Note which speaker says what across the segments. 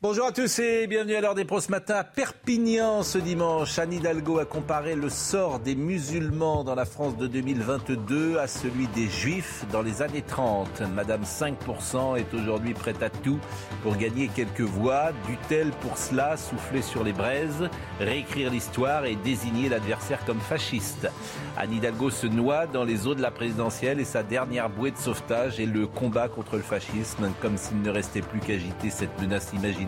Speaker 1: Bonjour à tous et bienvenue à l'heure des pros ce matin Perpignan ce dimanche. Anne Hidalgo a comparé le sort des musulmans dans la France de 2022 à celui des juifs dans les années 30. Madame 5% est aujourd'hui prête à tout pour gagner quelques voix. Dut-elle pour cela souffler sur les braises, réécrire l'histoire et désigner l'adversaire comme fasciste? Anne Hidalgo se noie dans les eaux de la présidentielle et sa dernière bouée de sauvetage est le combat contre le fascisme, comme s'il ne restait plus qu'agiter cette menace imaginaire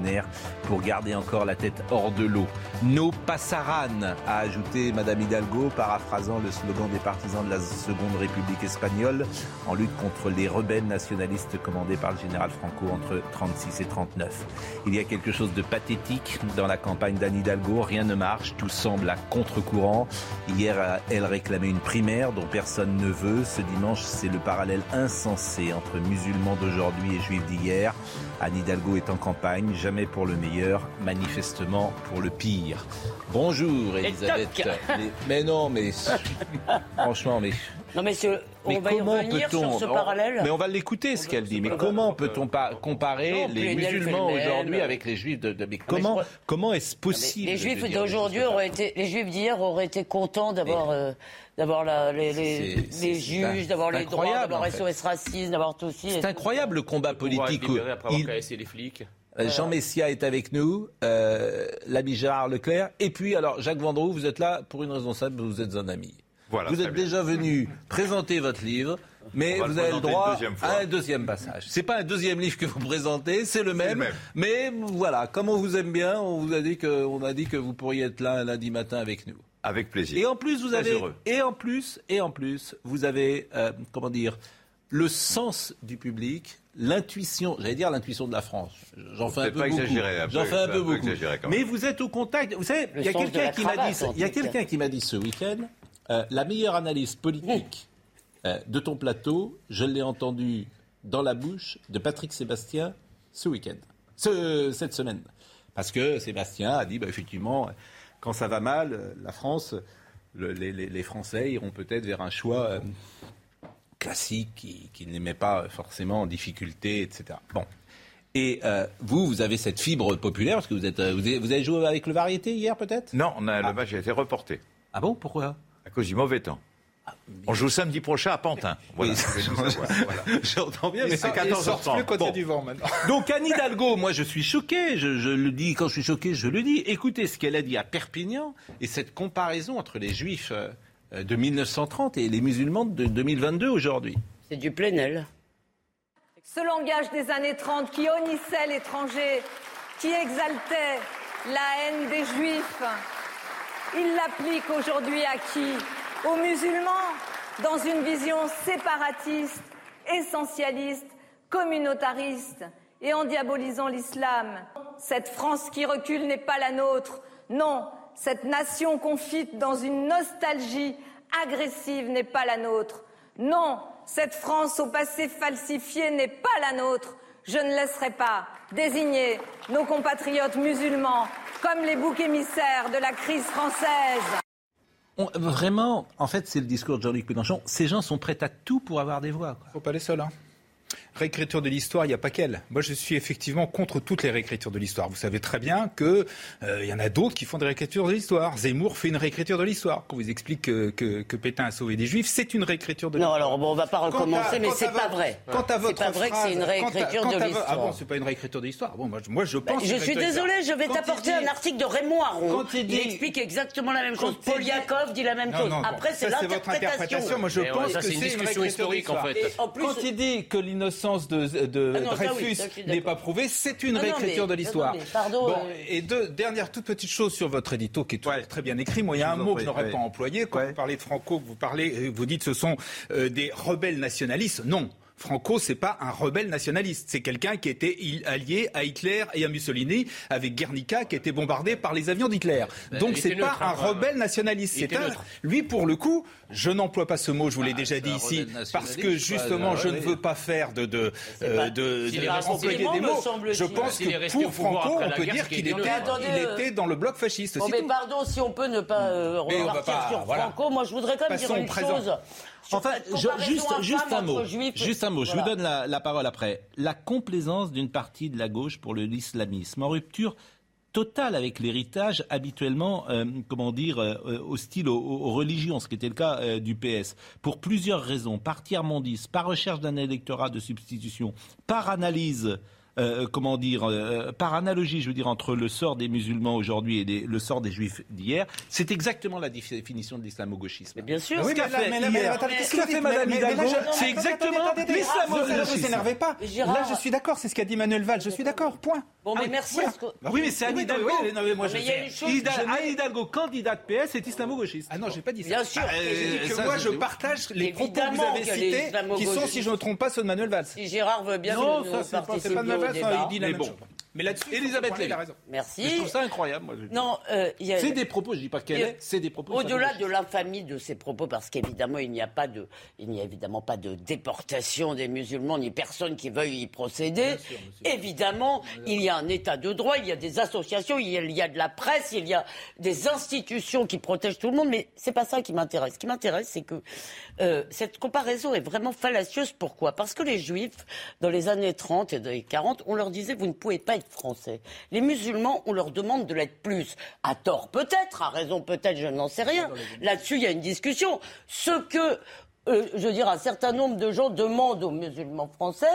Speaker 1: pour garder encore la tête hors de l'eau. No pasaran, a ajouté Madame Hidalgo, paraphrasant le slogan des partisans de la Seconde République espagnole en lutte contre les rebelles nationalistes commandés par le général Franco entre 36 et 39. Il y a quelque chose de pathétique dans la campagne d'Anne Hidalgo. Rien ne marche, tout semble à contre-courant. Hier, elle réclamait une primaire dont personne ne veut. Ce dimanche, c'est le parallèle insensé entre musulmans d'aujourd'hui et juifs d'hier. Anne Hidalgo est en campagne, jamais pour le meilleur, manifestement pour le pire. Bonjour Elisabeth. Mais, mais non, mais franchement, mais
Speaker 2: Non, mais on va y revenir
Speaker 1: peut-on
Speaker 2: sur ce
Speaker 1: on-
Speaker 2: parallèle.
Speaker 1: Mais on va l'écouter ce qu'elle dit. Mais comment peut-on pas comparer
Speaker 2: Non,
Speaker 1: les musulmans aujourd'hui avec les juifs de, de- mais comment
Speaker 2: crois-
Speaker 1: comment est-ce possible
Speaker 2: les juifs d'aujourd'hui auraient été, les juifs d'hier auraient été contents d'avoir, euh, d'avoir les, juges, d'avoir les droits, d'avoir
Speaker 1: en fait.
Speaker 2: SOS racisme, d'avoir tout aussi.
Speaker 1: C'est incroyable le combat politique.
Speaker 3: libéré après avoir
Speaker 1: il-
Speaker 3: caressé les flics.
Speaker 1: Euh, Jean Messia est avec nous, euh, l'ami Gérard Leclerc, et puis alors Jacques Vendroux, vous êtes là pour une raison simple, vous êtes un ami.
Speaker 4: Voilà,
Speaker 1: vous êtes
Speaker 4: bien.
Speaker 1: déjà venu présenter votre livre, mais
Speaker 4: le
Speaker 1: vous avez le droit à un deuxième passage. C'est pas un deuxième livre que vous présentez, c'est le même,
Speaker 4: même.
Speaker 1: mais voilà, comme on vous aime bien, on vous a dit que, on a dit que vous pourriez être là un lundi matin avec nous.
Speaker 4: Avec plaisir.
Speaker 1: Et en plus, vous avez,
Speaker 4: heureux.
Speaker 1: et en plus, et en plus, vous avez, euh, comment dire, le sens du public, l'intuition, j'allais dire l'intuition de la France. J'en fais un peu
Speaker 4: pas
Speaker 1: beaucoup.
Speaker 4: exagérer, un peu,
Speaker 1: J'en fais un peu
Speaker 4: peu
Speaker 1: beaucoup.
Speaker 4: exagéré
Speaker 1: Mais vous êtes au contact. Vous savez, il y a quelqu'un qui m'a dit,
Speaker 2: en
Speaker 1: il y a quelqu'un qui m'a dit ce week-end, euh, la meilleure analyse politique euh, de ton plateau, je l'ai entendu dans la bouche de Patrick Sébastien ce week-end, ce- cette semaine. Parce que Sébastien a dit, bah, effectivement, quand ça va mal, la France, le- les, Français iront peut-être vers un choix euh, classique qui, qui ne les met pas forcément en difficulté, etc. Bon. Et euh, vous, vous avez cette fibre populaire, parce que vous, êtes, euh, vous, avez, vous avez joué avec le variété hier peut-être?
Speaker 4: Non, on a, le match a été reporté
Speaker 1: Ah bon? Pourquoi?
Speaker 4: À cause du mauvais temps. On joue samedi prochain à Pantin. Voilà.
Speaker 1: J'entends bien, mais
Speaker 4: c'est 14h30.
Speaker 5: quand il y a
Speaker 1: Bon.
Speaker 5: du vent maintenant.
Speaker 1: Donc Anne Hidalgo, moi je suis choqué, je, je le dis, quand je suis choqué, je le dis. Écoutez ce qu'elle a dit à Perpignan et cette comparaison entre les juifs euh, de 1930 et les musulmans de 2022 aujourd'hui.
Speaker 2: C'est du Plenel.
Speaker 6: Ce langage des années 30 qui honnissait l'étranger, qui exaltait la haine des juifs, il l'applique aujourd'hui à qui? Aux musulmans, dans une vision séparatiste, essentialiste, communautariste et en diabolisant l'islam. Cette France qui recule n'est pas la nôtre. Non, cette nation confite dans une nostalgie agressive n'est pas la nôtre. Non, cette France au passé falsifié n'est pas la nôtre. Je ne laisserai pas désigner nos compatriotes musulmans comme les boucs émissaires de la crise française.
Speaker 1: On- vraiment, en fait, c'est le discours de Jean-Luc Mélenchon. Ces gens sont prêts à tout pour avoir des voix. quoi.
Speaker 5: Faut pas les seuls. Hein. Réécriture de l'histoire, il n'y a pas qu'elle. Moi, je suis effectivement contre toutes les réécritures de l'histoire. Vous savez très bien que euh, il y en a d'autres qui font des réécritures de l'histoire. Zemmour fait une réécriture de l'histoire. Quand vous explique que, que, que Pétain a sauvé des Juifs, c'est une réécriture de
Speaker 2: Non,
Speaker 5: l'histoire.
Speaker 2: alors bon, on va pas
Speaker 5: Quant à-
Speaker 2: recommencer, mais c'est pas vrai.
Speaker 5: Quant à votre
Speaker 2: C'est pas vrai que c'est une
Speaker 5: phrase- quant à-
Speaker 2: réécriture
Speaker 5: quant
Speaker 2: de l'histoire.
Speaker 5: Ah bon, c'est pas une réécriture de l'histoire. Bon, moi, je- moi, je pense.
Speaker 2: Je
Speaker 5: que c'est
Speaker 2: suis désolée, je vais
Speaker 5: il
Speaker 2: t'apporter un article de Raymond Aron.
Speaker 5: Quand il
Speaker 2: il,
Speaker 5: dit-
Speaker 2: explique exactement la même chose.
Speaker 5: il
Speaker 2: Paul
Speaker 5: dit-
Speaker 2: Yakov dit la même
Speaker 5: Non,
Speaker 2: chose.
Speaker 5: non,
Speaker 2: Après, c'est l'interprétation.
Speaker 5: interprétation. Moi, je pense que
Speaker 3: c'est une discussion
Speaker 5: réécriture
Speaker 3: historique, en fait.
Speaker 5: Quand il dit que l'innocence de, de
Speaker 2: Ah non,
Speaker 5: Dreyfus
Speaker 2: ça,
Speaker 5: n'est pas prouvée, c'est une
Speaker 2: Non, non,
Speaker 5: réécriture
Speaker 2: mais-
Speaker 5: de l'histoire.
Speaker 2: pardon,
Speaker 5: Bon,
Speaker 2: euh,
Speaker 5: et deux dernières toutes petites choses sur votre édito qui est très bien écrit. Moi, il y a un mot que je n'aurais pas employé. Quand
Speaker 4: Ouais.
Speaker 5: vous parlez de Franco, vous parlez, vous dites ce sont euh, des rebelles nationalistes. Non. Franco, c'est pas un rebelle nationaliste. C'est quelqu'un qui était allié à Hitler et à Mussolini, avec Guernica qui était bombardé par les avions d'Hitler.
Speaker 3: Ben,
Speaker 5: Donc c'est pas un rebelle nationaliste. C'est un. Lui, pour le coup, je n'emploie pas ce mot. Je vous l'ai
Speaker 1: Ah,
Speaker 5: déjà dit ici, parce que justement,
Speaker 1: pas-
Speaker 5: je ne veux pas faire de de euh, employer
Speaker 2: au
Speaker 5: des mots. Je pense que
Speaker 3: resté
Speaker 5: pour Franco, on peut dire qu'il était,
Speaker 2: euh,
Speaker 5: dans le bloc fasciste.
Speaker 2: Pardon, si on peut ne pas euh, repartir sur. Franco, moi je voudrais quand même dire une chose.
Speaker 1: Enfin, je- juste, juste un mot.
Speaker 2: juifs
Speaker 1: Juste un mot. Je vous donne la, la parole après. La complaisance d'une partie de la gauche pour l'islamisme en rupture totale avec l'héritage habituellement, euh, comment dire, euh, euh, hostile aux, aux religions, ce qui était le cas euh, du PS, pour plusieurs raisons, par tiers-mondisme, par recherche d'un électorat de substitution, par analyse. Euh, comment dire, euh, par analogie, je veux dire, entre le sort des musulmans aujourd'hui et des- le sort des juifs d'hier, c'est exactement la définition de l'islamo-gauchisme.
Speaker 2: Mais bien sûr.
Speaker 5: Oui,
Speaker 1: Ce qu'a fait fait Madame Hidalgo, c'est exactement l'islamo-gauchisme.
Speaker 5: Ne vous énervez pas. Là, je suis d'accord, c'est ce qu'a dit Manuel Valls. Je suis d'accord, point.
Speaker 2: Bon, mais
Speaker 5: Ah,
Speaker 2: merci.
Speaker 5: voilà.
Speaker 2: à ce que-
Speaker 5: Bah
Speaker 1: Oui, mais c'est Anne Hidalgo.
Speaker 5: oui, non, mais moi, je
Speaker 2: Mais il y a
Speaker 5: sais.
Speaker 2: une chose. Je
Speaker 1: Anne Hidalgo, candidate PS, est islamo-gauchiste.
Speaker 5: Ah non, j'ai pas dit ça.
Speaker 2: Bien sûr.
Speaker 1: Bah,
Speaker 2: et
Speaker 1: euh,
Speaker 5: J'ai dit que
Speaker 1: ça,
Speaker 5: moi,
Speaker 1: je
Speaker 5: je partage les propos que vous
Speaker 2: Évidemment
Speaker 5: avez cités, qui sont, si je ne me trompe pas, ceux de Manuel Valls.
Speaker 2: Si Gérard veut bien
Speaker 1: Non,
Speaker 2: nous-
Speaker 1: ça,
Speaker 2: nous
Speaker 1: c'est pas-
Speaker 2: participer
Speaker 5: C'est pas de ma
Speaker 2: au
Speaker 5: Valls, il dit la
Speaker 1: Mais
Speaker 5: même
Speaker 1: bon.
Speaker 5: chose. Mais là-dessus,
Speaker 1: Elisabeth Lévy.
Speaker 5: raison.
Speaker 2: Merci.
Speaker 1: Mais je trouve ça incroyable. moi, je-
Speaker 2: Non, euh, a-
Speaker 1: C'est des propos, je dis pas qu'elle est, c'est des propos.
Speaker 2: Au-delà de l'infamie de ces propos, parce qu'évidemment, il n'y a pas de, il n'y a évidemment pas de déportation des musulmans, ni personne qui veuille y procéder. Évidemment, il y a un état de droit, il y a des associations, il y a, il y a de la presse, il y a des institutions qui protègent tout le monde, mais c'est pas ça qui m'intéresse. Ce qui m'intéresse, c'est que euh, cette comparaison est vraiment fallacieuse. Pourquoi? Parce que les juifs, dans les années 30 et les 40, on leur disait, vous ne pouvez pas français. Les musulmans, on leur demande de l'être plus. À tort peut-être, à raison peut-être, je n'en sais rien. Là-dessus, il y a une discussion. Ce que, euh, je veux dire, un certain nombre de gens demandent aux musulmans français,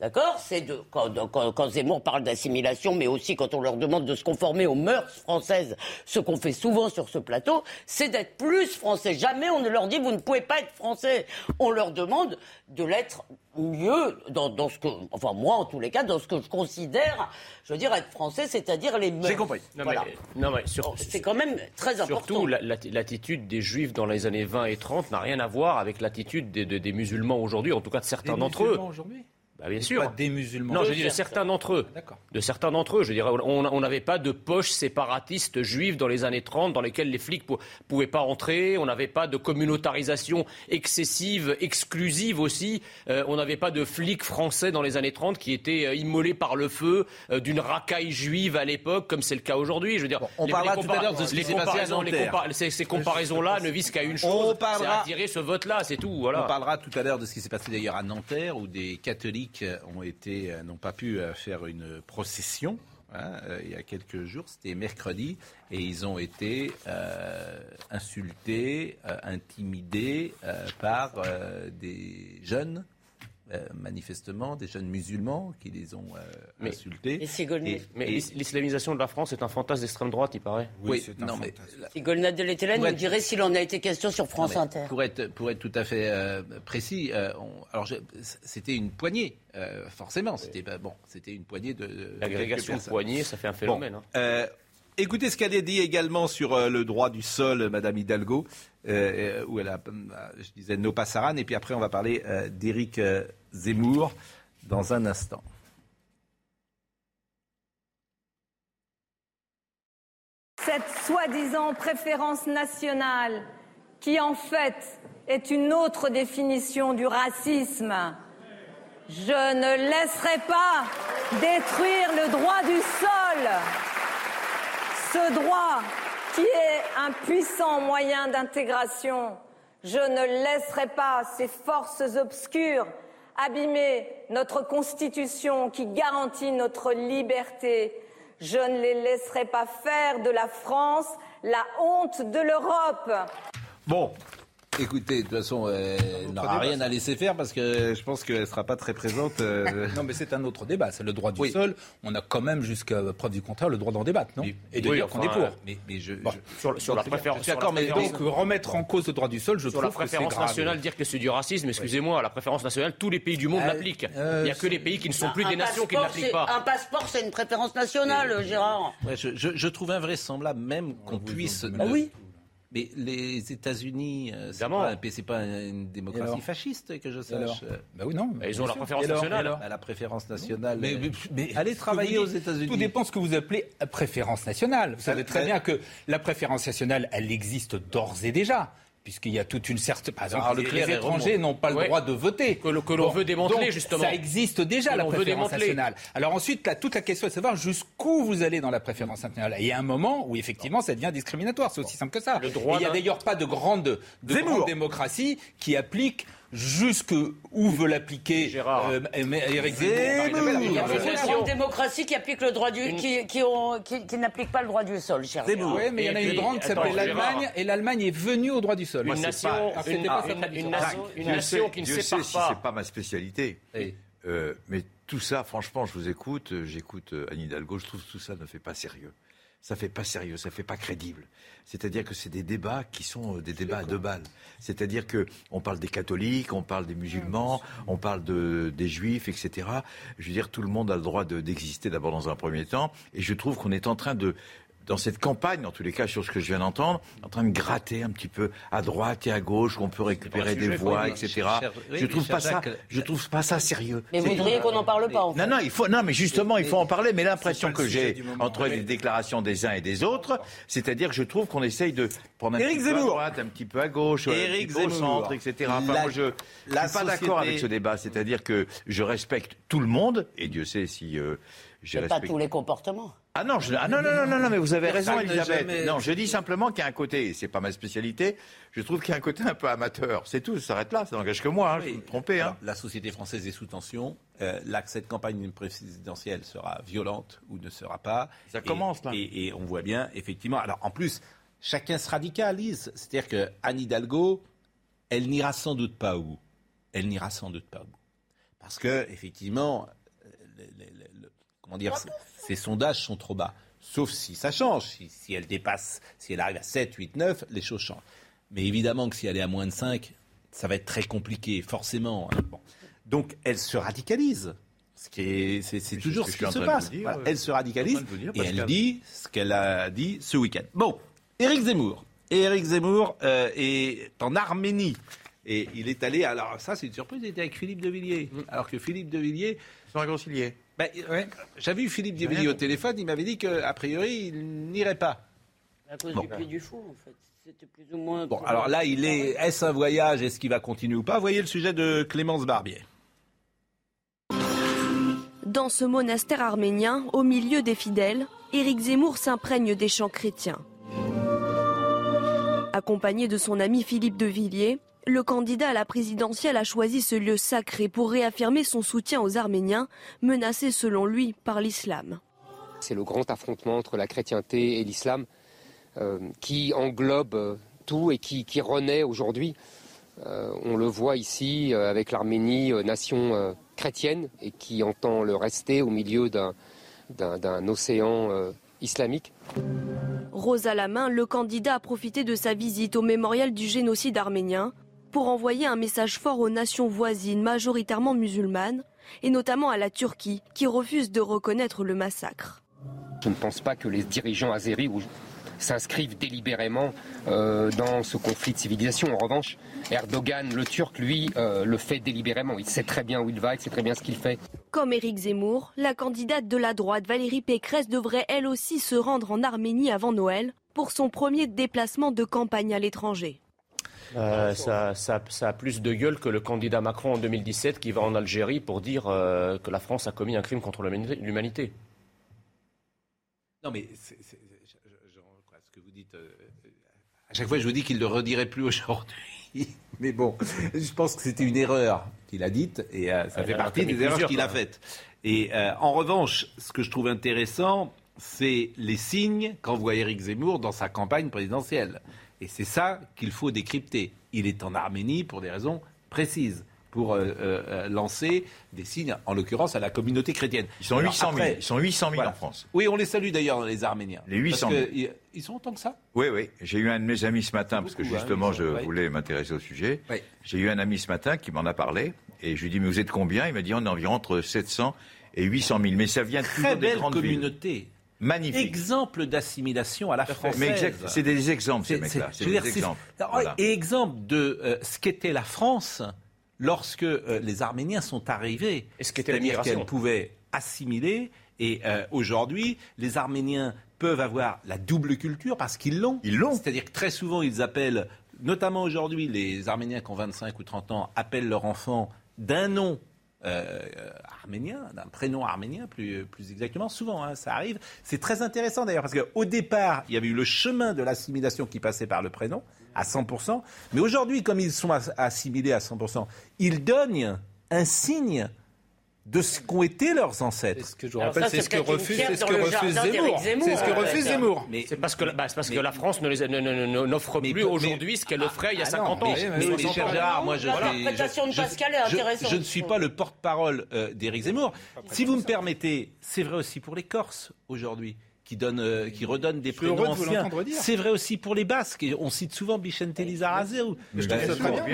Speaker 2: D'accord C'est de quand, quand, quand Zemmour parle d'assimilation, mais aussi quand on leur demande de se conformer aux mœurs françaises, ce qu'on fait souvent sur ce plateau, c'est d'être plus français. Jamais on ne leur dit vous ne pouvez pas être français. On leur demande de l'être mieux dans, dans ce que, enfin moi en tous les cas, dans ce que je considère, je veux dire être français, c'est-à-dire les mœurs.
Speaker 1: J'ai compris.
Speaker 3: Non,
Speaker 2: Voilà.
Speaker 3: mais, non, mais sur-
Speaker 2: Bon, c'est quand même très important.
Speaker 3: Surtout, la- la- l'attitude des juifs dans les années 20 et 30 n'a rien à voir avec l'attitude des, des- des musulmans aujourd'hui, en tout cas de certains d'entre eux.
Speaker 5: aujourd'hui?
Speaker 3: Bah, bien sûr.
Speaker 5: Pas des musulmans.
Speaker 3: Non, je dis de
Speaker 2: certains.
Speaker 3: d'entre eux.
Speaker 5: D'accord.
Speaker 3: De certains d'entre eux. Je dirais, on n'avait pas de poches séparatistes juives dans les années 30 dans lesquelles les flics ne pouvaient pas entrer. On n'avait pas de communautarisation excessive, exclusive aussi. Euh, on n'avait pas de flics français dans les années 30 qui étaient euh, immolés par le feu euh, d'une racaille juive à l'époque, comme c'est le cas aujourd'hui. Je veux dire,
Speaker 1: on parlera tout à l'heure de ce qui passé à
Speaker 3: comparaisons- les compa- Ces, ces comparaisons-là ne visent qu'à une chose, c'est attirer ce vote-là, c'est tout. Voilà.
Speaker 1: On parlera tout à l'heure de ce qui s'est passé d'ailleurs à Nanterre, où des catholiques ont été, euh, n'ont pas pu euh, faire une procession. hein, euh, il y a quelques jours, c'était mercredi, et ils ont été insultés, intimidés par des jeunes, euh, manifestement, des jeunes musulmans qui les ont euh,
Speaker 3: Mais-
Speaker 1: insultés.
Speaker 2: Et Sigolnay.
Speaker 1: Et-
Speaker 3: Mais l'islamisation de la France est un fantasme d'extrême droite, il paraît.
Speaker 1: oui,
Speaker 5: c'est un
Speaker 1: non, mais
Speaker 5: fantasme.
Speaker 1: la-
Speaker 2: Si Golnad de
Speaker 1: Pour
Speaker 2: nous
Speaker 1: être-
Speaker 2: dirait s'il en a été question sur France
Speaker 1: Non, mais
Speaker 2: Inter.
Speaker 1: Pour être, pour être tout à fait euh, précis, euh, on- alors c'était une poignée, euh, forcément. C'était bon. C'était une poignée de.
Speaker 3: L'agrégation de poignée, ça fait un
Speaker 1: Bon,
Speaker 3: phénomène. hein.
Speaker 1: euh, écoutez ce qu'elle a dit également sur euh, le droit du sol, Madame Hidalgo, euh, euh, où elle a, euh, je disais, no passaran, et puis après on va parler d'Éric Zemmour dans un instant.
Speaker 6: Cette soi-disant préférence nationale, qui en fait est une autre définition du racisme. Je ne laisserai pas détruire le droit du sol. Ce droit qui est un puissant moyen d'intégration. Je ne laisserai pas ces forces obscures abîmer notre Constitution qui garantit notre liberté. Je ne les laisserai pas faire de la France la honte de l'Europe.
Speaker 1: Bon. Écoutez, de toute façon, euh, elle n'aura rien
Speaker 5: ça.
Speaker 1: à laisser faire parce que je pense qu'elle ne sera pas très présente. euh,
Speaker 5: Non, mais c'est un autre débat. C'est le droit du
Speaker 1: Oui.
Speaker 5: sol. On a quand même, jusqu'à preuve du contraire, le droit d'en débattre, non?
Speaker 1: Oui.
Speaker 5: Et de
Speaker 3: Oui,
Speaker 5: dire
Speaker 3: enfin,
Speaker 5: qu'on est pour.
Speaker 1: mais, mais je,
Speaker 5: Bon.
Speaker 1: je-
Speaker 3: Sur, sur la préférence.
Speaker 1: Je suis
Speaker 3: sur la
Speaker 1: d'accord, mais
Speaker 3: préférence-
Speaker 5: Donc, remettre en cause le droit du sol, je
Speaker 3: Sur
Speaker 5: trouve
Speaker 3: la
Speaker 5: que c'est
Speaker 3: préférence
Speaker 5: grave.
Speaker 3: nationale, dire que c'est du racisme, excusez-moi, la préférence nationale, tous les pays du monde
Speaker 5: Euh,
Speaker 3: l'appliquent.
Speaker 5: euh,
Speaker 3: Il n'y a que les pays qui ne sont plus des nations qui ne l'appliquent pas.
Speaker 2: Un passeport, c'est une préférence nationale, Gérard.
Speaker 1: Ouais, je, je- je trouve invraisemblable même qu'on puisse.
Speaker 2: Ah oui.
Speaker 1: Mais les États-Unis, euh, c'est pas, un- c'est pas une démocratie fasciste que je sache.
Speaker 5: Bah oui, non.
Speaker 3: Ils ont préférence
Speaker 5: alors
Speaker 3: nationale.
Speaker 5: Alors
Speaker 1: bah, la préférence nationale.
Speaker 5: Mais-
Speaker 1: euh,
Speaker 5: mais- mais-
Speaker 1: allez travailler aux États-Unis.
Speaker 5: Tout dépend de ce que vous appelez préférence nationale. Vous savez
Speaker 1: Ça-
Speaker 5: très
Speaker 1: ça-
Speaker 5: bien que la préférence nationale, elle existe d'ores et déjà. Puisqu'il y a toute une certaine. Par exemple,
Speaker 1: Alors,
Speaker 5: les, étrangers n'ont pas le
Speaker 3: Ouais.
Speaker 5: droit de voter.
Speaker 3: Que l'on- veut démanteler,
Speaker 5: donc,
Speaker 3: justement.
Speaker 5: Ça existe déjà,
Speaker 3: Que
Speaker 5: la préférence nationale. Alors ensuite, là, toute la question est de savoir jusqu'où vous allez dans la préférence nationale. Et il y a un moment où, effectivement, ça devient discriminatoire. C'est aussi simple que ça.
Speaker 3: Le droit
Speaker 5: il n'y a d'ailleurs pas de grande, de
Speaker 1: Zemmour.
Speaker 5: grande démocratie qui applique jusque où veut l'appliquer
Speaker 3: Gérard.
Speaker 5: euh, Éric Zemmour.
Speaker 2: Il y a une démocratie qui applique le droit du, qui, qui, qui- qui n'applique pas le droit du sol, cher
Speaker 1: Zemmour.
Speaker 2: Gérard.
Speaker 5: Oui, mais il y en a
Speaker 3: Et
Speaker 5: une grande qui s'appelle l'Allemagne, et l'Allemagne est venue au droit du sol.
Speaker 3: Une
Speaker 4: c'est
Speaker 3: nation,
Speaker 4: pas-
Speaker 3: une,
Speaker 5: pas
Speaker 3: nation, qui ne sépare
Speaker 4: sait si
Speaker 3: pas.
Speaker 4: c'est pas ma spécialité.
Speaker 1: Oui.
Speaker 4: Euh, mais tout ça, franchement, je vous écoute, euh, j'écoute euh, Anne Hidalgo, je trouve que tout ça ne fait pas sérieux. Ça fait pas sérieux, ça fait pas crédible. C'est-à-dire que c'est des débats qui sont euh, des débats à deux balles. C'est-à-dire que on parle des catholiques, on parle des musulmans, on parle de, des juifs, etc. Je veux dire, tout le monde a le droit de- d'exister d'abord dans un premier temps. Et je trouve qu'on est en train de dans cette campagne, en tous les cas, sur ce que je viens d'entendre, en train de gratter un petit peu à droite et à gauche, où on peut récupérer des voix, etc. je trouve pas ça, je trouve pas ça sérieux.
Speaker 2: Mais vous voudriez qu'on n'en parle pas, en fait.
Speaker 4: non, non, il faut, non, mais justement, il faut en parler. Mais l'impression que j'ai entre les déclarations des uns et des autres, c'est-à-dire que je trouve qu'on essaye de prendre un
Speaker 1: Éric
Speaker 4: petit peu à
Speaker 1: Zemmour.
Speaker 4: droite, un petit peu à gauche, un
Speaker 1: Éric
Speaker 4: petit peu au centre, etc. Enfin,
Speaker 1: La-
Speaker 4: moi, je,
Speaker 1: la
Speaker 4: suis pas d'accord avec ce débat. C'est-à-dire que je respecte tout le monde, et Dieu sait si euh, j'ai
Speaker 2: Mais pas tous les comportements.
Speaker 4: Ah non, je- ah non, non, non, non, non, mais vous avez raison, Elisabeth.
Speaker 1: jamais-
Speaker 4: Non, je dis simplement qu'il y a un côté, et c'est pas ma spécialité, je trouve qu'il y a un côté un peu amateur. C'est tout, ça s'arrête là, ça n'engage que moi, hein, je peux me tromper. Hein.
Speaker 1: La société française est sous tension. Euh, là, cette campagne présidentielle sera violente ou ne sera pas.
Speaker 4: Ça
Speaker 1: Et-
Speaker 4: commence, là.
Speaker 1: Et, et on voit bien, effectivement. Alors, en plus, chacun se radicalise. C'est-à-dire que Anne Hidalgo, elle n'ira sans doute pas bout. Elle n'ira sans doute pas bout. Parce que, effectivement, comment dire, ces sondages sont trop bas. Sauf si ça change. Si, si elle dépasse, si elle arrive à 7, 8, 9, les choses changent. Mais évidemment que si elle est à moins de 5, ça va être très compliqué, forcément. hein. Bon. Donc, elle se radicalise. Ce qui est, c'est, toujours ce qui se passe.
Speaker 4: vous dire,
Speaker 1: Voilà,
Speaker 4: euh,
Speaker 1: elle se radicalise
Speaker 4: dire,
Speaker 1: et elle dit ce qu'elle a dit ce week-end. Bon, Éric Zemmour. Éric Zemmour euh, est en Arménie. Et il est allé, alors ça c'est une surprise, il était avec Philippe de Villiers. Alors que Philippe de Villiers,
Speaker 4: Ils sont réconciliés.
Speaker 1: Ben, j'avais eu Philippe de Villiers au téléphone, il m'avait dit qu'a priori il n'irait pas.
Speaker 2: À cause
Speaker 1: Bon.
Speaker 2: du Puy du Fou, en fait. C'était plus ou moins.
Speaker 1: Bon, alors là, il est, est-ce un voyage Est-ce qu'il va continuer ou pas? Voyez le sujet de Clémence Barbier.
Speaker 7: Dans ce monastère arménien, au milieu des fidèles, Éric Zemmour s'imprègne des chants chrétiens. Accompagné de son ami Philippe de Villiers, le candidat à la présidentielle a choisi ce lieu sacré pour réaffirmer son soutien aux Arméniens, menacés selon lui par l'islam.
Speaker 8: C'est le grand affrontement entre la chrétienté et l'islam euh, qui englobe euh, tout et qui, qui renaît aujourd'hui. Euh, on le voit ici euh, avec l'Arménie, nation chrétienne, et qui entend le rester au milieu d'un, océan islamique.
Speaker 7: Rose à la main, le candidat a profité de sa visite au mémorial du génocide arménien pour envoyer un message fort aux nations voisines majoritairement musulmanes, et notamment à la Turquie, qui refuse de reconnaître le massacre.
Speaker 8: Je ne pense pas que les dirigeants azéris ou- s'inscrivent délibérément euh, dans ce conflit de civilisation. En revanche, Erdogan, le Turc, lui, euh, le fait délibérément. Il sait très bien où il va, il sait très bien ce qu'il fait.
Speaker 7: Comme Éric Zemmour, la candidate de la droite Valérie Pécresse devrait elle aussi se rendre en Arménie avant Noël pour son premier déplacement de campagne à l'étranger.
Speaker 3: Euh, ça, ça- ça a plus de gueule que le candidat Macron en 2017 qui va en Algérie pour dire euh, que la France a commis un crime contre l'humanité-.
Speaker 1: Non, mais je, je- je ce que vous dites. euh, à chaque fois, je vous dis qu'il ne le redirait plus aujourd'hui. Mais bon, je pense que c'était une erreur qu'il a dite et ça
Speaker 3: Il
Speaker 1: fait partie des erreurs qu'il a faites. Et en revanche, ce que je trouve intéressant, c'est les signes qu'envoie Éric Zemmour dans sa campagne présidentielle. Et c'est ça qu'il faut décrypter. Il est en Arménie pour des raisons précises, pour euh, euh, euh, lancer des signes, en l'occurrence à la communauté chrétienne.
Speaker 4: Ils sont
Speaker 1: Alors
Speaker 4: 800 000.
Speaker 1: après-
Speaker 4: Ils sont 800 000
Speaker 1: Voilà.
Speaker 4: en France.
Speaker 1: Oui, on les salue d'ailleurs, les Arméniens.
Speaker 4: Les 800
Speaker 1: Parce
Speaker 4: 000.
Speaker 1: que, ils- sont autant que ça
Speaker 4: Oui, oui. J'ai eu un de mes amis ce matin, parce que
Speaker 1: hein,
Speaker 4: justement, je
Speaker 1: sont-
Speaker 4: voulais m'intéresser au sujet. J'ai eu un ami ce matin qui m'en a parlé, et je lui ai dit, mais vous êtes combien? Il m'a dit, on est environ entre 700 et 800 000. Mais ça vient toujours
Speaker 1: Très
Speaker 4: des
Speaker 1: belle
Speaker 4: grandes villes. Magnifique.
Speaker 1: exemple d'assimilation à la française.
Speaker 4: Mais exact, c'est des exemples, ces
Speaker 1: C'est-
Speaker 4: mecs-là.
Speaker 1: c'est-
Speaker 4: des exemples. Voilà.
Speaker 1: Et exemple de euh, ce qu'était la France lorsque euh, les Arméniens sont arrivés.
Speaker 3: Et ce qu'était la migration.
Speaker 1: qu'elle pouvait assimiler. Et euh, aujourd'hui, les Arméniens peuvent avoir la double culture parce qu'ils l'ont.
Speaker 4: Ils l'ont.
Speaker 1: C'est-à-dire que très souvent, ils appellent, notamment aujourd'hui, les Arméniens qui ont 25 ou 30 ans appellent leur enfant d'un nom euh, arménien, d'un prénom arménien plus, plus exactement. Souvent, hein, ça arrive. C'est très intéressant d'ailleurs parce qu'au départ, il y avait eu le chemin de l'assimilation qui passait par le prénom à 100%. Mais aujourd'hui, comme ils sont as- assimilés à 100%, ils donnent un signe de ce qu'ont été leurs
Speaker 5: C'est
Speaker 1: ancêtres.
Speaker 5: ce que je vous rappelle, c'est
Speaker 2: c'est
Speaker 5: ce que refuse, c'est ce que refuse Zemmour. C'est ce que refuse. Zemmour.
Speaker 1: Mais,
Speaker 3: C'est parce que, la- bah, c'est parce que
Speaker 1: mais-
Speaker 3: la France ne les- ne- ne- ne- n'offre plus aujourd'hui ce qu'elle offrait il y a
Speaker 5: ah
Speaker 3: 50
Speaker 5: non,
Speaker 3: ans.
Speaker 5: mais-
Speaker 1: mais, cher Gérard, moi je
Speaker 2: L'interprétation de
Speaker 1: je-
Speaker 2: Pascal est
Speaker 1: je-
Speaker 2: intéressante,
Speaker 1: Je, ne suis pas le porte-parole euh, d'Éric Zemmour. Si vous me permettez, c'est vrai aussi pour les Corses aujourd'hui. Qui, euh, qui redonnent des prénoms anciens. C'est vrai aussi pour les Basques. On cite souvent Bichente Lizarazu.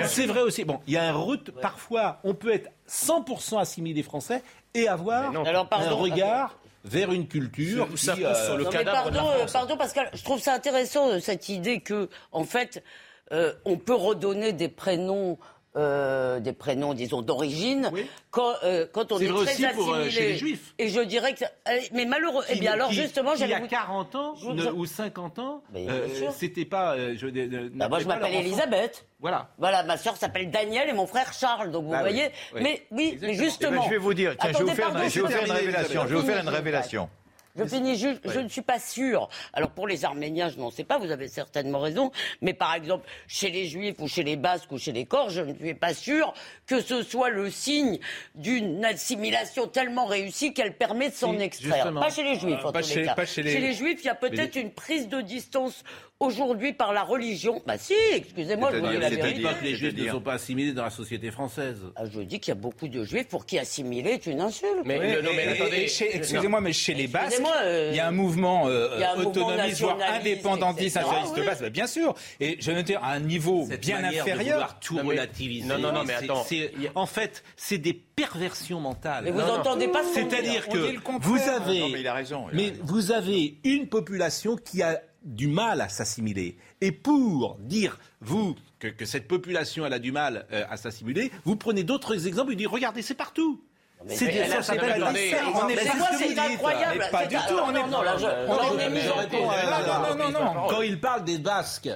Speaker 1: C'est vrai aussi. Bon, il y a un route. Parfois, on peut être 100% assimilé français et avoir
Speaker 3: Mais non.
Speaker 2: Alors, pardon.
Speaker 1: un regard vers une culture.
Speaker 3: Ça
Speaker 1: qui, euh,
Speaker 3: sur le
Speaker 2: Non,
Speaker 3: cadavre de la
Speaker 2: pardon, pardon Pascal, je trouve ça intéressant cette idée que, en fait, euh, on peut redonner des prénoms. Euh, des prénoms, disons, d'origine,
Speaker 1: Oui.
Speaker 2: quand, euh, quand on est
Speaker 1: vrai
Speaker 2: très
Speaker 1: aussi pour, euh,
Speaker 2: assimilé.
Speaker 1: chez les Juifs.
Speaker 2: Et je dirais que... ça- euh, Mais malheureux... Eh
Speaker 1: qui-
Speaker 2: bien, alors,
Speaker 1: qui-
Speaker 2: justement,
Speaker 1: qui, il y a
Speaker 2: vous...
Speaker 1: 40 ans
Speaker 2: Je vous-
Speaker 1: ne- ou 50 ans, euh, c'était pas. euh, je, euh,
Speaker 2: Bah, moi, je m'appelle. Elisabeth.
Speaker 1: Voilà.
Speaker 2: Voilà, ma sœur s'appelle Daniel et mon frère Charles. Donc vous
Speaker 1: Ah oui,
Speaker 2: voyez.
Speaker 1: oui.
Speaker 2: Mais oui, mais
Speaker 1: Exactement.
Speaker 4: Eh ben,
Speaker 2: justement.
Speaker 4: je vais vous dire, tiens, je vais
Speaker 2: Attendez,
Speaker 4: vous faire,
Speaker 2: pardon,
Speaker 4: une- je vais vous faire une
Speaker 1: terminé,
Speaker 4: révélation. Je vais vous faire une révélation.
Speaker 2: Je finis juste, je ne suis pas sûre. Alors pour les Arméniens, je n'en sais pas, vous avez certainement raison. Mais par exemple, chez les Juifs ou chez les Basques ou chez les Corses, je ne suis pas sûre que ce soit le signe d'une assimilation tellement réussie qu'elle permet de s'en
Speaker 1: Si,
Speaker 2: extraire.
Speaker 1: justement.
Speaker 2: Pas chez les Juifs, en
Speaker 5: pas
Speaker 2: tous
Speaker 5: chez-
Speaker 2: les cas.
Speaker 5: chez les-
Speaker 2: Juifs, il y a peut-être une prise de distance aujourd'hui par la religion. Bah si, excusez-moi, je vous dis la vérité.
Speaker 1: pas que les Juifs ne sont pas assimilés dans la société française.
Speaker 2: Ah, je dis qu'il y a beaucoup de Juifs pour qui assimiler est une insulte.
Speaker 3: Mais,
Speaker 5: Oui,
Speaker 3: non, mais attendez,
Speaker 5: Excusez-moi, mais chez les Basques,
Speaker 2: euh,
Speaker 5: il y a un mouvement euh,
Speaker 2: a un
Speaker 5: autonomiste, voire indépendantiste, nationaliste
Speaker 2: Oui.
Speaker 5: basque, bah, bien sûr. Et je veux dire, à un niveau
Speaker 1: Cette
Speaker 5: bien
Speaker 1: manière de
Speaker 5: inférieur.
Speaker 1: vouloir tout
Speaker 3: Non, mais-
Speaker 1: relativiser.
Speaker 3: non, non, non, mais attends.
Speaker 1: c'est- En fait, c'est des perversions mentales.
Speaker 2: Mais vous
Speaker 3: Non, non.
Speaker 2: entendez pas ce.
Speaker 1: C'est-à-dire
Speaker 5: dit
Speaker 1: que avez,
Speaker 4: mais
Speaker 1: vous avez une population qui a du mal à s'assimiler. Et pour dire vous que, que cette population elle a du mal euh, à s'assimiler, vous prenez d'autres exemples et vous dites regardez c'est partout. C'est des- ça s'appelle
Speaker 5: on est
Speaker 2: C'est incroyable.
Speaker 5: Pas du tout, on est-
Speaker 2: non, non, non,
Speaker 5: non.
Speaker 1: Quand il parle des Basques,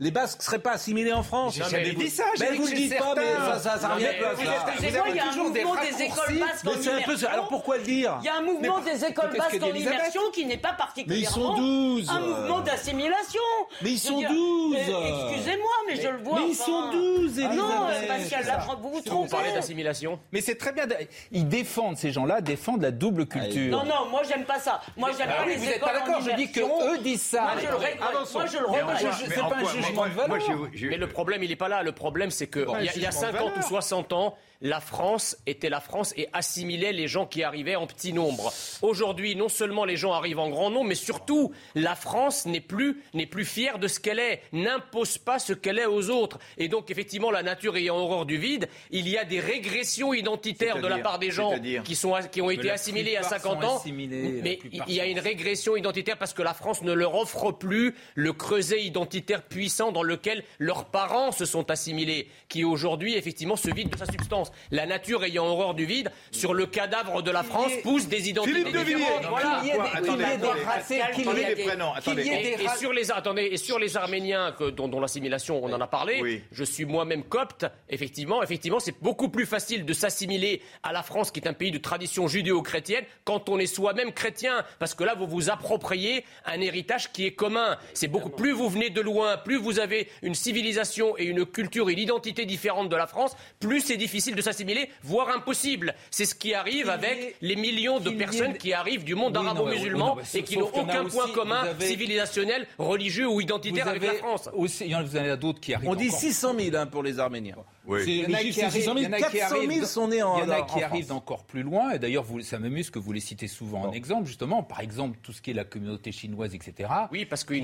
Speaker 1: les Basques ne seraient pas assimilés en France.
Speaker 5: J'ai
Speaker 3: Non,
Speaker 5: jamais
Speaker 3: mais
Speaker 5: dit
Speaker 3: vous-
Speaker 5: ça. j'ai
Speaker 1: Mais
Speaker 5: dit
Speaker 1: vous le dites pas, mais ça, ça, ça
Speaker 3: Non,
Speaker 1: revient pas.
Speaker 3: vous
Speaker 2: Excusez-moi, il y a un
Speaker 5: toujours des
Speaker 2: mouvement des écoles basques en immersion.
Speaker 1: Alors pourquoi le dire
Speaker 2: Il y a un mouvement des écoles basques en immersion qui n'est pas particulièrement
Speaker 1: Mais ils sont 12.
Speaker 2: un mouvement d'assimilation.
Speaker 1: Mais ils sont
Speaker 2: dire,
Speaker 1: 12.
Speaker 2: mais Excusez-moi, mais je le vois.
Speaker 1: Mais ils sont 12,
Speaker 2: Ah Non,
Speaker 1: Elisabeth.
Speaker 2: Pascal Lafranc, vous vous
Speaker 3: vous
Speaker 2: trompez.
Speaker 3: parlez d'assimilation
Speaker 5: Mais c'est très bien. Ils défendent ces gens-là, défendent la double culture.
Speaker 2: Non, non, moi j'aime pas ça. Moi j'aime
Speaker 5: Ah
Speaker 2: pas les
Speaker 5: vous n'êtes
Speaker 2: écoles
Speaker 5: pas d'accord. Je dis que eux disent ça.
Speaker 2: Moi je le regrette. Moi je le regrette.
Speaker 5: Jugement de valeur.
Speaker 4: Moi, je- je-
Speaker 3: Mais le problème, il n'est pas là. Le problème, c'est que il y y a
Speaker 5: jugement de
Speaker 3: 50 ou
Speaker 5: valeur.
Speaker 3: 60 ans, la France était la France et assimilait les gens qui arrivaient en petit nombre. Aujourd'hui, non seulement les gens arrivent en grand nombre, mais surtout, la France n'est plus, n'est plus fière de ce qu'elle est, n'impose pas ce qu'elle est aux autres. Et donc, effectivement, la nature ayant horreur du vide, il y a des régressions identitaires de la part des gens qui, sont, qui ont été assimilés à
Speaker 5: plupart
Speaker 3: 50
Speaker 5: sont
Speaker 3: ans. mais il y a une régression identitaire parce que la France ne leur offre plus le creuset identitaire puissant dans lequel leurs parents se sont assimilés, qui aujourd'hui effectivement se vide de sa substance. La nature ayant horreur du vide, sur le cadavre de la France poussent des identités
Speaker 4: Philippe de Villiers.
Speaker 3: différentes.
Speaker 4: Non,
Speaker 3: Voilà.
Speaker 5: Qu'il y ait des-
Speaker 4: Attendez,
Speaker 3: Et, sur les attendez et sur les Arméniens que- dont, dont l'assimilation on en a parlé,
Speaker 4: Oui.
Speaker 3: je suis moi-même copte. Effectivement, effectivement, c'est beaucoup plus facile de s'assimiler à la France, qui est un pays de tradition judéo-chrétienne, quand on est soi-même chrétien, parce que là vous vous appropriez un héritage qui est commun. C'est beaucoup plus vous venez de loin, plus vous avez une civilisation et une culture et une identité différente de la France, plus c'est difficile de s'assimiler, voire impossible. C'est ce qui arrive avec les millions de personnes qui arrivent du monde arabo-musulman et qui n'ont aucun point commun civilisationnel, religieux ou identitaire avec la France.
Speaker 5: aussi, il y en a vous en avez d'autres qui arrivent.
Speaker 1: On dit
Speaker 5: encore.
Speaker 1: 600 000 hein, pour les Arméniens.
Speaker 4: Oui.
Speaker 1: C'est-
Speaker 5: Il y en a qui
Speaker 1: c'est
Speaker 5: arrivent,
Speaker 1: 600 000,
Speaker 5: il y en a qui
Speaker 1: 400 000
Speaker 5: arrivent-
Speaker 1: sont nés en
Speaker 5: Il y en a
Speaker 1: en
Speaker 5: qui
Speaker 1: France.
Speaker 5: arrivent d'encore plus loin. Et d'ailleurs, ça m'amuse que vous les citez souvent en exemple, justement. Par exemple, tout ce qui est la communauté chinoise, etc.
Speaker 3: Oui, parce qu'il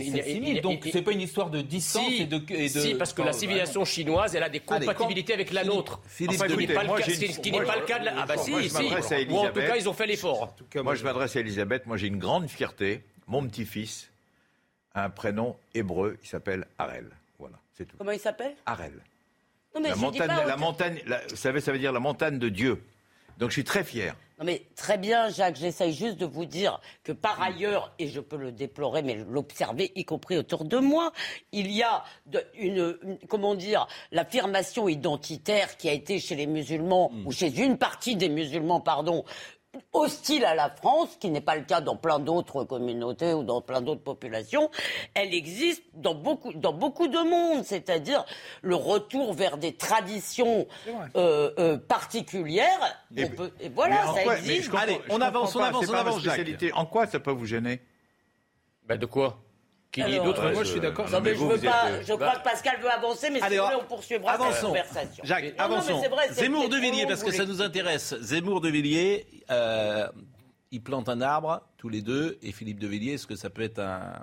Speaker 5: Donc, c'est pas une histoire de distance
Speaker 3: Si,
Speaker 5: et de. de-
Speaker 3: si, parce que la civilisation chinoise, elle a des compatibilités avec la nôtre.
Speaker 1: Philippe
Speaker 3: enfin, n'est pas,
Speaker 4: moi,
Speaker 3: le cas,
Speaker 4: une-
Speaker 3: qui n'est
Speaker 4: moi,
Speaker 3: pas
Speaker 4: je-
Speaker 3: le cas de la... Ah bah
Speaker 4: moi,
Speaker 3: si,
Speaker 4: je m'adresse à
Speaker 3: si. Ou en tout
Speaker 4: Elisabeth.
Speaker 3: cas, ils ont fait l'effort.
Speaker 4: Moi, je m'adresse à Elisabeth. Moi, j'ai une grande fierté. Mon petit-fils a un prénom hébreu. Il s'appelle Harel. Voilà, c'est tout.
Speaker 2: Comment il s'appelle
Speaker 4: Harel.
Speaker 2: Non, mais
Speaker 4: La montagne,
Speaker 2: pas
Speaker 4: la montagne, la- vous savez, ça veut dire la montagne de Dieu. Donc, je suis très fier.
Speaker 2: Non mais très bien, Jacques, j'essaye juste de vous dire que par ailleurs, et je peux le déplorer, mais l'observer, y compris autour de moi, il y a de- une, une- comment dire, l'affirmation identitaire qui a été chez les musulmans, ou chez une partie des musulmans, pardon, hostile à la France, qui n'est pas le cas dans plein d'autres communautés ou dans plein d'autres populations, elle existe dans beaucoup, dans beaucoup de monde, c'est-à-dire le retour vers des traditions euh, euh, particulières.
Speaker 4: Et-
Speaker 2: On peut- et voilà, ça
Speaker 4: quoi-
Speaker 2: existe.
Speaker 1: Allez, on avance, on avance, on avance.
Speaker 4: En quoi ça peut vous gêner?
Speaker 3: Bah de quoi? Qu'il y ait
Speaker 2: Alors,
Speaker 3: d'autres...
Speaker 5: Moi, je suis d'accord.
Speaker 2: Non, mais je
Speaker 4: vous,
Speaker 2: veux
Speaker 4: vous
Speaker 2: pas.
Speaker 4: êtes, euh,
Speaker 2: je crois que Pascal veut avancer, mais
Speaker 1: Allez,
Speaker 2: si vous voulez,
Speaker 1: on-
Speaker 2: poursuivra cette
Speaker 1: avançons.
Speaker 2: conversation.
Speaker 1: Jacques,
Speaker 2: Non, non,
Speaker 1: avançons.
Speaker 2: mais vrai,
Speaker 1: Zemmour de Villiers, parce que ça nous intéresse. Zemmour de Villiers, euh, ils plantent un arbre tous les deux. Et Philippe de Villiers, est-ce que ça peut être un-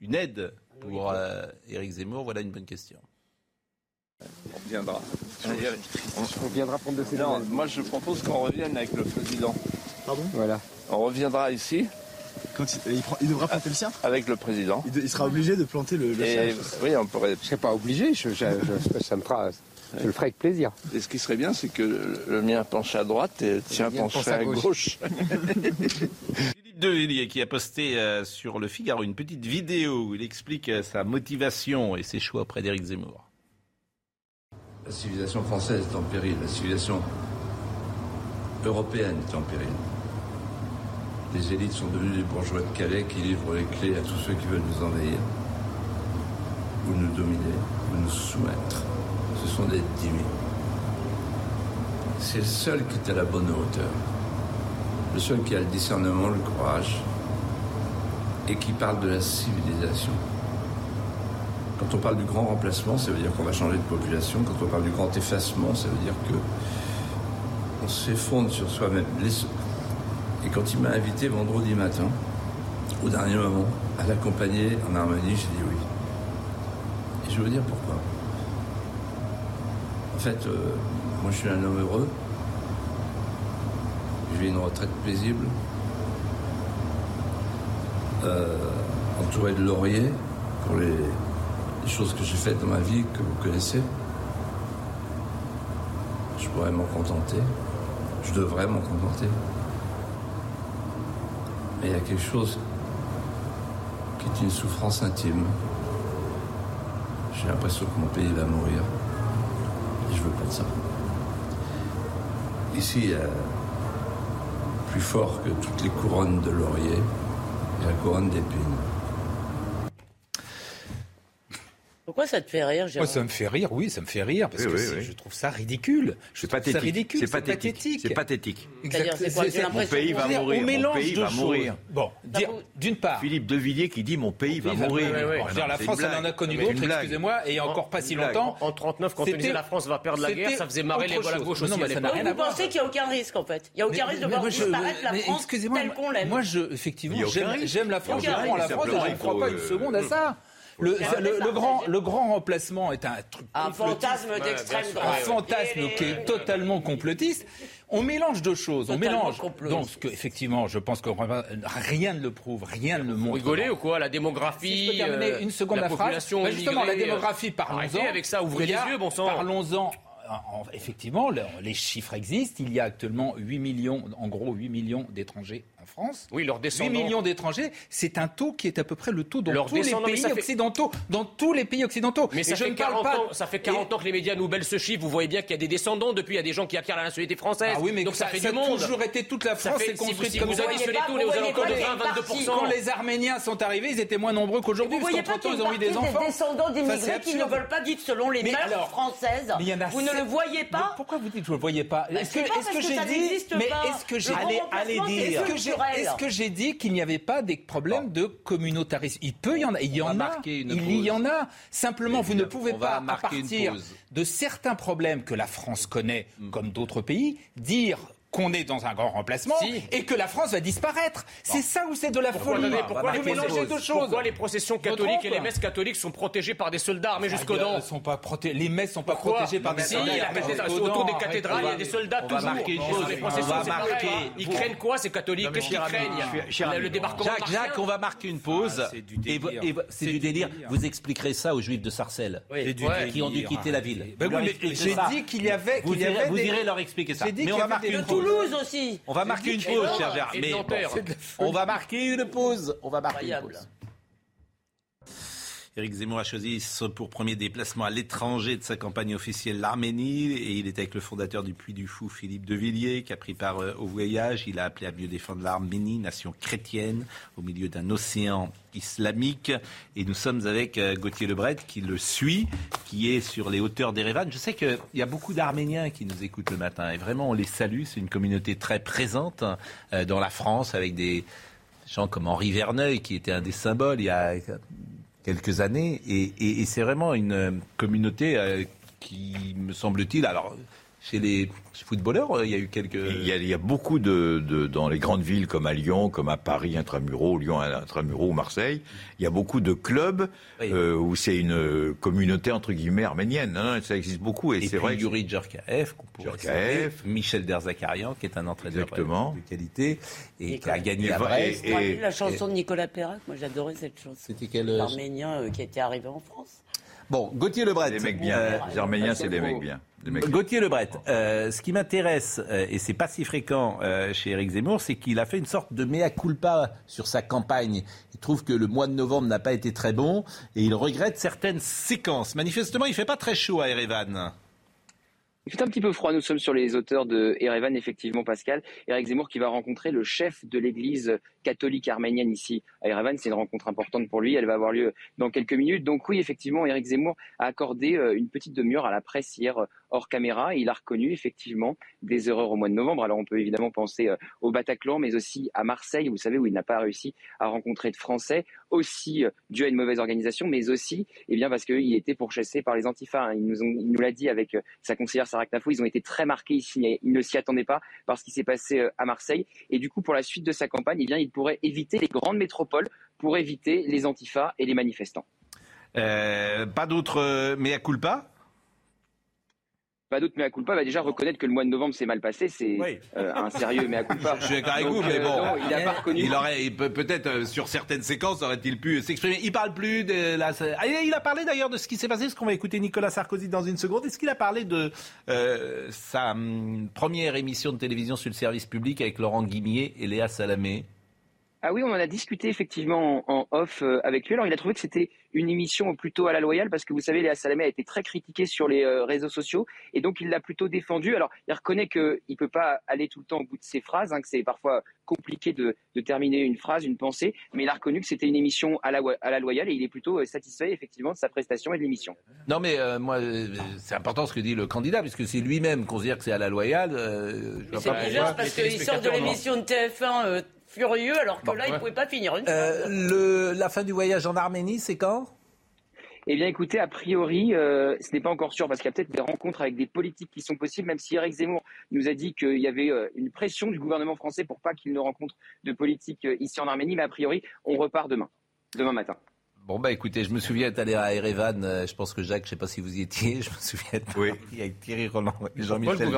Speaker 1: une aide pour euh, Éric Zemmour? Voilà une bonne question.
Speaker 9: On reviendra.
Speaker 8: On viendra prendre de nouvelles.
Speaker 9: moi je propose qu'on revienne avec le président.
Speaker 8: Voilà.
Speaker 9: On reviendra ici
Speaker 10: Quand il, il prend- il devra planter le sien
Speaker 9: avec le président.
Speaker 10: il, de- il sera obligé de planter le, le
Speaker 9: Et
Speaker 10: sien.
Speaker 9: oui, on pourrait.
Speaker 8: Je serai pas obligé, je, je- je- ça me fera, je le ferai avec plaisir.
Speaker 9: Et ce qui serait bien, c'est que le, mien penche à droite et le tien penche à
Speaker 8: à
Speaker 9: gauche.
Speaker 8: gauche.
Speaker 1: Philippe de Villiers qui a posté euh, sur le Figaro une petite vidéo où il explique euh, sa motivation et ses choix auprès d'Éric Zemmour.
Speaker 11: La civilisation française est en péril, la civilisation européenne est en péril. Les élites sont devenues des bourgeois de Calais qui livrent les clés à tous ceux qui veulent nous envahir, ou nous dominer, ou nous soumettre. Ce sont des diminués. C'est le seul qui est à la bonne hauteur, le seul qui a le discernement, le courage, et qui parle de la civilisation. Quand on parle du grand remplacement, ça veut dire qu'on va changer de population. Quand on parle du grand effacement, ça veut dire que on s'effondre sur soi-même. Et quand il m'a invité vendredi matin, au dernier moment, à l'accompagner en Arménie, j'ai dit oui. Et je vais vous dire pourquoi. En fait, euh, moi je suis un homme heureux. J'ai une retraite paisible. Euh, entouré de lauriers pour les choses que j'ai faites dans ma vie que vous connaissez. Je pourrais m'en contenter. Je devrais m'en contenter. Mais il y a quelque chose qui est une souffrance intime. J'ai l'impression que mon pays va mourir. Et je veux pas de ça. Ici, plus fort que toutes les couronnes de laurier, il y a la couronne d'épines.
Speaker 2: Pourquoi ça te fait rire,
Speaker 5: Moi,
Speaker 2: Jérôme
Speaker 5: ça me fait rire, oui, ça me fait rire, parce
Speaker 4: Oui,
Speaker 5: que
Speaker 4: oui,
Speaker 5: c'est-
Speaker 4: oui.
Speaker 5: je trouve ça ridicule. Je
Speaker 4: C'est
Speaker 5: trouve
Speaker 4: pathétique.
Speaker 5: ça ridicule,
Speaker 4: C'est pathétique. C'est pathétique.
Speaker 2: L'impression
Speaker 4: Mon pays va mourir.
Speaker 5: On
Speaker 4: Mon
Speaker 5: mélange
Speaker 4: pays
Speaker 5: deux
Speaker 4: va
Speaker 5: choses.
Speaker 4: mourir.
Speaker 5: Bon, d'une part,
Speaker 4: Philippe de Villiers qui dit mon pays va mourir.
Speaker 5: la France, elle en a connu d'autres, excusez-moi, et encore pas si longtemps.
Speaker 3: En 39, quand on disait la France va perdre la guerre, ça faisait marrer les
Speaker 5: autre
Speaker 3: à gauche aussi
Speaker 2: vous pensez qu'il n'y a aucun risque, en fait Il n'y a aucun risque de voir
Speaker 5: moi, je-
Speaker 2: disparaître la France
Speaker 5: excusez-moi,
Speaker 2: telle qu'on l'aime
Speaker 5: Moi, je, effectivement, j'aime la France, la. France et je ne crois pas une seconde à ça. Le, grand,
Speaker 2: c'est-
Speaker 5: le grand remplacement est un truc
Speaker 2: Un fantasme d'extrême
Speaker 3: sûr.
Speaker 5: un
Speaker 2: droite.
Speaker 5: fantasme qui est totalement complotiste. On mélange deux choses. On mélange. Donc, ce que, effectivement, je pense que rien ne le prouve, rien ne le
Speaker 3: Vous
Speaker 5: montre.
Speaker 3: rigolez ou quoi La
Speaker 5: Si je
Speaker 3: démographie,
Speaker 5: peux terminer
Speaker 3: euh,
Speaker 5: une seconde
Speaker 3: la
Speaker 5: la, phrase.
Speaker 3: population
Speaker 5: Bah, justement, la
Speaker 3: immigrée, euh,
Speaker 5: démographie, parlons-en.
Speaker 3: avec ça, ouvrez les yeux, bon sang.
Speaker 5: Parlons-en. En- effectivement, le- les chiffres existent. Il y a actuellement 8 millions, en gros 8 millions d'étrangers en France.
Speaker 3: Oui, leurs
Speaker 5: 8
Speaker 3: descendants.
Speaker 5: millions d'étrangers, c'est un taux qui est à peu près le taux dans
Speaker 3: Leurs
Speaker 5: tous les pays
Speaker 3: ça fait-
Speaker 5: occidentaux. Dans tous les pays occidentaux.
Speaker 3: Mais
Speaker 5: Et
Speaker 3: ça
Speaker 5: je
Speaker 3: fait,
Speaker 5: ne parle
Speaker 3: 40
Speaker 5: pas.
Speaker 3: ans, ça fait 40 ans que les médias nous bêlent ce chiffre. Vous voyez bien qu'il y a des descendants depuis. Il y a des gens qui acquièrent la nationalité française.
Speaker 5: Ah oui, mais
Speaker 3: Donc ça, fait
Speaker 5: ça
Speaker 3: du
Speaker 5: a
Speaker 3: monde.
Speaker 5: toujours été toute la
Speaker 3: Ça
Speaker 5: France
Speaker 3: fait-
Speaker 5: est
Speaker 3: si vous,
Speaker 5: construite
Speaker 3: si
Speaker 5: comme
Speaker 3: vous
Speaker 5: ça.
Speaker 3: additionnez tous, est aux alentours de
Speaker 2: les
Speaker 3: 20-22%.
Speaker 5: Quand les Arméniens sont arrivés, ils étaient moins nombreux qu'aujourd'hui.
Speaker 2: Vous
Speaker 5: parce
Speaker 2: voyez pas
Speaker 5: qu'entre eux,
Speaker 2: qu'il y
Speaker 5: ils
Speaker 2: a
Speaker 5: ont eu des enfants.
Speaker 2: des descendants
Speaker 5: Ça,
Speaker 2: d'immigrés qui ne veulent pas vivre selon les mœurs françaises
Speaker 5: mais il y en a
Speaker 2: Vous ne le voyez pas
Speaker 5: pourquoi vous dites que je ne le voyais pas?
Speaker 2: Bah,
Speaker 5: Est-ce
Speaker 2: c'est
Speaker 5: que,
Speaker 2: pas
Speaker 5: est-ce que j'ai
Speaker 2: ça
Speaker 5: dit Mais est-ce que j'ai
Speaker 2: c'est
Speaker 5: dire Est-ce que j'ai
Speaker 2: culturel.
Speaker 5: est-ce que j'ai dit qu'il n'y avait pas des problèmes de communautarisme? Il peut y en a, il y en a,
Speaker 1: marquer une
Speaker 5: il y en a. Simplement, vous ne pouvez pas à partir de certains problèmes que la France connaît,
Speaker 1: Mm.
Speaker 5: comme d'autres pays, dire qu'on est dans un grand remplacement et que la France va disparaître. C'est ça où c'est de la
Speaker 3: Pourquoi,
Speaker 5: folie.
Speaker 3: pourquoi, les,
Speaker 5: vous mélangez
Speaker 3: processions-
Speaker 5: deux choses.
Speaker 3: pourquoi les processions catholiques et les messes catholiques sont protégées par des soldats armés jusqu'aux dents
Speaker 5: elles sont pas proté- Les messes sont pas
Speaker 3: Pourquoi
Speaker 5: protégées par des
Speaker 3: Si,
Speaker 5: soldats. jusqu'aux
Speaker 3: autour des cathédrales, il y a des soldats toujours. les processions. Ils craignent quoi, ces catholiques Qu'est-ce qu'ils craignent Le- débarquement
Speaker 1: Jacques, on va marquer une pause.
Speaker 5: Ah, c'est du délire.
Speaker 1: Vous expliquerez ça aux Juifs de Sarcelles, qui ont dû quitter la ville.
Speaker 5: Ben j'ai dit qu'il y avait,
Speaker 1: Vous irez, leur expliquer ça.
Speaker 5: J'ai dit
Speaker 1: Mais
Speaker 5: qu'il
Speaker 1: on
Speaker 5: y
Speaker 1: va marquer une pause.
Speaker 2: Toulouse aussi.
Speaker 1: On va marquer une pause, cher Gérard. Mais bon, on va marquer une pause. On va marquer une pause. Éric Zemmour a choisi pour premier déplacement à l'étranger de sa campagne officielle l'Arménie et il est avec le fondateur du Puy du Fou, Philippe de Villiers, qui a pris part euh, au voyage. Il a appelé à mieux défendre l'Arménie, nation chrétienne, au milieu d'un océan islamique. Et nous sommes avec euh, Gauthier Lebret qui le suit, qui est sur les hauteurs d'Erevan. Je sais qu'il y a beaucoup d'Arméniens qui nous écoutent le matin et vraiment on les salue. C'est une communauté très présente euh, dans la France avec des gens comme Henri Verneuil qui était un des symboles quelques années. Et, et- c'est vraiment une euh, communauté euh, qui, me semble-t-il, alors chez les footballeurs, euh, il y a eu quelques...
Speaker 4: Il y a, il y a beaucoup de, de- dans les grandes villes comme à Lyon, comme à Paris intramuros, Lyon intramuros ou Marseille, il y a beaucoup de clubs
Speaker 1: Oui.
Speaker 4: euh, où c'est une euh, communauté entre guillemets arménienne. Non, non, ça existe beaucoup et,
Speaker 1: Et
Speaker 4: c'est vrai. que-
Speaker 1: Yuri Djorkaeff, Michel Derzakarian, qui est un entraîneur
Speaker 4: Exactement.
Speaker 1: de qualité et qui a gagné
Speaker 4: Et
Speaker 1: à Brest.
Speaker 4: et-
Speaker 2: la chanson de Nicolas Perrac Moi, j'adorais cette chanson.
Speaker 1: C'était quel...
Speaker 2: L'Arménien euh, qui était arrivé en France.
Speaker 1: Bon, Gauthier Lebret.
Speaker 4: Des mecs bien.
Speaker 1: euh,
Speaker 4: les Arméniens, c'est des mecs bien. Des mecs bien.
Speaker 1: Gauthier Lebret, euh, ce qui m'intéresse, euh, et c'est pas si fréquent euh, chez Éric Zemmour, c'est qu'il a fait une sorte de mea culpa sur sa campagne. Il trouve que le mois de novembre n'a pas été très bon et il regrette certaines séquences. Manifestement, il fait pas très chaud à Erevan.
Speaker 12: Il fait un petit peu froid. Nous sommes sur les hauteurs de Erevan, effectivement, Pascal. Eric Zemmour qui va rencontrer le chef de l'église catholique arménienne ici à Erevan. C'est une rencontre importante pour lui. Elle va avoir lieu dans quelques minutes. Donc oui, effectivement, Eric Zemmour a accordé euh, une petite demi-heure à la presse hier hors caméra. Et il a reconnu effectivement des erreurs au mois de novembre. Alors on peut évidemment penser euh, au Bataclan, mais aussi à Marseille, vous savez, où il n'a pas réussi à rencontrer de Français, aussi euh, dû à une mauvaise organisation, mais aussi eh bien, parce qu'il était pourchassé par les antifas. hein. Il nous, l'a dit avec euh, sa conseillère Sarah Knafou, ils ont été très marqués ici. Ils ne s'y attendaient pas parce qu'il s'est passé à Marseille. Et du coup, pour la suite de sa campagne, eh bien, il pourrait éviter les grandes métropoles pour éviter les antifas et les manifestants.
Speaker 1: Pas d'autres mea culpa?
Speaker 12: Pas d'autre mea culpa va déjà reconnaître que le mois de novembre s'est mal passé. C'est
Speaker 1: Oui.
Speaker 12: euh, un sérieux mea culpa.
Speaker 1: Je suis d'accord avec vous, mais
Speaker 12: euh,
Speaker 1: bon.
Speaker 12: non, il n'a pas reconnu.
Speaker 1: Il aurait, il peut- peut-être euh, sur certaines séquences aurait-il pu s'exprimer. Il parle plus de la. Ah, il a parlé d'ailleurs de ce qui s'est passé, parce qu'on va écouter Nicolas Sarkozy dans une seconde. Est-ce qu'il a parlé de euh, sa hum, première émission de télévision sur le service public avec Laurent Guimier et Léa Salamé?
Speaker 12: Ah oui, on en a discuté effectivement en, en off euh, avec lui. Alors, il a trouvé que c'était une émission plutôt à la loyale parce que vous savez, Léa Salamé a été très critiquée sur les euh, réseaux sociaux et donc il l'a plutôt défendue. Alors, il reconnaît qu'il ne peut pas aller tout le temps au bout de ses phrases, hein, que c'est parfois compliqué de, de terminer une phrase, une pensée, mais il a reconnu que c'était une émission à la, à la loyale et il est plutôt euh, satisfait effectivement de sa prestation et de l'émission.
Speaker 1: Non, mais euh, moi, euh, c'est important ce que dit le candidat, puisque c'est lui-même considère que c'est à la loyale. euh,
Speaker 2: C'est bizarre parce qu'il sort de l'émission de TF1 euh, furieux alors que là, il ne pouvait pas finir une
Speaker 1: Euh, le, la fin du voyage en Arménie, c'est quand?
Speaker 12: Eh bien, écoutez, a priori, euh, ce n'est pas encore sûr parce qu'il y a peut-être des rencontres avec des politiques qui sont possibles, même si Eric Zemmour nous a dit qu'il y avait euh, une pression du gouvernement français pour pas qu'il ne rencontre de politique euh, ici en Arménie. Mais a priori, on repart demain, demain matin.
Speaker 1: Bon bah écoutez, je me souviens être allé à Erevan, euh, je pense que Jacques, je sais pas si vous y étiez, je me souviens être
Speaker 4: Oui.
Speaker 1: parti avec Thierry Roland et Jean-Michel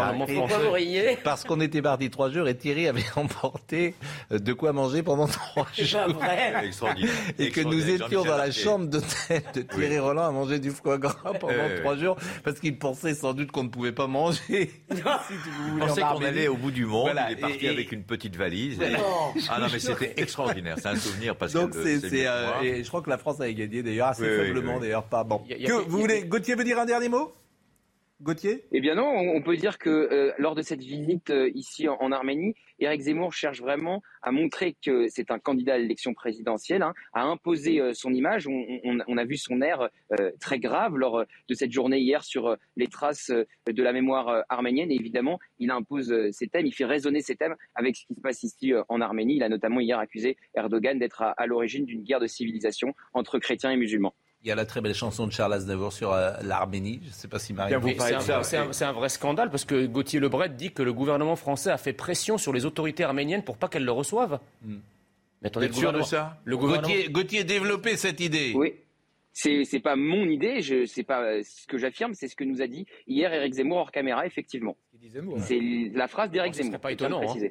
Speaker 1: parce qu'on était partis trois jours et Thierry avait emporté euh, de quoi manger pendant trois jours.
Speaker 2: vrai.
Speaker 1: Et que nous étions dans la chambre d'hôtel de Thierry Roland à manger du foie gras pendant
Speaker 4: Euh,
Speaker 1: trois jours parce qu'il pensait sans doute qu'on ne pouvait pas manger. Si vous
Speaker 4: Il pensait qu'on allait au bout du monde.
Speaker 1: Voilà,
Speaker 4: il est parti
Speaker 1: et- et-
Speaker 4: avec une petite valise. et-
Speaker 2: Non.
Speaker 4: Ah non, mais c'était extraordinaire. C'est un souvenir parce
Speaker 1: Donc
Speaker 4: que
Speaker 1: c'est, je crois que la France avait gagné d'ailleurs assez
Speaker 4: Oui, oui,
Speaker 1: faiblement
Speaker 4: oui.
Speaker 1: d'ailleurs pas bon.
Speaker 3: Y a- y a-
Speaker 1: que
Speaker 3: y a-
Speaker 1: vous voulez Gauthier veut dire un dernier mot? Gauthier?
Speaker 12: Eh bien non, on on peut dire que euh, lors de cette visite euh, ici en, en Arménie, Eric Zemmour cherche vraiment à montrer que c'est un candidat à l'élection présidentielle, hein, à imposer euh, son image. On, a vu son air euh, très grave lors euh, de cette journée hier sur les traces de la mémoire arménienne. Et évidemment, il impose ses thèmes, il fait résonner ses thèmes avec ce qui se passe ici en Arménie. Il a notamment hier accusé Erdogan d'être à l'origine d'une guerre de civilisation entre chrétiens et musulmans.
Speaker 1: Il y a la très belle chanson de Charles Aznavour sur euh, l'Arménie. Je ne sais pas si Marie.
Speaker 3: C'est un, vrai scandale parce que Gauthier Lebret dit que le gouvernement français a fait pression sur les autorités arméniennes pour pas qu'elles le reçoivent. Mais attendez,
Speaker 4: Vous
Speaker 3: le
Speaker 4: êtes sûr de
Speaker 3: gouvernement-
Speaker 4: ça
Speaker 3: Le gouvernement.
Speaker 1: Gauthier, Gauthier, développez cette idée.
Speaker 12: Oui. C'est c'est pas mon idée, je c'est pas ce que j'affirme, c'est ce que nous a dit hier Éric Zemmour hors caméra, effectivement. C'est la phrase
Speaker 3: serait
Speaker 12: Zemmour.
Speaker 3: pas étonnant, hein.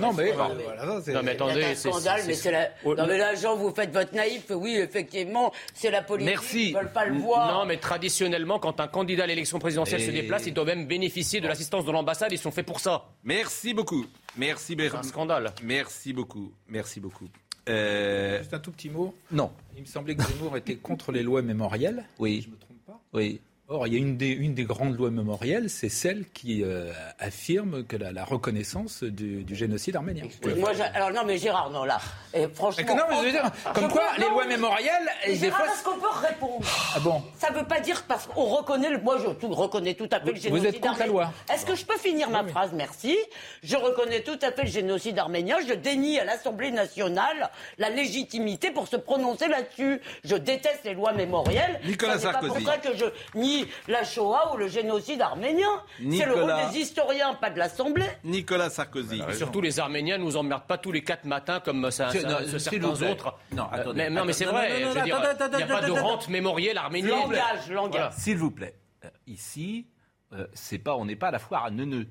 Speaker 5: Non, mais voilà, ça, c'est-
Speaker 3: Non, mais
Speaker 2: C'est
Speaker 3: attendez,
Speaker 2: un
Speaker 3: c'est-
Speaker 2: scandale, mais c'est la... Non, mais là, Jean, vous faites votre naïf. Oui, effectivement, c'est la politique.
Speaker 1: Merci.
Speaker 2: Ils veulent pas le voir.
Speaker 3: Non, mais traditionnellement, quand un candidat à l'élection présidentielle se déplace, il doit même bénéficier de l'assistance de l'ambassade. Ils sont faits pour ça.
Speaker 1: Merci beaucoup. Merci,
Speaker 3: C'est un scandale.
Speaker 1: Merci beaucoup. Merci beaucoup. Euh,
Speaker 5: Juste un tout petit mot.
Speaker 1: non.
Speaker 5: Il me semblait que Zemmour était contre les lois mémorielles.
Speaker 1: Oui.
Speaker 5: Je me trompe pas.
Speaker 1: Oui.
Speaker 5: Or, il y a une des, une des grandes lois mémorielles, c'est celle qui euh, affirme que la, la reconnaissance du, du génocide arménien.
Speaker 2: Moi, alors non, mais Gérard, non, là. Et franchement.
Speaker 5: Mais que non, mais je veux dire, comme
Speaker 2: Je
Speaker 5: quoi, les
Speaker 2: non,
Speaker 5: lois mémorielles,
Speaker 2: Mais Gérard,
Speaker 5: fois,
Speaker 2: est-ce qu'on peut répondre
Speaker 5: Ah bon
Speaker 2: Ça veut pas dire parce qu'on reconnaît le. Moi, je tout- reconnais tout à fait le génocide.
Speaker 5: vous êtes contre la
Speaker 2: arménien.
Speaker 5: loi
Speaker 2: Est-ce que je peux finir ma phrase? Merci. Je reconnais tout à fait le génocide arménien. Je dénie à l'Assemblée nationale la légitimité pour se prononcer là-dessus. Je déteste les lois mémorielles.
Speaker 1: Nicolas
Speaker 2: n'est pas
Speaker 1: Sarkozy.
Speaker 2: pour ça que je nie la Shoah ou le génocide arménien. C'est le
Speaker 1: Nicolas-
Speaker 2: rôle des historiens, pas de l'Assemblée.
Speaker 1: Nicolas Sarkozy.
Speaker 3: Et surtout, les Arméniens nous emmerdent pas tous les quatre matins comme ça, ça-
Speaker 1: non,
Speaker 3: certains autres.
Speaker 1: Non,
Speaker 3: Euh,
Speaker 1: attendez.
Speaker 3: mais, non, mais c'est vrai. il n'y a pas de rente mémorielle arménienne.
Speaker 2: Langage, langage.
Speaker 1: S'il vous plaît. Euh, ici, euh, c'est pas, on n'est pas à la foire à Neuneu.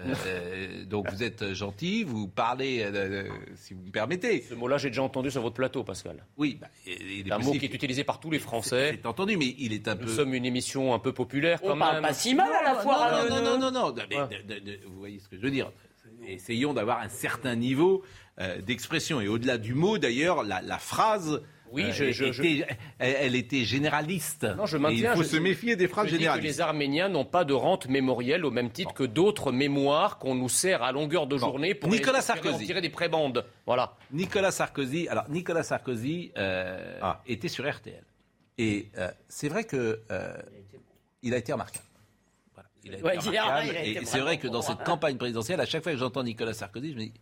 Speaker 1: Euh, euh, donc vous êtes gentil, vous parlez, euh, euh, si vous me permettez.
Speaker 3: Ce mot-là, j'ai déjà entendu sur votre plateau, Pascal.
Speaker 1: Oui, bah, il
Speaker 3: C'est un mot qui est utilisé par tous les Français.
Speaker 1: C'est entendu, mais il est un
Speaker 3: Nous
Speaker 1: peu.
Speaker 3: sommes une émission un peu populaire quand
Speaker 2: On parle
Speaker 3: même.
Speaker 2: pas si mal à la foire à
Speaker 1: non, non, non, non, non, mais
Speaker 3: Ouais.
Speaker 1: de- de- de- vous voyez ce que je veux dire. Essayons d'avoir un certain niveau euh, d'expression. Et au-delà du mot, d'ailleurs, la, la phrase.
Speaker 3: Oui,
Speaker 1: euh,
Speaker 3: je- je- je-
Speaker 1: était- Elle, elle était généraliste.
Speaker 3: Non, je
Speaker 1: Et
Speaker 3: maintiens.
Speaker 1: il faut
Speaker 3: je-
Speaker 1: se méfier des phrases
Speaker 3: je dis que
Speaker 1: généralistes.
Speaker 3: les Arméniens n'ont pas de rente mémorielle au même titre que d'autres mémoires qu'on nous sert à longueur de journée pour
Speaker 1: Nicolas Sarkozy.
Speaker 3: tirer des prébendes. Voilà.
Speaker 1: Nicolas Sarkozy, alors Nicolas Sarkozy euh,
Speaker 4: Ah.
Speaker 1: était sur RTL. Et euh, c'est vrai que euh, il a été remarquable. Voilà, il a été
Speaker 2: Ouais, il a-
Speaker 1: remarquable.
Speaker 2: il a été
Speaker 1: Et c'est vrai que dans cette campagne présidentielle, à chaque fois que j'entends Nicolas Sarkozy, je me dis,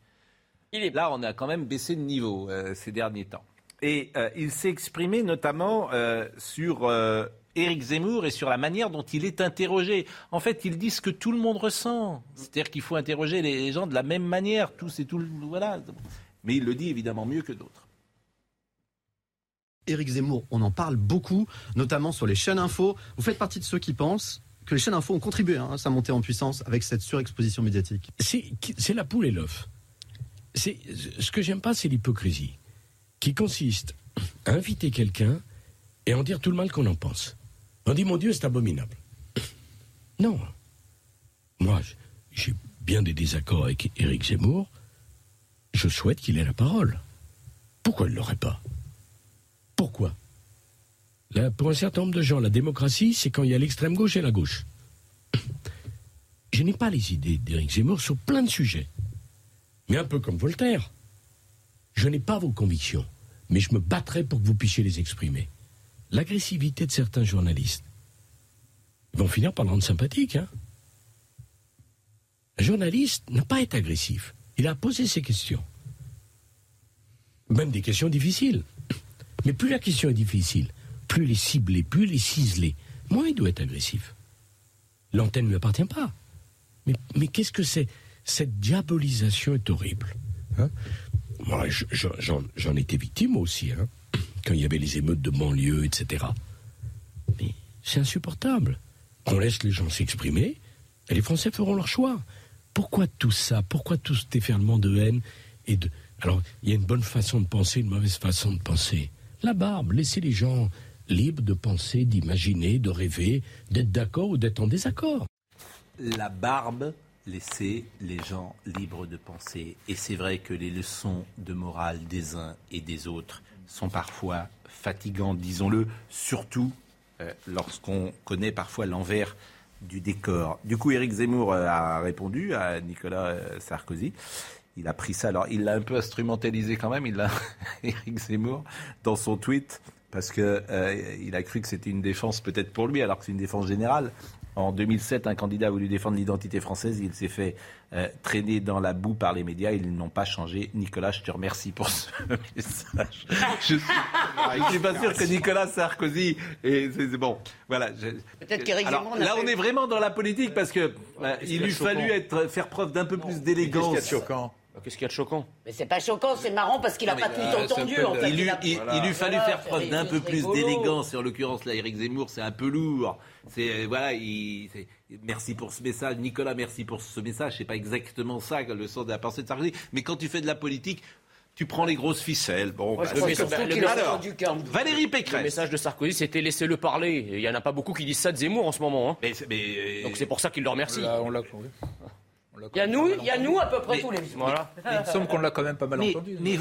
Speaker 2: Il est
Speaker 1: là, on a quand même baissé de niveau euh, ces derniers temps. Et euh, il s'est exprimé notamment euh, sur euh, Éric Zemmour et sur la manière dont il est interrogé. En fait, il dit ce que tout le monde ressent. C'est-à-dire qu'il faut interroger les gens de la même manière, tous et tout. le- Voilà. Mais il le dit évidemment mieux que d'autres.
Speaker 13: Éric Zemmour, on en parle beaucoup, notamment sur les chaînes info. Vous faites partie de ceux qui pensent que les chaînes info ont contribué hein, à sa montée en puissance avec cette surexposition médiatique.
Speaker 14: C'est la poule et l'œuf. C'est ce que j'aime pas, c'est l'hypocrisie, qui consiste à inviter quelqu'un et en dire tout le mal qu'on en pense. On dit mon Dieu, c'est abominable. Non. Moi, j'ai bien des désaccords avec Éric Zemmour. Je souhaite qu'il ait la parole. Pourquoi il ne l'aurait pas? Pourquoi? Pour un certain nombre de gens, la démocratie, c'est quand il y a l'extrême gauche et la gauche. Je n'ai pas les idées d'Éric Zemmour sur plein de sujets. Mais un peu comme Voltaire. Je n'ai pas vos convictions, mais je me battrai pour que vous puissiez les exprimer. L'agressivité de certains journalistes ils vont finir par le rendre sympathique. Hein un journaliste n'a pas être agressif. Il a posé ses questions. Même des questions difficiles. Mais plus la question est difficile, plus elle est ciblée, plus elle est ciselée, moins il doit être agressif. L'antenne ne lui appartient pas. Mais, mais qu'est-ce que c'est? Cette diabolisation est horrible. hein. Moi, je- j'en étais victime aussi, hein, quand il y avait les émeutes de banlieue, etc. Mais c'est insupportable. On laisse les gens s'exprimer et les Français feront leur choix. Pourquoi tout ça? Pourquoi tout ce déferlement de haine et de... Alors, il y a une bonne façon de penser, une mauvaise façon de penser. La barbe, laissez les gens libres de penser, d'imaginer, de rêver, d'être d'accord ou d'être en désaccord.
Speaker 1: La barbe laissait les gens libres de penser. Et c'est vrai que les leçons de morale des uns et des autres sont parfois fatigantes, disons-le, surtout euh, lorsqu'on connaît parfois l'envers du décor. Du coup, Éric Zemmour euh, a répondu à Nicolas euh, Sarkozy. Il a pris ça, alors il l'a un peu instrumentalisé quand même, il Éric Zemmour, dans son tweet, parce que euh, a cru que c'était une défense peut-être pour lui, alors que c'est une défense générale. En 2007, un candidat a voulu défendre l'identité française, il s'est fait euh, traîner dans la boue par les médias, ils n'ont pas changé. Nicolas, je te remercie pour ce message. Je suis- Je suis pas sûr que Nicolas Sarkozy. Et c'est bon. Voilà. je-
Speaker 2: Peut-être qu'Éric Zemmour
Speaker 1: Là, on est vraiment dans la politique parce que euh, il lui fallu être, faire preuve d'un peu plus
Speaker 4: Qu'est-ce
Speaker 1: d'élégance.
Speaker 4: Choquant
Speaker 3: Qu'est-ce qu'il y a de choquant
Speaker 2: Mais c'est pas choquant, c'est marrant parce qu'il a pas tout entendu. En fait.
Speaker 1: Il, lui-
Speaker 2: a-
Speaker 1: il- il lui fallu
Speaker 2: Voilà,
Speaker 1: faire preuve d'un peu plus d'élégance. Et en l'occurrence, là, Éric Zemmour, c'est un peu lourd. C'est euh, voilà, il, merci pour ce message, Nicolas. Merci pour ce message. C'est pas exactement ça le sens de la pensée de Sarkozy. Mais quand tu fais de la politique, tu prends les grosses ficelles. Bon,
Speaker 2: je
Speaker 1: bah,
Speaker 2: a
Speaker 1: Alors,
Speaker 2: entendu qu'un-
Speaker 1: Valérie
Speaker 3: Le
Speaker 1: Pécresse.
Speaker 3: message de Sarkozy, c'était laissez-le parler. Il y en a pas beaucoup qui disent ça de Zemmour en ce moment. hein.
Speaker 1: Mais, mais, euh,
Speaker 3: Donc c'est pour ça qu'il le remercie.
Speaker 5: On l'a-
Speaker 2: Il y a nous, il y a nous à peu près
Speaker 1: Mais-
Speaker 2: tous les jours.
Speaker 3: Voilà.
Speaker 5: Il me semble qu'on l'a quand même pas mal
Speaker 1: mais-
Speaker 5: entendu.
Speaker 1: mais-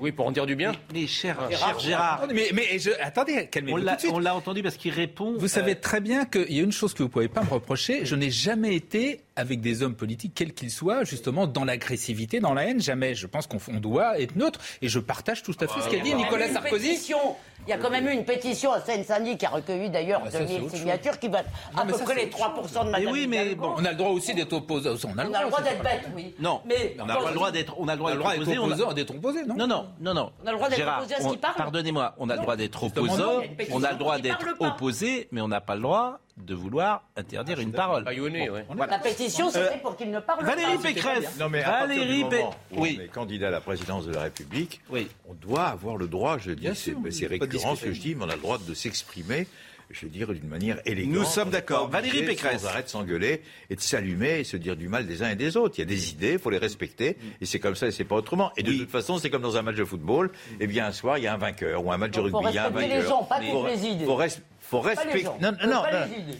Speaker 3: Oui, pour en dire du bien.
Speaker 1: mais cher,
Speaker 2: Gérard,
Speaker 1: cher Gérard,
Speaker 5: Attendez, Mais, mais je- attendez, calmez-vous tout
Speaker 1: l'a
Speaker 5: de suite.
Speaker 1: on l'a entendu parce qu'il répond.
Speaker 5: Vous savez très bien qu'il y a une chose que vous ne pouvez pas me reprocher. Je n'ai jamais été avec des hommes politiques, quels qu'ils soient, justement dans l'agressivité, dans la haine. Jamais. Je pense qu'on on doit être neutre. Et je partage tout à fait ce qu'a dit
Speaker 2: Il y a
Speaker 5: Nicolas Sarkozy.
Speaker 2: pétition. Il y a quand même eu une pétition à Seine-Saint-Denis qui a recueilli d'ailleurs
Speaker 5: Ah, ça,
Speaker 2: 2000
Speaker 5: c'est autre
Speaker 2: signatures qui va à
Speaker 5: mais
Speaker 2: peu
Speaker 5: ça,
Speaker 2: près les
Speaker 5: autre
Speaker 2: 3% de
Speaker 1: Mais
Speaker 2: Madame
Speaker 1: oui, mais bon.
Speaker 5: On a le droit aussi d'être opposé. On a le
Speaker 2: On a le
Speaker 5: droit,
Speaker 2: d'être bête, oui.
Speaker 1: Non,
Speaker 2: Mais
Speaker 1: on n'a pas le droit d'être, on a le droit
Speaker 5: On a le droit
Speaker 1: d'être opposé. on a-
Speaker 5: opposé, d'être opposé, non
Speaker 1: Non, non, non, non.
Speaker 2: On a le droit d'être
Speaker 1: Gérard,
Speaker 2: opposé à ce qu'il parle
Speaker 1: Pardonnez-moi, on a le droit d'être opposant,
Speaker 2: a
Speaker 1: on a le droit d'être opposé, mais on n'a pas le droit de vouloir interdire une parole.
Speaker 3: Baïonné, ouais.
Speaker 2: La pétition, c'était pour qu'il ne parle
Speaker 1: Valérie
Speaker 2: pas.
Speaker 1: Pécresse.
Speaker 4: Non, mais à partir
Speaker 1: Valérie
Speaker 4: du
Speaker 1: Pé-
Speaker 4: moment où
Speaker 1: Oui.
Speaker 4: on est candidat à la présidence de la République,
Speaker 1: Oui.
Speaker 4: on doit avoir le droit, je dis, c'est
Speaker 5: il
Speaker 4: récurrent ce que je dis, mais on a le droit de s'exprimer, je veux dire, d'une manière élégante.
Speaker 1: Nous sommes
Speaker 4: On
Speaker 1: d'accord. Valérie Pécresse.
Speaker 4: Sans arrêt de s'engueuler et de s'allumer et se dire du mal des uns et des autres. Il y a des idées, il faut les respecter, et c'est comme ça et c'est pas autrement. Et de
Speaker 1: Oui.
Speaker 4: toute façon, c'est comme dans un match de football, eh bien, un soir, il y a un vainqueur, ou un match de
Speaker 2: faut
Speaker 4: rugby, il y a un
Speaker 2: respecter
Speaker 4: vainqueur.
Speaker 2: les gens, pas toutes
Speaker 4: faut-
Speaker 2: les idées.
Speaker 4: Faut, res- faut respecter. Non, non, non.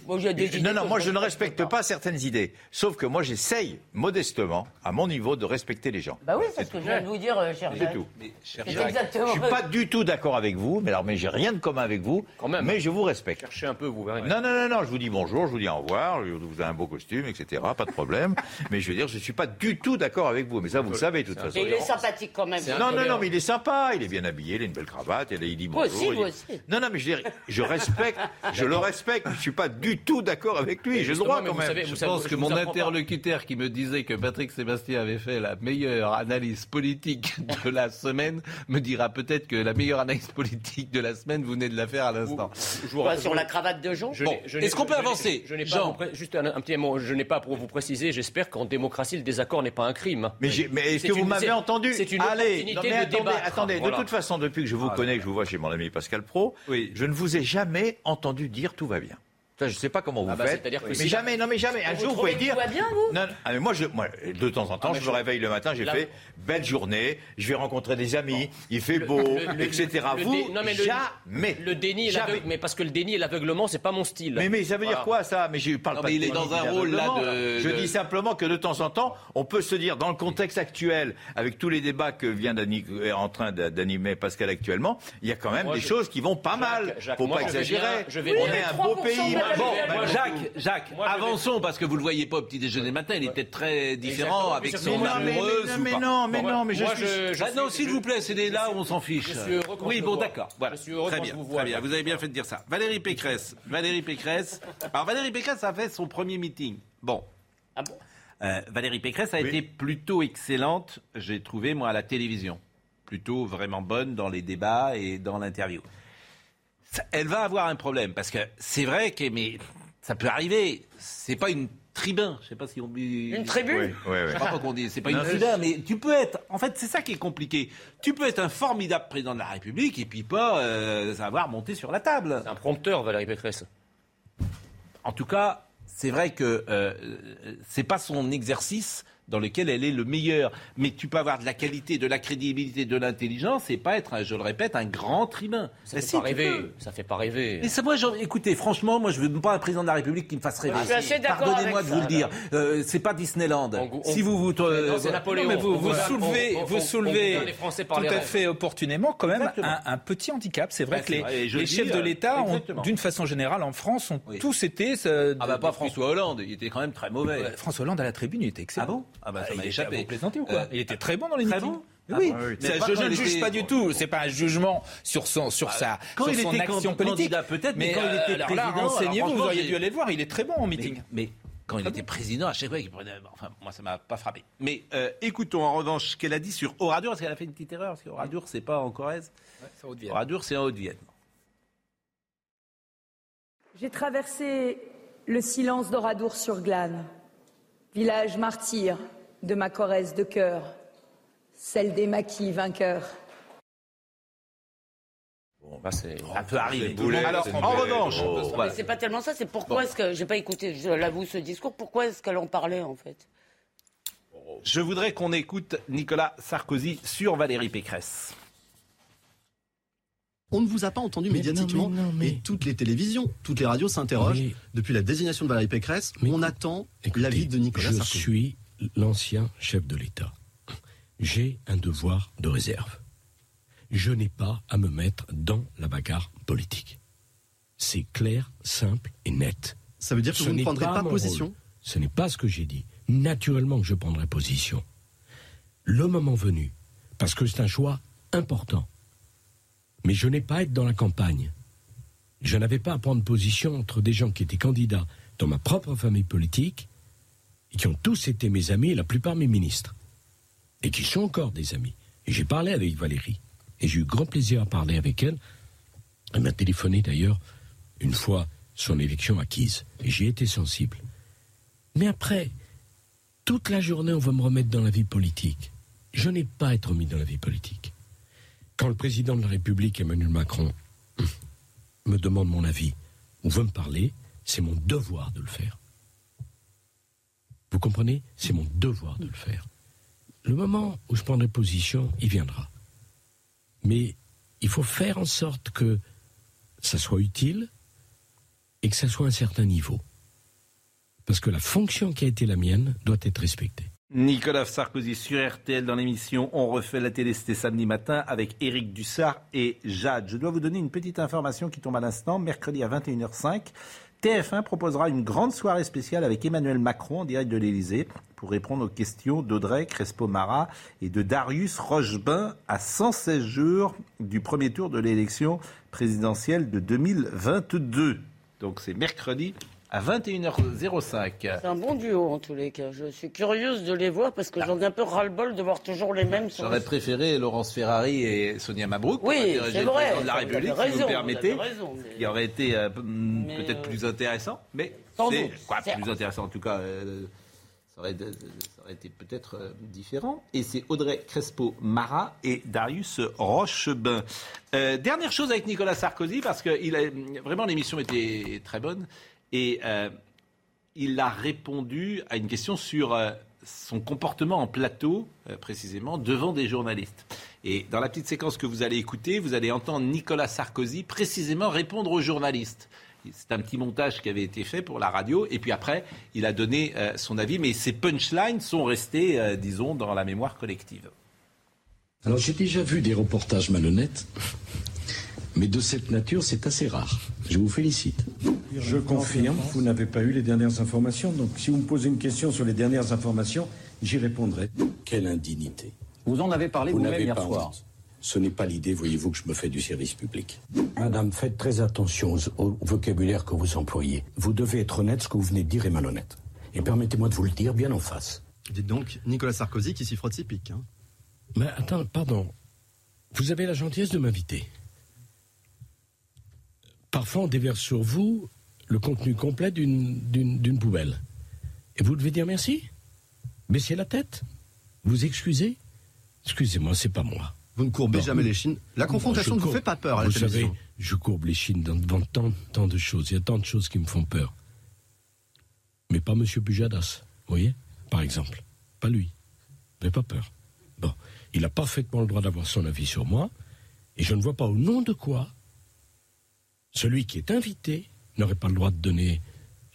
Speaker 2: Moi,
Speaker 4: Non, non, moi
Speaker 2: je
Speaker 4: je ne
Speaker 2: respecte
Speaker 4: respecte pas certaines idées. Sauf que moi j'essaye modestement, à mon niveau, de respecter les gens.
Speaker 2: Bah oui, c'est ce que je viens de vous dire, euh, cher
Speaker 4: C'est
Speaker 2: Jacques.
Speaker 4: tout.
Speaker 2: C'est
Speaker 4: Je
Speaker 2: exactement.
Speaker 4: suis pas du tout d'accord avec vous, mais alors mais j'ai rien de commun avec vous,
Speaker 3: Quand même.
Speaker 4: mais je vous respecte.
Speaker 3: Cherchez un peu, vous verrez.
Speaker 4: Non, non, non, non, je vous dis bonjour, je vous dis au revoir, je- vous avez un beau costume, etc. Pas de problème. mais je veux dire, je suis pas du tout d'accord avec vous. Mais ça, vous le savez, de toute façon.
Speaker 2: Mais il est sympathique quand même.
Speaker 4: Non, non, non, mais il est sympa, il est bien habillé, il a une belle cravate, il dit bonjour.
Speaker 2: aussi,
Speaker 4: il
Speaker 2: vous
Speaker 4: dit-
Speaker 2: aussi.
Speaker 4: Non, non, mais je veux dire, je respecte, je le respecte, mais je suis pas du tout d'accord avec lui. J'ai le droit quand
Speaker 3: vous
Speaker 4: même.
Speaker 3: savez-
Speaker 1: Je
Speaker 3: savez-
Speaker 1: pense que
Speaker 3: je
Speaker 1: mon
Speaker 3: pas.
Speaker 1: interlocuteur qui me disait que Patrick Sébastien avait fait la meilleure analyse politique de la semaine me dira peut-être que la meilleure analyse politique de la semaine, vous venez de la faire à l'instant.
Speaker 3: Je vous
Speaker 2: Pas
Speaker 3: rappelle-
Speaker 2: sur la cravate de Jean
Speaker 3: Je
Speaker 1: Bon, est-ce qu'on peut avancer
Speaker 3: Je n'ai pas
Speaker 1: Jean.
Speaker 3: juste un, un petit mot. Je n'ai pas pour vous préciser. J'espère qu'en démocratie, le désaccord n'est pas un crime.
Speaker 4: Mais, est-ce que vous m'avez entendu
Speaker 3: C'est une
Speaker 4: Allez,
Speaker 3: opportunité
Speaker 4: non, mais
Speaker 3: de
Speaker 4: attendez,
Speaker 3: débattre.
Speaker 4: attendez.
Speaker 3: Voilà.
Speaker 4: De toute façon, depuis que je vous connais, que je vous vois chez mon ami Pascal Pro,
Speaker 1: Oui.
Speaker 4: je ne vous ai jamais entendu dire tout va bien. Ça, je ne sais pas comment vous
Speaker 3: Ah bah,
Speaker 4: faites.
Speaker 3: c'est-à-dire que
Speaker 4: mais
Speaker 3: si-
Speaker 4: jamais, non mais jamais. Un
Speaker 2: Vous
Speaker 4: jour, vous pouvez dire.
Speaker 2: bien, vous
Speaker 4: Non, non, ah, mais moi, je, moi, de temps en temps,
Speaker 3: Ah, mais
Speaker 4: je
Speaker 3: je-
Speaker 4: me réveille le matin, j'ai fait belle journée, je vais rencontrer des amis, il fait beau,
Speaker 3: le-
Speaker 4: etc.
Speaker 3: le
Speaker 4: vous,
Speaker 3: non, mais le-
Speaker 4: jamais.
Speaker 3: Le déni
Speaker 4: Jamais.
Speaker 3: mais parce que le déni et l'aveuglement, c'est pas mon style.
Speaker 4: Mais, mais ça veut dire
Speaker 3: Voilà.
Speaker 4: quoi ça? Mais je parle
Speaker 1: Non,
Speaker 4: pas
Speaker 1: mais
Speaker 4: de
Speaker 1: il est dans un rôle, là, de-
Speaker 4: Je
Speaker 1: de-
Speaker 4: dis simplement que de temps en temps, on peut se dire dans le contexte actuel, avec tous les débats que vient en train d'a- d'animer Pascal actuellement, il y a quand même des choses qui vont pas mal. Faut pas exagérer. on est un
Speaker 2: 3%
Speaker 4: beau pays. Bon,
Speaker 1: Jacques, Jacques,
Speaker 3: Moi,
Speaker 1: avançons parce que vous le voyez pas au petit déjeuner matin. Il était très différent avec son
Speaker 4: mais non, mais,
Speaker 1: amoureuse
Speaker 4: mais- non, mais non, mais je
Speaker 3: moi,
Speaker 4: suis.
Speaker 1: Ah non, s'il vous plaît, c'est là où on s'en fiche. oui, bon, d'accord. Voilà. Très bien, très bien. Vous avez bien fait de dire ça. Valérie Pécresse. Valérie Pécresse. Alors Valérie Pécresse a fait son premier meeting. Bon.
Speaker 2: Ah bon?
Speaker 1: Euh, Valérie Pécresse a
Speaker 4: Oui.
Speaker 1: été plutôt excellente, j'ai trouvé, moi, à la télévision. Plutôt vraiment bonne dans les débats et dans l'interview. Ça- Elle va avoir un problème, parce que c'est vrai que, mais ça peut arriver. C'est pas une tribune, je sais pas si on dit.
Speaker 2: Une tribune
Speaker 4: Oui, oui, oui.
Speaker 1: Je crois pas qu'on dit, c'est pas une tribune, mais tu peux être, en fait, c'est ça qui est compliqué. Tu peux être un formidable président de la République et puis pas euh, savoir monter sur la table.
Speaker 3: C'est un prompteur, Valérie Pécresse.
Speaker 1: En tout cas, c'est vrai que euh, c'est pas son exercice dans lequel elle est le meilleur. Mais tu peux avoir de la qualité, de la crédibilité, de l'intelligence et pas être, je le répète, un grand tribun.
Speaker 3: Ça
Speaker 1: Mais
Speaker 3: fait
Speaker 1: si,
Speaker 3: pas rêver.
Speaker 1: peux.
Speaker 3: Ça fait pas rêver.
Speaker 1: Mais ça, moi, écoutez, franchement, moi, je veux pas un président de la République qui me fasse rêver.
Speaker 2: Ah,
Speaker 1: Pardonnez-moi de vous
Speaker 2: ça,
Speaker 1: le dire. Euh, c'est pas Disneyland.
Speaker 3: On- on-
Speaker 1: si vous vous, euh,
Speaker 3: Non, c'est Napoléon.
Speaker 5: Non, mais vous,
Speaker 3: On
Speaker 5: vous
Speaker 3: gouverne-
Speaker 5: soulevez, vous soulevez tout à fait opportunément quand même un, un petit handicap. C'est vrai que les,
Speaker 1: vrai, et je
Speaker 5: les
Speaker 1: le dis,
Speaker 5: chefs de
Speaker 1: euh,
Speaker 5: l'État, d'une façon générale, en France, ont
Speaker 1: Oui.
Speaker 5: tous été. euh,
Speaker 1: Ah bah pas François Hollande, il était quand même très mauvais.
Speaker 5: François Hollande à la tribune, il était excellent.
Speaker 1: Ah bon? Ah bah ça
Speaker 5: il
Speaker 1: m'a
Speaker 5: était-
Speaker 1: échappé.
Speaker 5: Vous plaisantez ou quoi
Speaker 1: Euh,
Speaker 5: Il était très bon dans les meetings.
Speaker 1: Ah
Speaker 5: oui,
Speaker 1: bon, oui.
Speaker 5: Ça,
Speaker 1: Mais pas
Speaker 5: je, ne juge
Speaker 1: était-
Speaker 5: pas du tout. C'est pas un jugement sur son, sur sa,
Speaker 1: quand
Speaker 5: sur
Speaker 1: il
Speaker 5: son
Speaker 1: était
Speaker 5: action
Speaker 1: candidat,
Speaker 5: politique.
Speaker 1: peut-être, mais
Speaker 5: mais
Speaker 1: quand il était
Speaker 5: euh, là,
Speaker 1: président,
Speaker 5: renseignez-vous, vous auriez dû aller le voir. Il est très bon en meeting.
Speaker 1: Mais, mais quand il était président, à chaque fois qu'il prenait. Enfin, moi, ça m'a pas frappé. Mais euh, écoutons en revanche ce qu'elle a dit sur Oradour, parce qu'elle a fait une petite erreur, parce qu'Oradour, c'est pas en Corrèze. Oradour, c'est en Haute-Vienne.
Speaker 15: J'ai traversé le silence d'Oradour sur Glane, village martyr de ma Corrèze de cœur, celle des maquis vainqueurs.
Speaker 1: Bon, bah, c'est un peu arrivé.
Speaker 4: Boulet,
Speaker 1: Alors, en
Speaker 4: Boulet,
Speaker 1: revanche, voilà.
Speaker 2: c'est pas tellement ça, c'est pourquoi est-ce que j'ai pas écouté, je l'avoue, ce discours. Pourquoi est-ce qu'elle en parlait en fait?
Speaker 1: Je voudrais qu'on écoute Nicolas Sarkozy sur Valérie Pécresse.
Speaker 13: On ne vous a pas entendu
Speaker 14: Mais
Speaker 13: médiatiquement
Speaker 14: non, mais non,
Speaker 13: et toutes les télévisions, toutes les radios s'interrogent depuis la désignation de Valérie Pécresse.
Speaker 14: Mais
Speaker 13: on attend l'avis de Nicolas
Speaker 14: je
Speaker 13: Sarkozy.
Speaker 14: suis l'ancien chef de l'État. J'ai un devoir de réserve. Je n'ai pas à me mettre dans la bagarre politique. C'est clair, simple et net.
Speaker 13: Ça veut dire que
Speaker 14: Ce
Speaker 13: vous ne prendrez pas position
Speaker 14: rôle. Ce n'est pas ce que j'ai dit. Naturellement que je prendrai position. Le moment venu, parce que c'est un choix important. Mais je n'ai pas à être dans la campagne. Je n'avais pas à prendre position entre des gens qui étaient candidats dans ma propre famille politique qui ont tous été mes amis et la plupart mes ministres. Et qui sont encore des amis. J'ai parlé avec Valérie. Et j'ai eu grand plaisir à parler avec elle. Elle m'a téléphoné d'ailleurs une fois son élection acquise. Et j'y ai été sensible. Mais après, toute la journée, on va me remettre dans la vie politique. Je n'ai pas à être mis dans la vie politique. Quand le président de la République, Emmanuel Macron, me demande mon avis ou veut me parler, c'est mon devoir de le faire. Vous comprenez? C'est mon devoir de le faire. Le moment où je prendrai position, il viendra. Mais il faut faire en sorte que ça soit utile et que ça soit à un certain niveau. Parce que la fonction qui a été la mienne doit être respectée.
Speaker 1: Nicolas Sarkozy sur RTL dans l'émission On refait la télé, c'était samedi matin avec Éric Dussard et Jade. Je dois vous donner une petite information qui tombe à l'instant. Mercredi à 21h05, TF1 proposera une grande soirée spéciale avec Emmanuel Macron en direct de l'Élysée pour répondre aux questions d'Audrey Crespo-Mara et de Darius Rochebain à 116 jours du premier tour de l'élection présidentielle de 2022. Donc c'est mercredi à 21h05.
Speaker 2: C'est un bon duo en tous les cas. Je suis curieuse de les voir parce que j'en ai un peu ras-le-bol de voir toujours les mêmes.
Speaker 1: J'aurais préféré Laurence Ferrari et Sonia Mabrouk
Speaker 2: Oui, c'est
Speaker 1: le
Speaker 2: vrai,
Speaker 1: président de la
Speaker 2: vous
Speaker 1: République, si
Speaker 2: raison,
Speaker 1: vous me
Speaker 2: vous
Speaker 1: permettez,
Speaker 2: raison, mais-
Speaker 1: qui aurait été euh, hmm, peut-être
Speaker 2: euh,
Speaker 1: plus intéressant, mais c'est quoi, plus intéressant en tout cas. euh, ça aurait, ça aurait été peut-être différent. Et c'est Audrey Crespo-Mara et Darius Rochebain. Euh, dernière chose avec Nicolas Sarkozy, parce que il a, vraiment l'émission était très bonne. Et euh, il a répondu à une question sur euh, son comportement en plateau, euh, précisément, devant des journalistes. Et dans la petite séquence que vous allez écouter, vous allez entendre Nicolas Sarkozy précisément répondre aux journalistes. C'est un petit montage qui avait été fait pour la radio, et puis après, il a donné son avis, mais ces punchlines sont restés, euh, disons, dans la mémoire collective.
Speaker 14: Alors j'ai déjà vu des reportages malhonnêtes, mais de cette nature, c'est assez rare. Je vous félicite.
Speaker 16: Je confirme, vous n'avez pas eu les dernières informations. Donc, si vous me posez une question sur les dernières informations, j'y répondrai.
Speaker 14: Quelle indignité.
Speaker 16: Vous en avez parlé
Speaker 14: Vous
Speaker 16: vous-même
Speaker 14: n'avez
Speaker 16: hier
Speaker 14: pas
Speaker 16: soir.
Speaker 14: honte. Ce n'est pas l'idée, voyez-vous, que je me fais du service public. Madame, faites très attention au vocabulaire que vous employez. Vous devez être honnête, ce que vous venez de dire est malhonnête. Et permettez-moi de vous le dire bien en face.
Speaker 13: Dites donc Nicolas Sarkozy qui s'y frotte ses pics. hein.
Speaker 14: Mais attends, pardon. Vous avez la gentillesse de m'inviter. Parfois, on déverse sur vous le contenu complet d'une- poubelle. Et vous devez dire merci. Baissez la tête. Vous excusez. Excusez-moi, c'est pas moi.
Speaker 13: Vous ne courbez
Speaker 14: Non.
Speaker 13: jamais les chines. La confrontation ne vous
Speaker 14: courbe-
Speaker 13: fait pas peur à la
Speaker 14: Vous savez, je courbe les chines dans- devant tant, tant de choses. Il y a tant de choses qui me font peur. Mais pas Monsieur Pujadas, vous voyez, par exemple. Pas lui. Mais pas peur. Bon, il a parfaitement le droit d'avoir son avis sur moi, et je ne vois pas au nom de quoi celui qui est invité n'aurait pas le droit de donner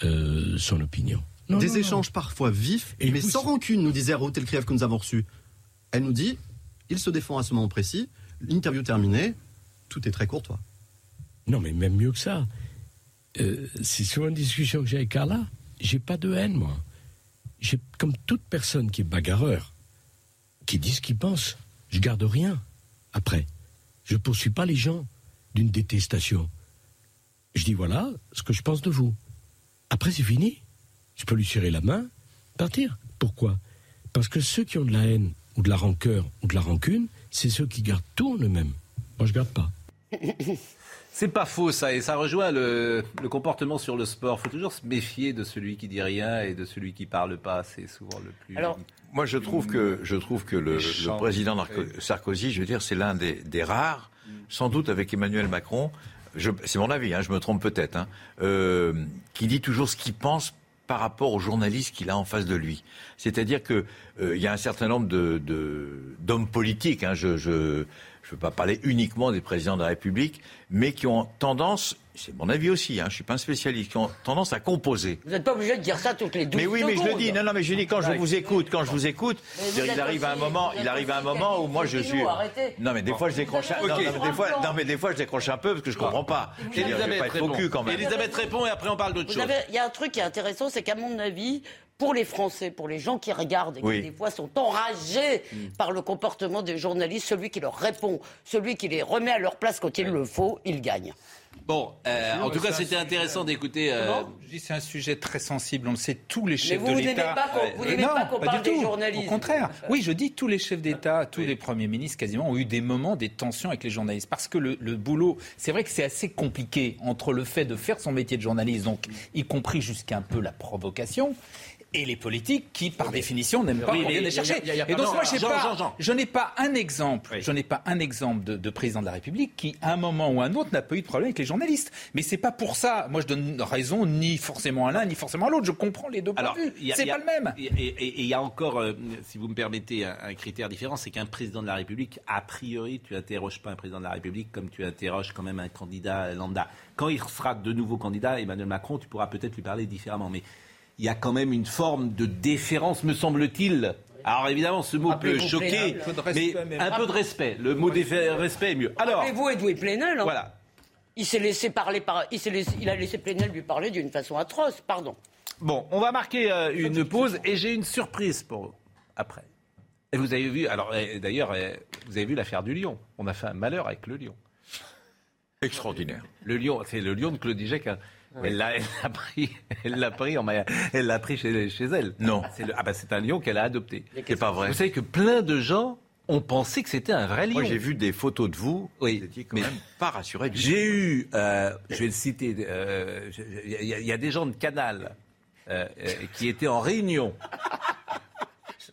Speaker 14: euh, son opinion. Non,
Speaker 13: Des
Speaker 14: non, non.
Speaker 13: échanges parfois vifs,
Speaker 14: Et
Speaker 13: mais
Speaker 14: vous-
Speaker 13: sans rancune, nous disait Raoult Elkriev que nous avons reçu. Elle nous dit, il se défend à ce moment précis, l'interview terminée, tout est très courtois.
Speaker 14: Non, mais même mieux que ça. Euh, c'est sur une discussion que j'ai avec Carla. J'ai pas de haine, moi. J'ai, comme toute personne qui est bagarreur, qui dit ce qu'il pense, je garde rien après. Je poursuis pas les gens d'une détestation. Je dis voilà ce que je pense de vous. Après, c'est fini. je peux lui serrer la main, partir. Pourquoi? Parce que ceux qui ont de la haine ou de la rancœur ou de la rancune, c'est ceux qui gardent tout en eux-mêmes. Moi, je garde pas.
Speaker 1: C'est pas faux ça, et ça rejoint le, le comportement sur le sport. Il faut toujours se méfier de celui qui dit rien et de celui qui parle pas. C'est souvent le plus.
Speaker 2: Alors,
Speaker 4: Moi, je trouve que, je trouve que le, président Sarkozy, je veux dire, c'est l'un des, des rares, sans doute avec Emmanuel Macron, c'est mon avis, hein, je me trompe peut-être, hein, euh, qui dit toujours ce qu'il pense par rapport aux journalistes qu'il a en face de lui. C'est-à-dire que euh, y a un certain nombre d'hommes politiques. Hein, je je veux pas parler uniquement des présidents de la République, mais qui ont tendance, c'est mon avis aussi, hein, je suis pas un spécialiste, qui ont tendance à composer.
Speaker 2: Vous n'êtes pas obligé de dire ça toutes les 12
Speaker 4: Mais oui, mais je le dis. Non, non, mais je dis quand je vous écoute, quand je vous écoute,
Speaker 2: vous
Speaker 4: il arrive à un
Speaker 2: aussi-
Speaker 4: moment, il arrive à un
Speaker 2: aussi
Speaker 4: moment où moi je suis. Non, mais des fois je décroche. un-
Speaker 1: Ok.
Speaker 4: Non, non, mais des fois, non, mais des fois je décroche un peu parce que je comprends pas. Je vais pas être faux cul quand même.
Speaker 1: Elisabeth répond et après on parle d'autre chose.
Speaker 2: Il y a un truc qui est intéressant, c'est qu'à mon avis, pour les Français, pour les gens qui regardent et qui
Speaker 4: Oui.
Speaker 2: des fois sont enragés
Speaker 1: Mm.
Speaker 2: par le comportement des journalistes, celui qui leur répond, celui qui les remet à leur place quand il le faut, il gagne.
Speaker 1: Bon, euh, en tout cas, c'était intéressant d'écouter. euh,
Speaker 2: Comment
Speaker 5: Je dis c'est un sujet très sensible. On le sait, tous les chefs
Speaker 2: vous,
Speaker 5: de
Speaker 2: vous n'aimez
Speaker 5: l'État.
Speaker 2: pas qu'on-
Speaker 5: Euh,
Speaker 2: pas parle
Speaker 5: du
Speaker 2: des
Speaker 5: tout.
Speaker 2: journalistes.
Speaker 5: Au contraire. Oui, je dis tous les chefs d'État, tous les premiers ministres quasiment ont eu des moments, des tensions avec les journalistes. Parce que le, le boulot, c'est vrai que c'est assez compliqué entre le fait de faire son métier de journaliste, donc y compris jusqu'à un peu la provocation. Et les politiques qui, par définition, n'aiment pas qu'on vienne les
Speaker 1: il y a-
Speaker 5: chercher.
Speaker 1: il y a- il y a
Speaker 5: Et donc, moi,
Speaker 1: Jean,
Speaker 5: pas,
Speaker 1: Jean, Jean.
Speaker 5: je n'ai pas un exemple, je n'ai pas un exemple de, de président de la République qui, à un moment ou à un autre, n'a pas eu de problème avec les journalistes. Mais c'est pas pour ça. Moi, je donne raison ni forcément à l'un, ni forcément à l'autre. Je comprends les deux points de vue. C'est pas le même.
Speaker 1: Et il y a encore, euh, si vous me permettez, un, un critère différent, c'est qu'un président de la République, a priori, tu interroges pas un président de la République comme tu interroges quand même un candidat lambda. Quand il sera de nouveau candidat, Emmanuel Macron, tu pourras peut-être lui parler différemment. Mais il y a quand même une forme de déférence, me semble-t-il. Alors évidemment, ce mot peut choquer, mais un peu de respect. Le mot respect est mieux. Alors,
Speaker 2: Rappelez-vous Edoui Plenel. hein.
Speaker 1: voilà.
Speaker 2: Il s'est laissé parler par, il s'est laissé- il a laissé Plenel lui parler d'une façon atroce. Pardon.
Speaker 1: Bon, on va marquer euh, une pause et j'ai une surprise pour vous après. Et vous avez vu, alors euh, d'ailleurs, euh, vous avez vu l'affaire du lion. On a fait un malheur avec le lion.
Speaker 4: Extraordinaire.
Speaker 1: Le lion, c'est le lion de Claudie Jacquin. Elle l'a elle l'a pris, elle l'a pris, elle l'a pris chez, chez elle.
Speaker 4: Non.
Speaker 1: C'est le- ah bah c'est un lion qu'elle a adopté.
Speaker 4: C'est pas vrai.
Speaker 1: Vous savez que plein de gens ont pensé que c'était un vrai lion.
Speaker 4: Moi, j'ai vu des photos de vous.
Speaker 1: Oui.
Speaker 4: Vous étiez quand
Speaker 1: Mais-
Speaker 4: même pas rassuré du tout.
Speaker 1: J'ai eu, euh, je vais le citer, euh, il y, a- il y a des gens de Canal euh, euh, qui étaient en réunion,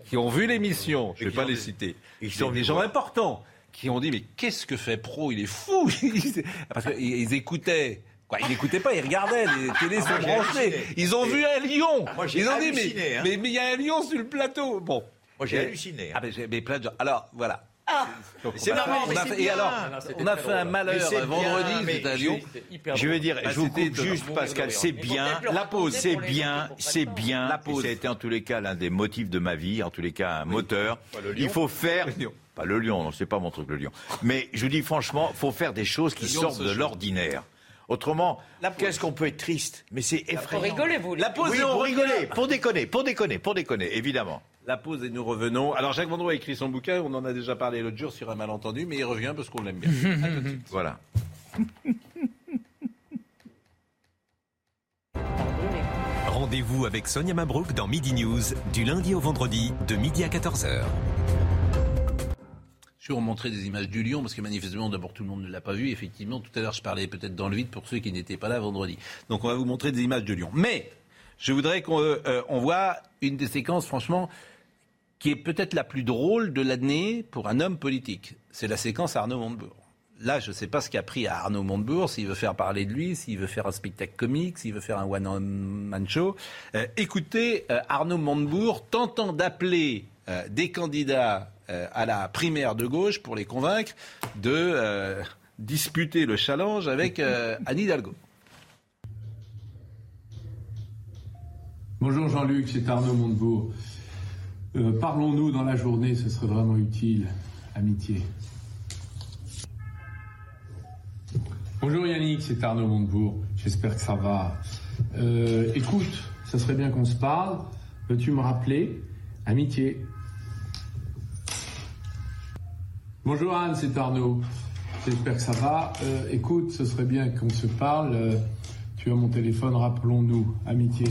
Speaker 1: qui ont vu l'émission, je ne vais pas les citer,
Speaker 4: ils
Speaker 1: qui sont des gens
Speaker 4: voir.
Speaker 1: importants, qui ont dit mais qu'est-ce que fait Pro? Il est fou Parce qu'ils ils écoutaient. Quoi, ils n'écoutaient pas, ils regardaient, les télés sont
Speaker 4: moi, j'ai
Speaker 1: branchées. Ils ont vu un lion.
Speaker 4: Moi, j'ai
Speaker 1: ils ont dit
Speaker 4: halluciné,
Speaker 1: mais
Speaker 4: hein.
Speaker 1: mais mais il y a un lion sur le plateau. Bon.
Speaker 4: Moi, j'ai halluciné. hein.
Speaker 1: Ah j'ai mais plein de gens. Alors voilà. Donc,
Speaker 4: C'est marrant,
Speaker 1: on
Speaker 4: mais
Speaker 1: a Et
Speaker 4: bien.
Speaker 1: alors, on a fait un
Speaker 4: Mais
Speaker 1: malheur
Speaker 4: c'est bien,
Speaker 1: vendredi,
Speaker 4: mais
Speaker 1: c'est un
Speaker 4: je-
Speaker 1: lion.
Speaker 4: Je veux dire,
Speaker 1: Bah,
Speaker 4: je vous
Speaker 1: c'était
Speaker 4: coupe juste. Pascal, c'est bien. La pause, c'est bien, c'est bien.
Speaker 1: La pause.
Speaker 4: Ça a été en tous les cas l'un des motifs de ma vie, en tous les cas un moteur. Il faut faire. Pas le lion, non, c'est pas mon truc le lion. Mais je vous dis franchement, faut faire des choses qui sortent
Speaker 1: de
Speaker 4: l'ordinaire. Autrement, qu'est-ce qu'on peut être triste? Mais c'est
Speaker 2: Pour
Speaker 4: effrayant.
Speaker 2: rigoler, vous.
Speaker 1: La pause
Speaker 4: Oui, pour rigoler, pour déconner, pour déconner, pour déconner, évidemment.
Speaker 1: La pause et nous revenons. Alors Jacques Vendroux a écrit son bouquin, on en a déjà parlé l'autre jour sur un malentendu, mais il revient parce qu'on l'aime bien. À tout de suite.
Speaker 4: Voilà.
Speaker 17: Rendez-vous avec Sonia Mabrouk dans Midi News, du lundi au vendredi, de midi à 14h.
Speaker 1: Je vais vous montrer des images du lion, parce que manifestement, d'abord, tout le monde ne l'a pas vu. Effectivement, tout à l'heure, je parlais peut-être dans le vide pour ceux qui n'étaient pas là vendredi. Donc, on va vous montrer des images de lion. Mais, je voudrais qu'on euh, euh, voit une des séquences, franchement, qui est peut-être la plus drôle de l'année pour un homme politique. C'est la séquence Arnaud Montebourg. Là, je ne sais pas ce qu'a pris à Arnaud Montebourg, s'il veut faire parler de lui, s'il veut faire un spectacle comique, s'il veut faire un one-man show. Euh, écoutez, Arnaud Montebourg tentant d'appeler des candidats à la primaire de gauche pour les convaincre de euh, disputer le challenge avec euh, Anne Hidalgo.
Speaker 18: Bonjour Jean-Luc, c'est Arnaud Montebourg. Euh, Parlons-nous dans la journée, ce serait vraiment utile. Amitié. Bonjour Yannick, c'est Arnaud Montebourg. J'espère que ça va. Euh, écoute, ça serait bien qu'on se parle. Veux-tu me rappeler? Amitié. Bonjour Anne, c'est Arnaud. J'espère que ça va. Euh, écoute, ce serait bien qu'on se parle. Euh, tu as mon téléphone, rappelons-nous. Amitié.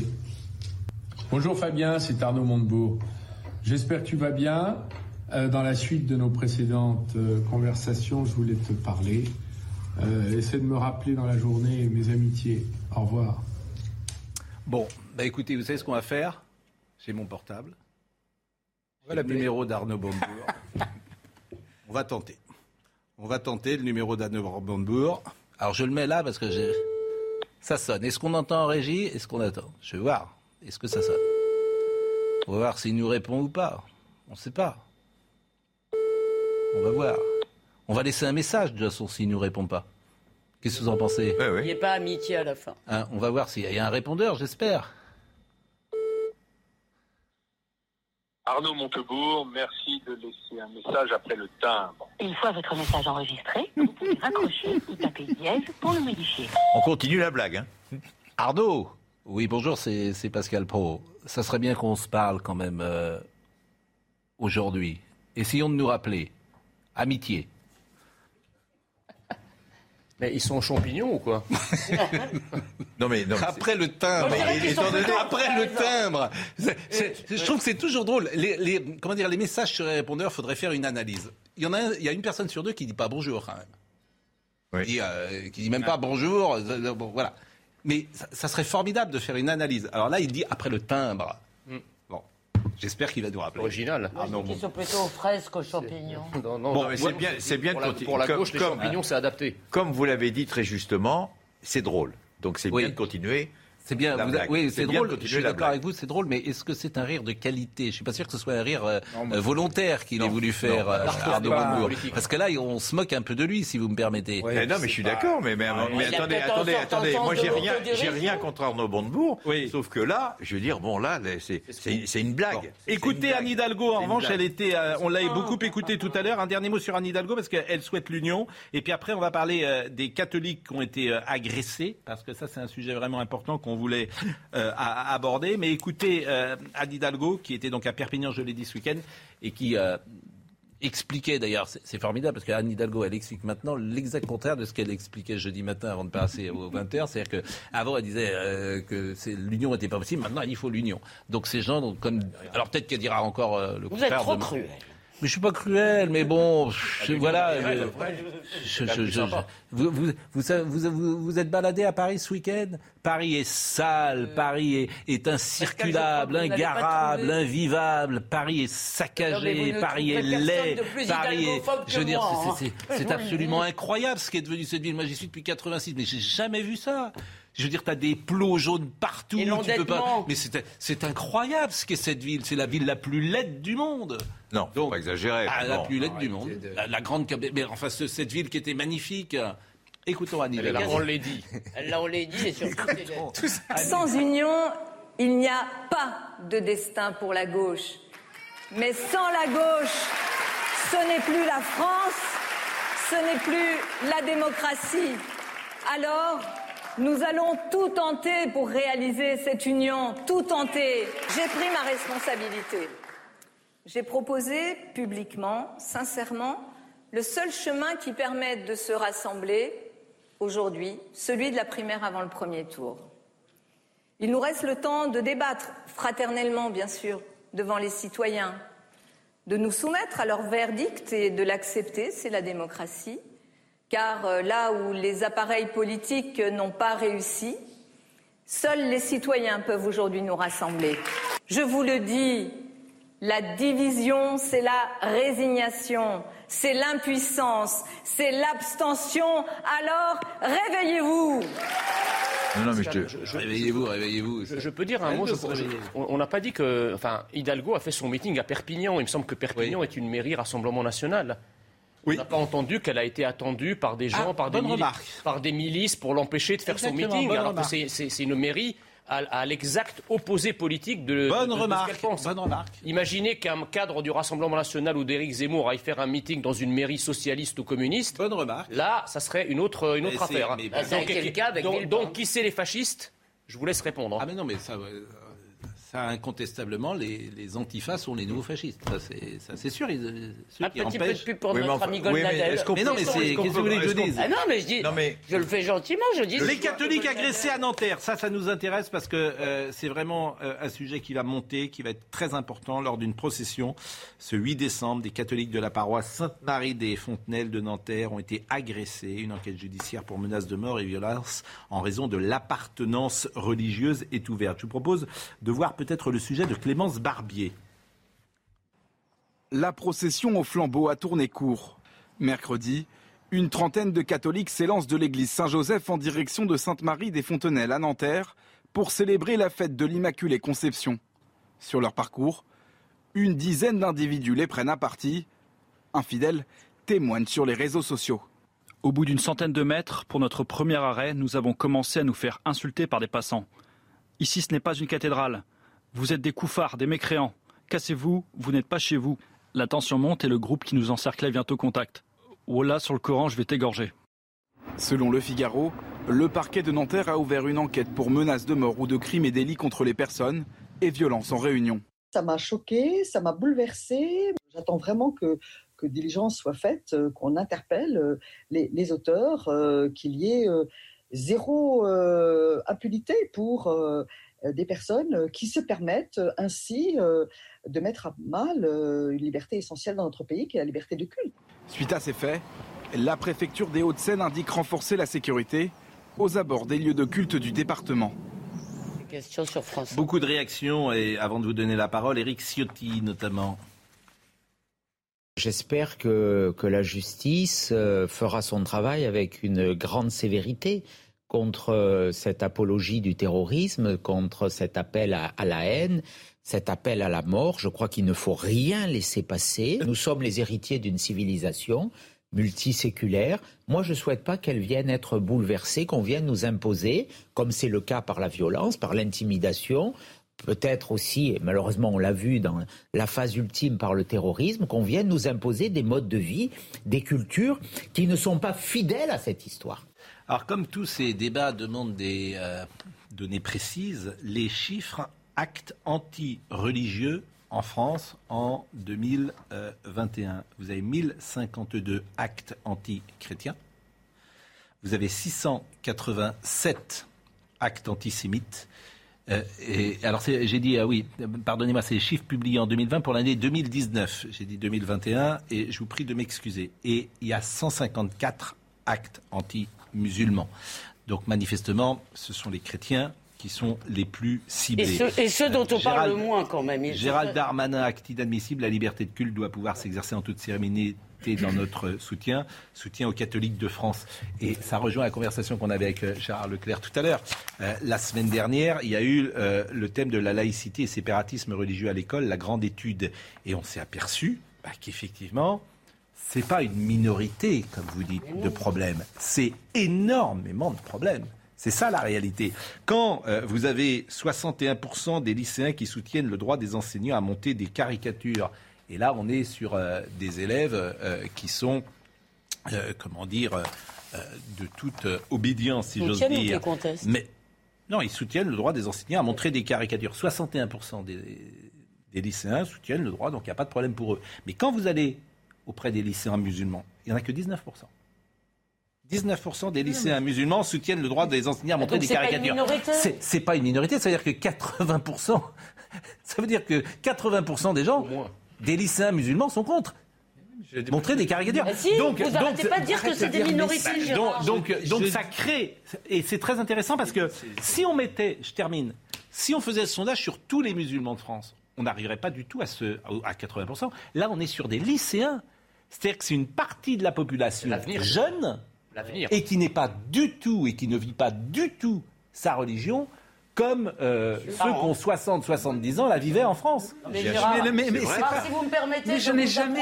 Speaker 18: Bonjour Fabien, c'est Arnaud Montebourg. J'espère que tu vas bien. Euh, dans la suite de nos précédentes euh, conversations, je voulais te parler. Euh, essaie de me rappeler dans la journée mes amitiés. Au revoir.
Speaker 1: Bon, bah écoutez, vous savez ce qu'on va faire? J'ai mon portable. Voilà le numéro d'Arnaud Bombourg. On va tenter. On va tenter le numéro d'Arnaud Bombourg. Alors je le mets là parce que j'ai... ça sonne. Est-ce qu'on entend en régie? Est-ce qu'on attend? Je vais voir. Est-ce que ça sonne? On va voir s'il nous répond ou pas. On ne sait pas. On va voir. On va laisser un message de toute façon s'il ne nous répond pas. Qu'est-ce que vous en pensez?
Speaker 2: Il n'y a pas amitié à la fin.
Speaker 1: Hein, On va voir s'il y a un répondeur, j'espère.
Speaker 19: Arnaud Montebourg, merci de laisser un message après le timbre.
Speaker 20: Une fois votre message enregistré, vous pouvez raccrocher ou taper dièse pour le modifier.
Speaker 4: On continue la blague. Hein.
Speaker 1: Arnaud Oui, bonjour, c'est c'est Pascal Pro. Ça serait bien qu'on se parle quand même euh, aujourd'hui. Essayons de nous rappeler. Amitié.
Speaker 3: Mais ils sont champignons ou quoi
Speaker 4: Non mais, non,
Speaker 1: Après le timbre,
Speaker 3: Moi, je
Speaker 1: après le timbre, je trouve que c'est toujours drôle. Les, les- comment dire, les messages sur les répondeurs, faudrait faire une analyse. Il y en a, il y a une personne sur deux qui dit pas bonjour quand même. Qui, dit, euh, qui dit même pas bonjour. euh, bon, voilà. Mais ça, ça serait formidable de faire une analyse. Alors là, il dit après le timbre. Bon, j'espère qu'il va nous rappeler.
Speaker 3: Original.
Speaker 2: Moi, je dis qu'ils sont plutôt aux fraises qu'aux champignons.
Speaker 3: Non, non,
Speaker 4: Bon,
Speaker 3: non,
Speaker 4: c'est bien, c'est bien
Speaker 3: pour
Speaker 4: de
Speaker 3: la,
Speaker 4: continuer.
Speaker 3: pour la
Speaker 4: Comme-
Speaker 3: gauche, les champignons, c'est adapté.
Speaker 4: Comme vous l'avez dit très justement, c'est drôle. Donc c'est bien de continuer.
Speaker 1: C'est bien, vous- oui, c'est drôle. Je suis d'accord avec vous, c'est drôle, mais est-ce que c'est un rire de qualité? Je suis pas sûr que ce soit un rire euh, volontaire qu'il ait voulu faire,
Speaker 4: non,
Speaker 1: euh,
Speaker 4: parce que
Speaker 1: Arnaud Montebourg. Parce que là, on se moque un peu de lui, si vous me permettez.
Speaker 4: Mais non, mais je suis d'accord, mais, attendez, attendez, attendez. Moi, j'ai rien, j'ai rien contre Arnaud Montebourg. Sauf que là, je veux dire, bon, là, c'est, une blague.
Speaker 1: Écoutez Anne. Hidalgo, en revanche,
Speaker 4: blague.
Speaker 1: elle était, euh, on l'a beaucoup écouté tout à l'heure. Un dernier mot sur Anne Hidalgo parce qu'elle souhaite l'union. Et puis après, on va parler des catholiques qui ont été agressés parce que ça, c'est un sujet vraiment important qu'on voulait euh, à- à aborder. Mais écoutez euh, Anne Hidalgo, qui était donc à Perpignan, je l'ai dit ce week-end, et qui euh, expliquait d'ailleurs, c'est formidable parce qu'Anne Hidalgo, elle explique maintenant l'exact contraire de ce qu'elle expliquait jeudi matin avant de passer aux 20h. C'est-à-dire qu'avant, elle disait euh, que l'union n'était pas possible. Maintenant, il faut l'union. Donc ces gens, donc, comme. Alors peut-être qu'elle dira encore le
Speaker 2: Vous
Speaker 1: contraire.
Speaker 2: êtes trop
Speaker 1: demain.
Speaker 2: cruel.
Speaker 1: Mais je suis pas cruel, mais bon, je- voilà. Je- je- vous, êtes baladé à Paris ce week-end? Paris est sale, Paris est, est incirculable,
Speaker 2: Euh,
Speaker 1: ingarable, invivable, Paris est saccagé, Paris est laid, Paris est... Je veux dire, c'est-
Speaker 2: hein.
Speaker 1: absolument incroyable ce qui est devenu cette ville. Moi, j'y suis depuis 86, mais j'ai jamais vu ça. Je veux dire, t'as des plots jaunes partout.
Speaker 2: Et
Speaker 1: tu peux pas... Mais c'est incroyable ce qu'est cette ville. C'est la ville la plus laide du monde.
Speaker 4: Non, faut pas exagérer.
Speaker 1: Ah, la plus laide du monde. La, la grande. Mais enfin, ce- cette ville qui était magnifique. Écoutons Annie.
Speaker 3: Elle est la grande lady.
Speaker 2: Là, on l'a dit, et surtout,
Speaker 6: Sans union, il n'y a pas de destin pour la gauche. Mais sans la gauche, ce n'est plus la France, ce n'est plus la démocratie. Alors, nous allons tout tenter pour réaliser cette union, tout tenter. J'ai pris ma responsabilité. J'ai proposé publiquement, sincèrement, le seul chemin qui permette de se rassembler aujourd'hui, celui de la primaire avant le premier tour. Il nous reste le temps de débattre fraternellement, bien sûr, devant les citoyens, de nous soumettre à leur verdict et de l'accepter, c'est la démocratie, car euh, là où les appareils politiques n'ont pas réussi, seuls les citoyens peuvent aujourd'hui nous rassembler. Je vous le dis, la division, c'est la résignation, c'est l'impuissance, c'est l'abstention. Alors, réveillez-vous.
Speaker 4: Non, non, mais je te-
Speaker 1: Réveillez-vous, réveillez-vous.
Speaker 3: Je, je peux dire un mot. je- je- on n'a pas dit que, enfin, Hidalgo a fait son meeting à Perpignan. Il me semble que Perpignan est une mairie Rassemblement National. On n'a pas entendu qu'elle a été attendue par des gens,
Speaker 1: Ah,
Speaker 3: par, des
Speaker 1: remarque.
Speaker 3: par des milices pour l'empêcher de faire
Speaker 1: Exactement,
Speaker 3: son meeting, alors que
Speaker 1: remarque.
Speaker 3: c'est- une mairie à, à l'exact opposé politique de,
Speaker 1: Bonne
Speaker 3: de- de ce
Speaker 1: remarque,
Speaker 3: qu'elle pense.
Speaker 1: bonne remarque.
Speaker 3: Imaginez qu'un cadre du Rassemblement National ou d'Éric Zemmour aille faire un meeting dans une mairie socialiste ou communiste.
Speaker 1: Bonne remarque.
Speaker 3: Là, ça serait une autre, une autre affaire. hein.
Speaker 1: mais-
Speaker 3: Donc, donc- qui c'est les fascistes? Je vous laisse répondre.
Speaker 1: Ah mais non, mais ça, euh, Ça, incontestablement, les, les antifas sont les nouveaux fascistes. Ça, c'est, ça, c'est sûr. Ils, ceux
Speaker 2: Un
Speaker 1: qui
Speaker 2: petit peu de pub pour
Speaker 4: Oui,
Speaker 2: notre
Speaker 4: enfin-
Speaker 2: ami
Speaker 4: oui, mais
Speaker 2: Goldnadel.
Speaker 4: est-ce qu'on
Speaker 1: Mais non,
Speaker 4: peut-
Speaker 1: mais c'est-
Speaker 4: est-ce qu'on
Speaker 1: qu'est-ce que vous
Speaker 4: peut-
Speaker 1: voulez que je
Speaker 4: qu'on-
Speaker 1: dise
Speaker 2: Ah non, mais je dis,
Speaker 4: Non, mais-
Speaker 2: je le fais gentiment, je dis.
Speaker 1: Les catholiques agressés à Nanterre, ça, ça nous intéresse parce que euh, c'est vraiment euh, un sujet qui va monter, qui va être très important lors d'une procession. Ce 8 décembre, des catholiques de la paroisse Sainte-Marie des Fontenelles de Nanterre ont été agressés. Une enquête judiciaire pour menaces de mort et violence en raison de l'appartenance religieuse est ouverte. Je vous propose de voir peut-être le sujet de Clémence Barbier.
Speaker 21: La procession au flambeau a tourné court. Mercredi, une trentaine de catholiques s'élancent de l'église Saint-Joseph en direction de Sainte-Marie des Fontenelles à Nanterre pour célébrer la fête de l'Immaculée Conception. Sur leur parcours, une dizaine d'individus les prennent à partie. Un fidèle témoigne sur les réseaux sociaux.
Speaker 22: Au bout d'une centaine de mètres, pour notre premier arrêt, nous avons commencé à nous faire insulter par des passants. Ici, ce n'est pas une cathédrale. Vous êtes des couffards, des mécréants. Cassez-vous, vous n'êtes pas chez vous. La tension monte et le groupe qui nous encerclait vient au contact. Wallah, sur le Coran, je vais t'égorger.
Speaker 21: Selon le Figaro, le parquet de Nanterre a ouvert une enquête pour menaces de mort ou de crimes et délits contre les personnes et violences en réunion.
Speaker 23: Ça m'a choqué, ça m'a bouleversé. J'attends vraiment que, que diligence soit faite, euh, qu'on interpelle euh, les, les auteurs, euh, qu'il y ait euh, zéro euh, impunité pour euh, des personnes qui se permettent euh, ainsi euh, de mettre à mal euh, une liberté essentielle dans notre pays, qui est la liberté de culte.
Speaker 21: Suite à ces faits, la préfecture des Hauts-de-Seine indique renforcer la sécurité aux abords des lieux de culte du département.
Speaker 2: Question sur France.
Speaker 1: Beaucoup de réactions et avant de vous donner la parole, Eric Ciotti notamment.
Speaker 24: J'espère que, que la justice euh, fera son travail avec une grande sévérité contre euh, cette apologie du terrorisme, contre cet appel à, à la haine, cet appel à la mort. Je crois qu'il ne faut rien laisser passer. Nous sommes les héritiers d'une civilisation multiséculaire. Moi, je ne souhaite pas qu'elle vienne être bouleversée, qu'on vienne nous imposer, comme c'est le cas par la violence, par l'intimidation, peut-être aussi, et malheureusement on l'a vu dans la phase ultime par le terrorisme, qu'on vienne nous imposer des modes de vie, des cultures qui ne sont pas fidèles à cette histoire.
Speaker 1: Alors, comme tous ces débats demandent des euh, données précises, les chiffres actes anti-religieux en France en 2021. Vous avez 1052 actes anti-chrétiens. Vous avez 687 actes antisémites. Euh, alors j'ai dit ah oui, pardonnez-moi, c'est les chiffres publiés en 2020 pour l'année 2019. J'ai dit 2021 et je vous prie de m'excuser. Et il y a 154 actes anti-musulmans. Donc manifestement, ce sont les chrétiens qui sont les plus ciblés.
Speaker 2: Et ceux, et ceux dont on parle le moins quand même.
Speaker 1: Gérald Darmanin acte inadmissible, la liberté de culte doit pouvoir s'exercer en toute sérénité dans notre soutien, soutien aux catholiques de France. Et ça rejoint la conversation qu'on avait avec euh, Gérard Leclerc tout à l'heure. Euh, la semaine dernière, il y a eu euh, le thème de la laïcité et séparatisme religieux à l'école, la grande étude. Et on s'est aperçu bah, qu'effectivement, c'est pas une minorité, comme vous dites, de problèmes. C'est énormément de problèmes. C'est ça la réalité. Quand euh, vous avez 61% des lycéens qui soutiennent le droit des enseignants à monter des caricatures, et là on est sur euh, des élèves euh, qui sont, comment dire, de toute obédience, si j'ose dire. Mais non, ils soutiennent le droit des enseignants à montrer des caricatures. 61% des, des lycéens soutiennent le droit, donc il n'y a pas de problème pour eux. Mais quand vous allez auprès des lycéens musulmans, il n'y en a que 19%. 19% des lycéens musulmans soutiennent le droit des enseignants à montrer
Speaker 2: Donc
Speaker 1: des
Speaker 2: c'est pas une
Speaker 1: caricatures.
Speaker 2: minorité
Speaker 1: C'est- pas une minorité, ça veut dire que 80%, ça veut dire que 80% des gens, des lycéens musulmans sont contre. Montrer des caricatures.
Speaker 2: Mais si, vous arrêtez pas de dire que c'est des minorités,
Speaker 1: Bah, donc, donc, donc
Speaker 2: je-
Speaker 1: ça crée, et c'est très intéressant parce que si on mettait, je termine, si on faisait ce sondage sur tous les musulmans de France, on n'arriverait pas du tout à, ce, à 80%. Là, on est sur des lycéens. C'est-à-dire que c'est une partie de la population jeune et qui n'est pas du tout et qui ne vit pas du tout sa religion comme euh, ceux qui ont 60, 70 ans la vivaient en France.
Speaker 2: Mais Gérard,
Speaker 5: Mais- mais- mais
Speaker 2: c'est
Speaker 5: c'est
Speaker 2: pas-
Speaker 5: pas-
Speaker 2: si vous me permettez
Speaker 5: Mais
Speaker 2: de
Speaker 5: je n'ai jamais,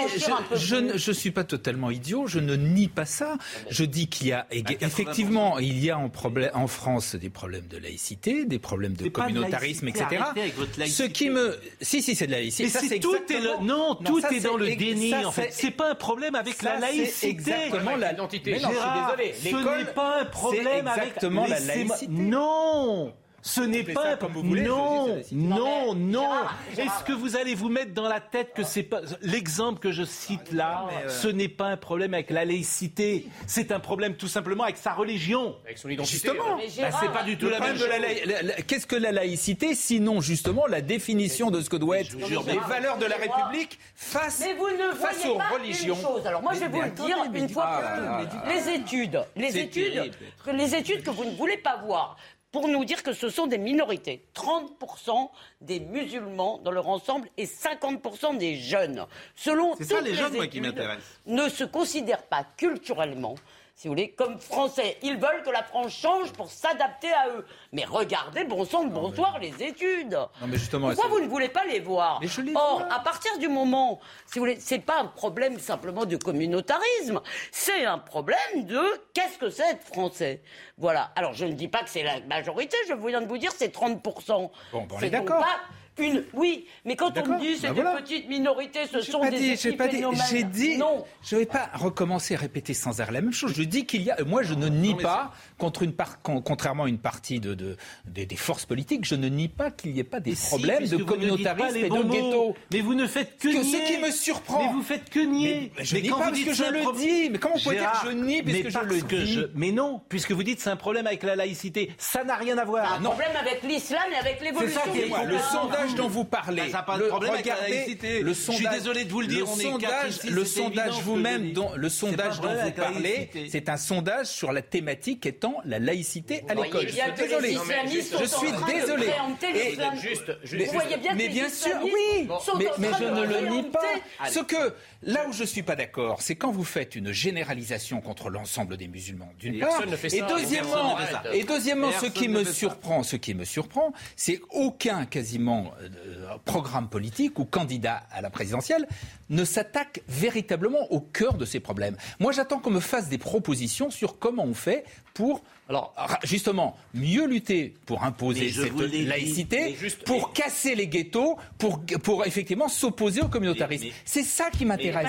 Speaker 5: je, ne je suis pas totalement idiot, je ne nie pas ça. Je dis qu'il y a ég- effectivement, il y a en, problème, en France des problèmes de laïcité, des problèmes de communautarisme,
Speaker 1: laïcité,
Speaker 5: etc.
Speaker 1: arrêtez avec votre
Speaker 5: Ce qui me, si si c'est de la laïcité,
Speaker 1: Mais
Speaker 5: ça
Speaker 1: c'est
Speaker 5: c'est
Speaker 1: tout est
Speaker 5: exactement-
Speaker 1: le- non, tout
Speaker 5: ça,
Speaker 1: est dans le déni
Speaker 5: ça,
Speaker 1: en fait. C'est pas un problème avec
Speaker 5: ça,
Speaker 1: la laïcité.
Speaker 5: exactement la-
Speaker 3: l'identité.
Speaker 5: Mais non, je suis désolé.
Speaker 1: Ce n'est pas un problème avec
Speaker 5: exactement la laïcité.
Speaker 1: Non. Ce n'est pas
Speaker 25: comme vous voulez,
Speaker 1: Non, non, non.
Speaker 2: Gérard, Gérard.
Speaker 1: Est-ce que vous allez vous mettre dans la tête que c'est pas l'exemple que je cite là
Speaker 25: mais, euh,
Speaker 1: Ce n'est pas un problème avec la laïcité. C'est un problème tout simplement avec sa religion.
Speaker 3: Avec son identité.
Speaker 25: Justement.
Speaker 2: Mais
Speaker 1: Bah, c'est pas du tout la même
Speaker 5: de
Speaker 1: chose.
Speaker 5: la laï- la- la- Qu'est-ce que la laïcité, sinon justement la définition de ce que doit être les valeurs de la. République face,
Speaker 2: Mais vous ne
Speaker 5: face aux
Speaker 2: pas
Speaker 5: religions
Speaker 2: une chose. Alors moi, je vais vous le dire une fois
Speaker 5: ah
Speaker 2: pour
Speaker 5: là là
Speaker 2: toutes.
Speaker 5: là.
Speaker 2: Les études, les études,
Speaker 5: terrible.
Speaker 2: les études que vous ne voulez pas voir pour nous dire que ce sont des minorités. 30% des musulmans dans leur ensemble et 50% des jeunes. Selon
Speaker 5: ça,
Speaker 2: toutes
Speaker 5: les jeunes, moi, qui
Speaker 2: études, ne se considèrent pas culturellement si vous voulez, comme français. Ils veulent que la France change pour s'adapter à eux. Mais regardez, bon sang de bonsoir, les études.
Speaker 5: Non, mais justement,
Speaker 2: Pourquoi vous ne voulez pas les voir
Speaker 5: Mais je les
Speaker 2: Or,
Speaker 5: vois.
Speaker 2: à partir du moment, si vous voulez, c'est pas un problème simplement de communautarisme, c'est un problème de qu'est-ce que c'est être français. Voilà. Alors, je ne dis pas que c'est la majorité, je viens de vous dire c'est 30%.
Speaker 5: Bon, bon, on
Speaker 2: C'est
Speaker 5: est d'accord.
Speaker 2: pas Une, oui, mais quand on me dit c'est
Speaker 5: Bah
Speaker 2: des
Speaker 5: voilà.
Speaker 2: petites minorités, ce sont
Speaker 5: pas
Speaker 2: des
Speaker 5: dit, pas dit, j'ai dit,
Speaker 2: non.
Speaker 5: je vais pas recommencer à répéter sans arrêt la même chose. Je dis qu'il y a, moi, je ne nie pas, contre une part, con- contrairement à une partie de, de- des, des forces politiques, je ne nie pas qu'il n'y ait pas des
Speaker 1: Si,
Speaker 5: problèmes de
Speaker 1: ne
Speaker 5: communautarisme et de ghetto.
Speaker 1: Mais vous ne faites que
Speaker 5: Que
Speaker 1: nier.
Speaker 5: ce qui me surprend.
Speaker 1: Mais vous faites que nier.
Speaker 5: Mais je nie pas parce que je
Speaker 1: c'est
Speaker 5: le dis. Mais comment on peut dire que je nie puisque
Speaker 1: mais
Speaker 5: je le dis
Speaker 1: Mais non, puisque vous dites c'est un problème avec la laïcité. Ça n'a rien à voir.
Speaker 2: Un problème avec l'islam et avec
Speaker 1: C'est
Speaker 2: l'évolution
Speaker 1: ça qui est
Speaker 5: le
Speaker 2: islam.
Speaker 5: Sondage dont vous parlez,
Speaker 1: Ça n'a pas de
Speaker 5: le- regardez, le
Speaker 1: Je suis
Speaker 5: sondage,
Speaker 1: désolé de vous le dire, on est quatre
Speaker 5: sondage,
Speaker 1: ici,
Speaker 5: le sondage vous-même, dont, le sondage dont vous parlez, c'est un sondage sur la thématique étant la laïcité à l'école. Je suis désolé. Je suis désolé.
Speaker 2: Vous voyez bien que
Speaker 5: mais bien sûr, oui. mais, mais je ne le nie pas. Ce que là où je suis pas d'accord, c'est quand vous faites une généralisation contre l'ensemble des musulmans, d'une part, et deuxièmement, et deuxièmement, ce qui me surprend, ce qui me surprend, c'est aucun quasiment euh, programme politique ou candidat à la présidentielle ne s'attaque véritablement au cœur de ces problèmes. Moi, j'attends qu'on me fasse des propositions sur comment on fait pour, alors justement, mieux lutter pour imposer cette
Speaker 1: dit,
Speaker 5: laïcité,
Speaker 1: mais
Speaker 5: pour casser les ghettos, pour, pour effectivement s'opposer au communautarisme. C'est ça qui m'intéresse.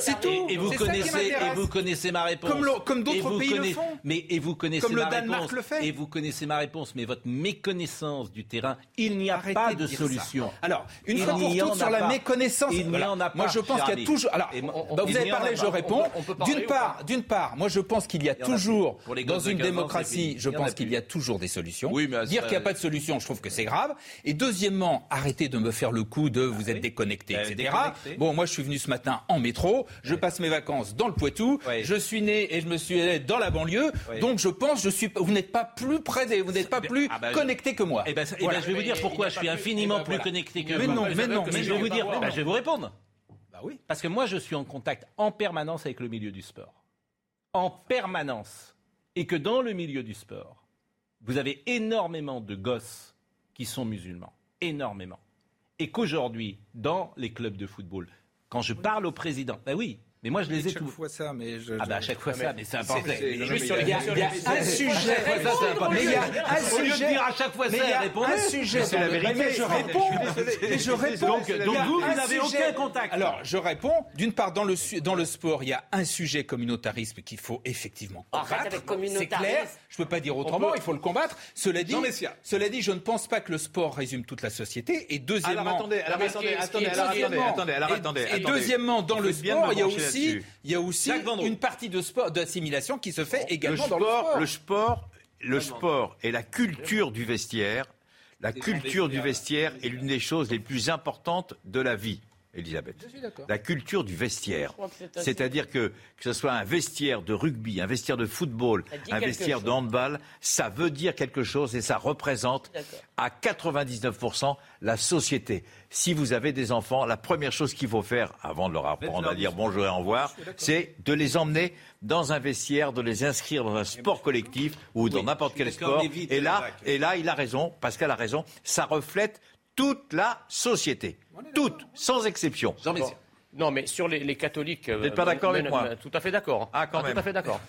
Speaker 5: C'est tout.
Speaker 1: Et vous connaissez, et
Speaker 5: m'intéresse.
Speaker 1: vous connaissez ma réponse.
Speaker 5: Comme d'autres pays le font.
Speaker 1: Mais et vous connaissez
Speaker 5: Comme le
Speaker 1: ma
Speaker 5: Danemark
Speaker 1: réponse.
Speaker 5: le fait.
Speaker 1: Et vous connaissez ma réponse. Mais votre méconnaissance du terrain, il n'y a
Speaker 5: Arrêtez
Speaker 1: pas
Speaker 5: de
Speaker 1: solution.
Speaker 5: ça. Alors, une
Speaker 1: Il
Speaker 5: fois pour toutes sur la
Speaker 1: pas.
Speaker 5: méconnaissance.
Speaker 1: Il n'y
Speaker 5: voilà.
Speaker 1: en a pas.
Speaker 5: Moi, je pense qu'il y a toujours. Alors,
Speaker 1: Et on- on-
Speaker 5: bah, vous avez parlé, je
Speaker 1: On
Speaker 5: réponds. D'une part, d'une part, moi, je pense qu'il y a
Speaker 1: a
Speaker 5: toujours
Speaker 1: plus. Pour les
Speaker 5: dans une
Speaker 1: 15 ans, c'est
Speaker 5: démocratie, je pense qu'il y a toujours des solutions.
Speaker 1: Oui, mais
Speaker 5: Dire
Speaker 1: ça-
Speaker 5: qu'il n'y a pas de solution, je trouve que c'est grave. Et deuxièmement, arrêtez de me faire le coup de vous êtes déconnecté,
Speaker 1: Euh,
Speaker 5: etc.
Speaker 1: déconnecté.
Speaker 5: Bon, moi, je suis venu ce matin en métro. Je passe mes vacances dans le Poitou. Je suis né et je me suis allé dans la banlieue.
Speaker 1: Oui.
Speaker 5: Donc, je pense, je suis, vous n'êtes pas plus près des, vous n'êtes pas plus
Speaker 1: Ah bah,
Speaker 5: connecté que moi.
Speaker 1: Eh ben, eh ben, je vais vous dire pourquoi je suis infiniment
Speaker 3: eh ben,
Speaker 1: plus connecté que
Speaker 5: Mais
Speaker 1: vous.
Speaker 5: non, mais non,
Speaker 1: mais
Speaker 5: mais
Speaker 1: je vais
Speaker 5: non.
Speaker 1: vous dire,
Speaker 5: Bah
Speaker 1: bah, je vais vous répondre.
Speaker 5: Bah oui.
Speaker 1: Parce que moi, je suis en contact en permanence avec le milieu du sport. En permanence. Et que dans le milieu du sport, vous avez énormément de gosses qui sont musulmans. Énormément. Et qu'aujourd'hui, dans les clubs de football, quand je parle au président, ben oui, mais moi je les ai
Speaker 5: chaque
Speaker 1: tous.
Speaker 5: fois ça, mais je,
Speaker 1: Ah bah à chaque fois ça, mais c'est important.
Speaker 5: juste
Speaker 1: il y a-
Speaker 5: il y un sujet.
Speaker 1: À chaque fois ça, c'est important.
Speaker 5: Mais il y a un
Speaker 1: Au lieu de
Speaker 5: sujet-
Speaker 1: dire à chaque fois
Speaker 5: mais
Speaker 1: ça,
Speaker 5: il y a
Speaker 1: répondez.
Speaker 5: un sujet.
Speaker 1: C'est la
Speaker 5: Mais
Speaker 1: vérité.
Speaker 5: je réponds. Mais je réponds.
Speaker 1: Donc- vous, vous n'avez aucun contact.
Speaker 5: Alors, je réponds. D'une part, dans le, dans le sport, il y a un sujet communautarisme qu'il faut effectivement combattre. C'est clair. Je peux pas dire autrement. Il faut le combattre. Cela dit, cela dit, je ne pense pas que le sport résume toute la société. Et deuxièmement,
Speaker 4: Alors attendez, attendez, attendez, attendez,
Speaker 5: et-
Speaker 4: attendez,
Speaker 5: Et
Speaker 4: attendez.
Speaker 5: deuxièmement, dans le sport, il y a
Speaker 4: brancher
Speaker 5: aussi, il y a aussi une partie de sport, d'assimilation qui se fait également
Speaker 4: le
Speaker 5: dans le
Speaker 4: sport,
Speaker 5: sport.
Speaker 4: le sport, le sport et la culture du vestiaire, la culture du vestiaire est l'une des choses les plus importantes de la vie, Elisabeth.
Speaker 5: Je suis d'accord.
Speaker 4: La culture du vestiaire. C'est-à-dire que que ce soit un vestiaire de rugby, un vestiaire de football, un vestiaire de handball, ça veut dire quelque chose et ça représente à 99% la société. Si vous avez des enfants, la première chose qu'il faut faire avant de leur apprendre à dire bonjour et au revoir, c'est de les emmener dans un vestiaire, de les inscrire dans un sport collectif ou dans n'importe quel sport. Et là, et là, il a raison, Pascal a raison, ça reflète toute la société. Toute, sans exception.
Speaker 1: Jean.
Speaker 3: Non, mais sur les, les catholiques. Vous
Speaker 4: n'êtes pas d'accord avec moi
Speaker 3: Tout à fait d'accord.
Speaker 4: Ah, quand même.
Speaker 3: Tout à fait d'accord.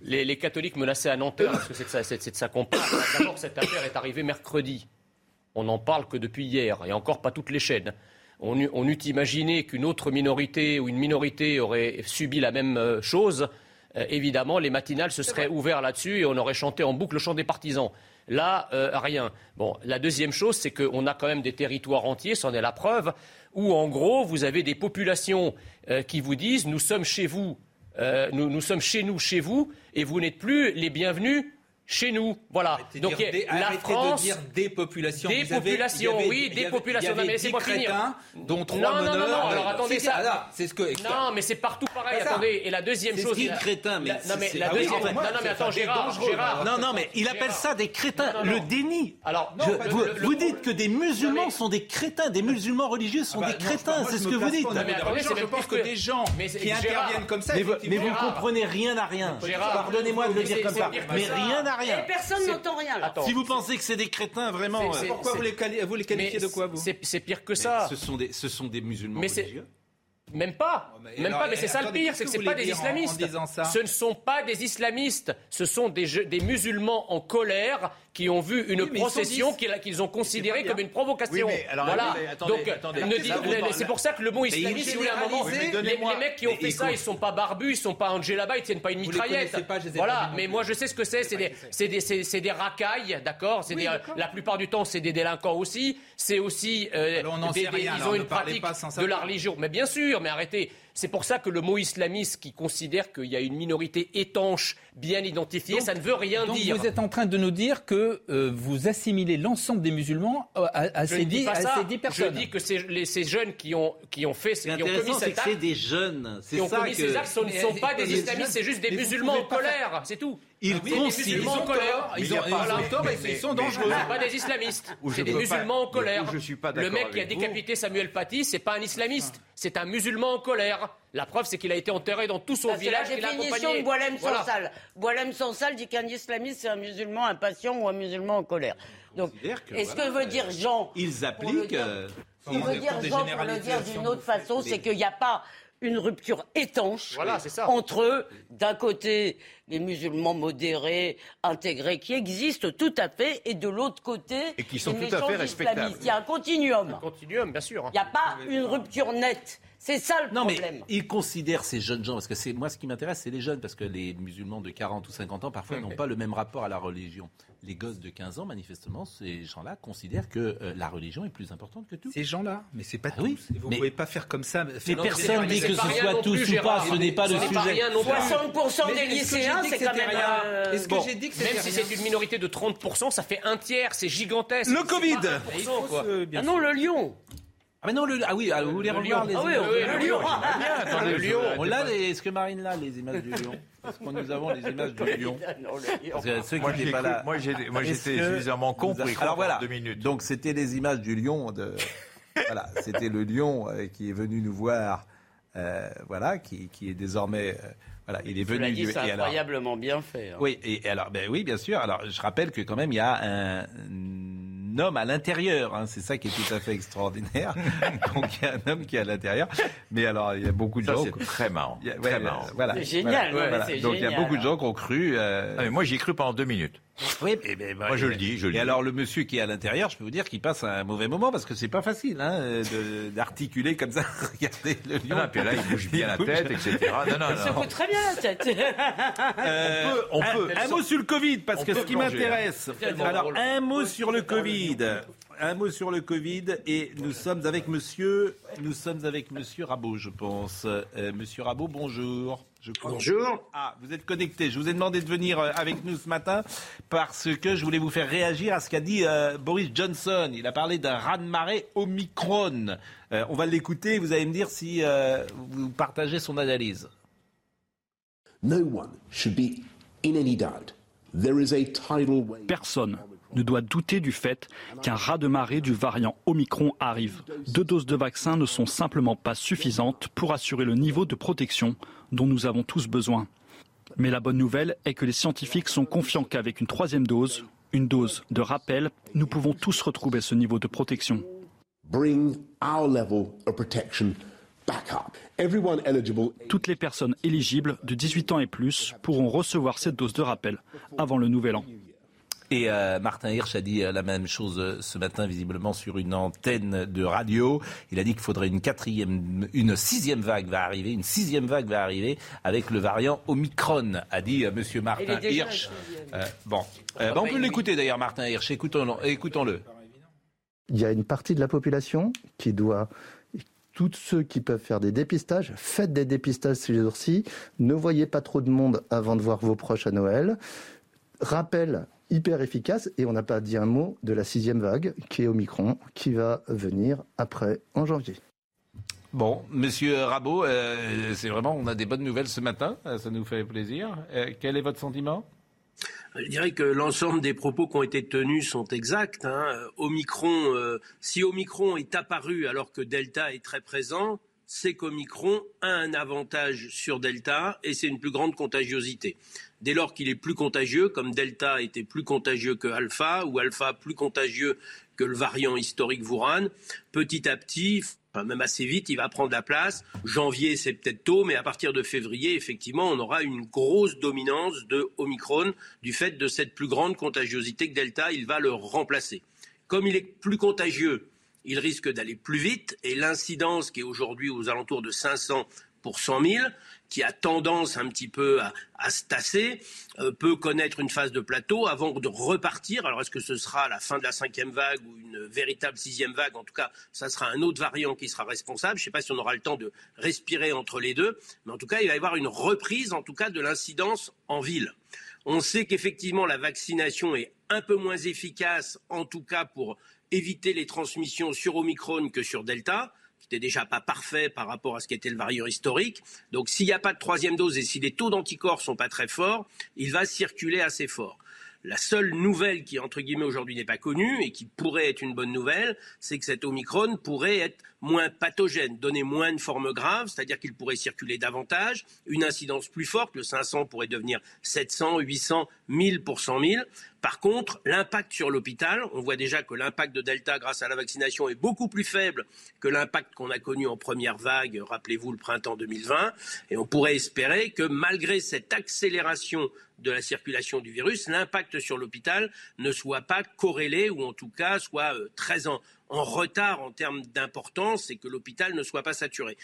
Speaker 3: Les, les catholiques menacés à Nanterre, parce que c'est de ça, c'est- c'est de ça qu'on parle. D'abord, cette affaire est arrivée mercredi. On n'en parle que depuis hier, et encore pas toutes les chaînes. On, eût- on eût imaginé qu'une autre minorité ou une minorité aurait subi la même euh, chose. euh, évidemment, les matinales se seraient ouvertes là-dessus et on aurait chanté en boucle le chant des partisans. Là, euh, rien. Bon, la deuxième chose, c'est qu'on a quand même des territoires entiers, c'en est la preuve, où en gros, vous avez des populations euh, qui vous disent nous sommes chez vous, nous, nous sommes chez nous, chez vous, et vous n'êtes plus les bienvenus chez nous. Voilà.
Speaker 5: Donc des, la France, de dire des populations.
Speaker 3: Des populations, oui, des populations.
Speaker 5: non, mais laissez-moi finir. Dont trois
Speaker 3: non, non, non, non, alors attendez ça.
Speaker 5: Ah, c'est ce que.
Speaker 3: Non, mais c'est partout pareil. attendez. Et la deuxième chose.
Speaker 1: C'est crétin, mais.
Speaker 3: Non, mais la deuxième. Non, non, mais attends, Gérard, Gérard.
Speaker 1: Non, non, mais il appelle ça des crétins. Le déni.
Speaker 3: Alors,
Speaker 1: vous dites que des musulmans sont des crétins, des musulmans religieux sont des crétins. C'est ce que vous dites.
Speaker 5: je pense que des gens qui interviennent comme ça.
Speaker 1: Mais vous comprenez rien à rien. Pardonnez-moi de le dire comme ça. Mais rien à rien.
Speaker 2: personne n'entend rien.
Speaker 1: Si vous pensez que c'est des crétins, vraiment.
Speaker 5: Pourquoi vous les, qualifiez de quoi, vous?
Speaker 3: C'est pire que ça.
Speaker 1: Ce sont des, ce sont des musulmans religieux.
Speaker 3: Même pas, oh, même pas, mais c'est ça le pire, c'est que c'est pas des islamistes. Ce ne sont pas des islamistes, ce sont des, des musulmans en colère qui ont vu une procession qu'ils ont considérée comme une provocation. voilà. Donc, c'est pour ça que le mot islamiste, si vous voulez, un moment, les, mecs qui ont fait ça, ils sont pas barbus, ils sont pas Angela là-bas, ils tiennent pas une mitraillette. voilà. Mais moi, je sais ce que c'est. C'est des, des, racailles, d'accord. la plupart du temps, c'est des délinquants aussi. C'est aussi,
Speaker 5: euh,
Speaker 3: ils ont une pratique de la religion. Mais bien sûr, mais arrêtez. C'est pour ça que le mot islamiste qui considère qu'il y a une minorité étanche, bien identifiée, ça ne veut rien
Speaker 5: donc
Speaker 3: dire.
Speaker 5: Vous êtes en train de nous dire que euh, vous assimilez l'ensemble des musulmans à, à, ces, dix, personnes.
Speaker 3: Je dis que ces, jeunes qui ont, qui ont fait, qui ont commis cet
Speaker 1: acte, c'est des jeunes.
Speaker 3: Qui ont commis ces actes, ce ne sont pas des islamistes, c'est juste des musulmans en colère, c'est tout.
Speaker 1: Ils
Speaker 3: oui, des musulmans en colère.
Speaker 5: Ils, ont, ils sont dangereux.
Speaker 3: C'est pas des islamistes. C'est des musulmans en colère. Le mec qui a décapité Samuel Paty, c'est pas un islamiste. C'est un musulman en colère. La preuve, c'est qu'il a été enterré dans tout son village.
Speaker 2: C'est la définition de Boilem Sansal. Boilem Sansal dit qu'un islamiste, c'est un musulman impatient ou un musulman en colère. Donc, est-ce que veut dire Jean
Speaker 1: Ils appliquent.
Speaker 2: Ce qu'il veut dire Jean, pour le dire d'une autre façon, c'est qu'il n'y a pas une rupture étanche entre, d'un côté, les musulmans modérés, intégrés, qui existent tout à fait, et de l'autre côté,
Speaker 4: et qui sont tout à fait respectables.
Speaker 2: Il y a un continuum.
Speaker 3: Un continuum, bien sûr.
Speaker 2: Il n'y a pas une rupture nette. C'est ça le problème.
Speaker 1: Non, mais ils considèrent ces jeunes gens, parce que c'est moi ce qui m'intéresse, c'est les jeunes, parce que les musulmans de 40 ou 50 ans, parfois, n'ont pas le même rapport à la religion. Les gosses de 15 ans, manifestement, ces gens-là considèrent que euh, la religion est plus importante que tout.
Speaker 5: Ces gens-là Mais c'est pas
Speaker 1: ah oui,
Speaker 5: Vous ne pouvez pas faire comme ça.
Speaker 1: Mais personne dit que ce soit tous ou pas, ce n'est pas le sujet.
Speaker 2: 60% des lycéens, c'est quand même...
Speaker 5: Est-ce que j'ai dit que
Speaker 3: Même si c'est une minorité de 30%, ça fait un tiers, c'est gigantesque.
Speaker 5: Le Covid
Speaker 2: Ah non, le lion
Speaker 1: ah mais non, le, ah oui, ah, vous voulez revoir les
Speaker 2: ah oui, le lion
Speaker 1: le lion On l'a, est-ce que Marine l'a, les images du lion Est-ce que nous avons les images du lion
Speaker 4: Parce que ceux qui n'étaient pas là... Moi, j'étais suffisamment con pour y croire Alors voilà, deux minutes.
Speaker 1: donc c'était les images du lion de... voilà, c'était le lion euh, qui est venu nous voir, euh, voilà, qui, qui est désormais... Euh, voilà, il est venu.
Speaker 2: Dit, c'est incroyablement bien fait. Hein.
Speaker 1: Oui, et alors, ben oui, bien sûr. Alors, je rappelle que quand même, il y a un homme à l'intérieur. Hein. C'est ça qui est tout à fait extraordinaire. Donc il y a un homme qui est à l'intérieur. Mais alors il y a beaucoup de
Speaker 4: ça,
Speaker 1: gens.
Speaker 4: C'est très marrant. très marrant.
Speaker 1: Voilà.
Speaker 2: C'est génial.
Speaker 1: Voilà. Donc
Speaker 2: il
Speaker 1: y a beaucoup de gens qui ont cru. Euh...
Speaker 4: Ah, mais moi j'y ai cru pendant deux minutes.
Speaker 1: Oui,
Speaker 4: mais, mais, moi je le dis. Je le
Speaker 1: et alors le monsieur qui est à l'intérieur, je peux vous dire qu'il passe un mauvais moment parce que c'est pas facile hein, d'articuler comme ça. Regardez le lion.
Speaker 4: Ah, puis là il bouge bien la tête, etc.
Speaker 2: Non, non, il secoue très bien la tête.
Speaker 1: Euh, on peut. On peut. Un, un mot sur le Covid parce que ce qui m'intéresse. Alors un mot sur le Covid un mot sur le Covid et nous sommes avec monsieur, nous sommes avec monsieur Rabot, je pense. Euh, monsieur Rabot, bonjour.
Speaker 26: Bonjour.
Speaker 1: Ah, vous êtes connecté. Je vous ai demandé de venir euh, avec nous ce matin parce que je voulais vous faire réagir à ce qu'a dit euh, Boris Johnson. Il a parlé d'un raz-de-marée Omicron. on va l'écouter. Vous allez me dire si vous partagez son analyse.
Speaker 22: Personne ne doit douter du fait qu'un raz de marée du variant Omicron arrive. Deux doses de vaccin ne sont simplement pas suffisantes pour assurer le niveau de protection dont nous avons tous besoin. Mais la bonne nouvelle est que les scientifiques sont confiants qu'avec une troisième dose, une dose de rappel, nous pouvons tous retrouver ce niveau de protection. Toutes les personnes éligibles de 18 ans et plus pourront recevoir cette dose de rappel avant le nouvel an.
Speaker 1: Et euh, Martin Hirsch a dit euh, la même chose euh, ce matin, visiblement sur une antenne de radio. Il a dit qu'il faudrait une quatrième, une sixième vague va arriver, une sixième vague va arriver avec le variant Omicron, a dit Monsieur Martin Hirsch. bon, on peut l'écouter d'ailleurs, Martin Hirsch. Écoutons-le. Écoutons-le.
Speaker 27: Il y a une partie de la population qui doit tous ceux qui peuvent faire des dépistages, faites des dépistages ces jours-ci. Ne voyez pas trop de monde avant de voir vos proches à Noël. Rappel hyper efficace, et on n'a pas dit un mot de la sixième vague, qui est Omicron, qui va venir après, en janvier.
Speaker 1: Bon, Monsieur Rabot, euh, c'est vraiment, on a des bonnes nouvelles ce matin, euh, ça nous fait plaisir. Euh, quel est votre sentiment?
Speaker 26: Je dirais que l'ensemble des propos qui ont été tenus sont exacts. Hein. Omicron, euh, si Omicron est apparu alors que Delta est très présent, c'est qu'Omicron a un avantage sur Delta et c'est une plus grande contagiosité. Dès lors qu'il est plus contagieux, comme Delta était plus contagieux que Alpha, ou Alpha plus contagieux que le variant historique Wuhan, petit à petit, même assez vite, il va prendre la place. Janvier, c'est peut-être tôt, mais à partir de février, effectivement, on aura une grosse dominance de Omicron du fait de cette plus grande contagiosité que Delta. Il va le remplacer. Comme il est plus contagieux, il risque d'aller plus vite et l'incidence qui est aujourd'hui aux alentours de 500 pour 100 000, qui a tendance un petit peu à, se tasser, euh, peut connaître une phase de plateau avant de repartir. Alors est-ce que ce sera la fin de la cinquième vague ou une véritable sixième vague? En tout cas, ça sera un autre variant qui sera responsable. Je ne sais pas si on aura le temps de respirer entre les deux, mais en tout cas, il va y avoir une reprise, en tout cas, de l'incidence en ville. On sait qu'effectivement, la vaccination est un peu moins efficace, en tout cas pour éviter les transmissions sur Omicron que sur Delta n'était déjà pas parfait par rapport à ce qu'était le variant historique. Donc s'il n'y a pas de troisième dose et si les taux d'anticorps sont pas très forts, il va circuler assez fort. La seule nouvelle qui, entre guillemets, aujourd'hui n'est pas connue et qui pourrait être une bonne nouvelle, c'est que cet Omicron pourrait être moins pathogène, donner moins de formes graves, c'est-à-dire qu'il pourrait circuler davantage, une incidence plus forte, le 500 pourrait devenir 700, 800, 1000 pour 100 000. Par contre, l'impact sur l'hôpital, on voit déjà que l'impact de Delta grâce à la vaccination est beaucoup plus faible que l'impact qu'on a connu en première vague, rappelez-vous le printemps 2020, et on pourrait espérer que malgré cette accélération de la circulation du virus, l'impact sur l'hôpital ne soit pas corrélé ou en tout cas soit euh, très en, retard en termes d'importance et que l'hôpital ne soit pas saturé.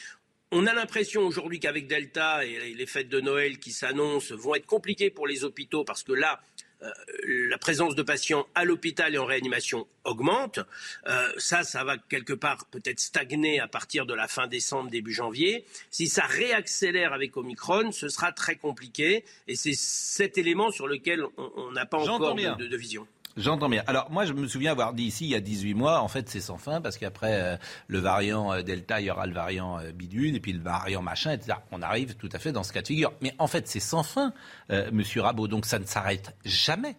Speaker 26: On a l'impression aujourd'hui qu'avec Delta et les fêtes de Noël qui s'annoncent vont être compliquées pour les hôpitaux parce que là, la présence de patients à l'hôpital et en réanimation augmente. Euh, ça, ça va quelque part peut-être stagner à partir de la fin décembre, début janvier. Si ça réaccélère avec Omicron, ce sera très compliqué. Et c'est cet élément sur lequel on n'a pas encore de vision.
Speaker 1: J'entends bien. Alors moi, je me souviens avoir dit ici il y a 18 mois, en fait, c'est sans fin parce qu'après euh, le variant euh, Delta, il y aura le variant euh, bidule et puis le variant machin, etc. On arrive tout à fait dans ce cas de figure. Mais en fait, c'est sans fin, Monsieur Rabot. Donc ça ne s'arrête jamais.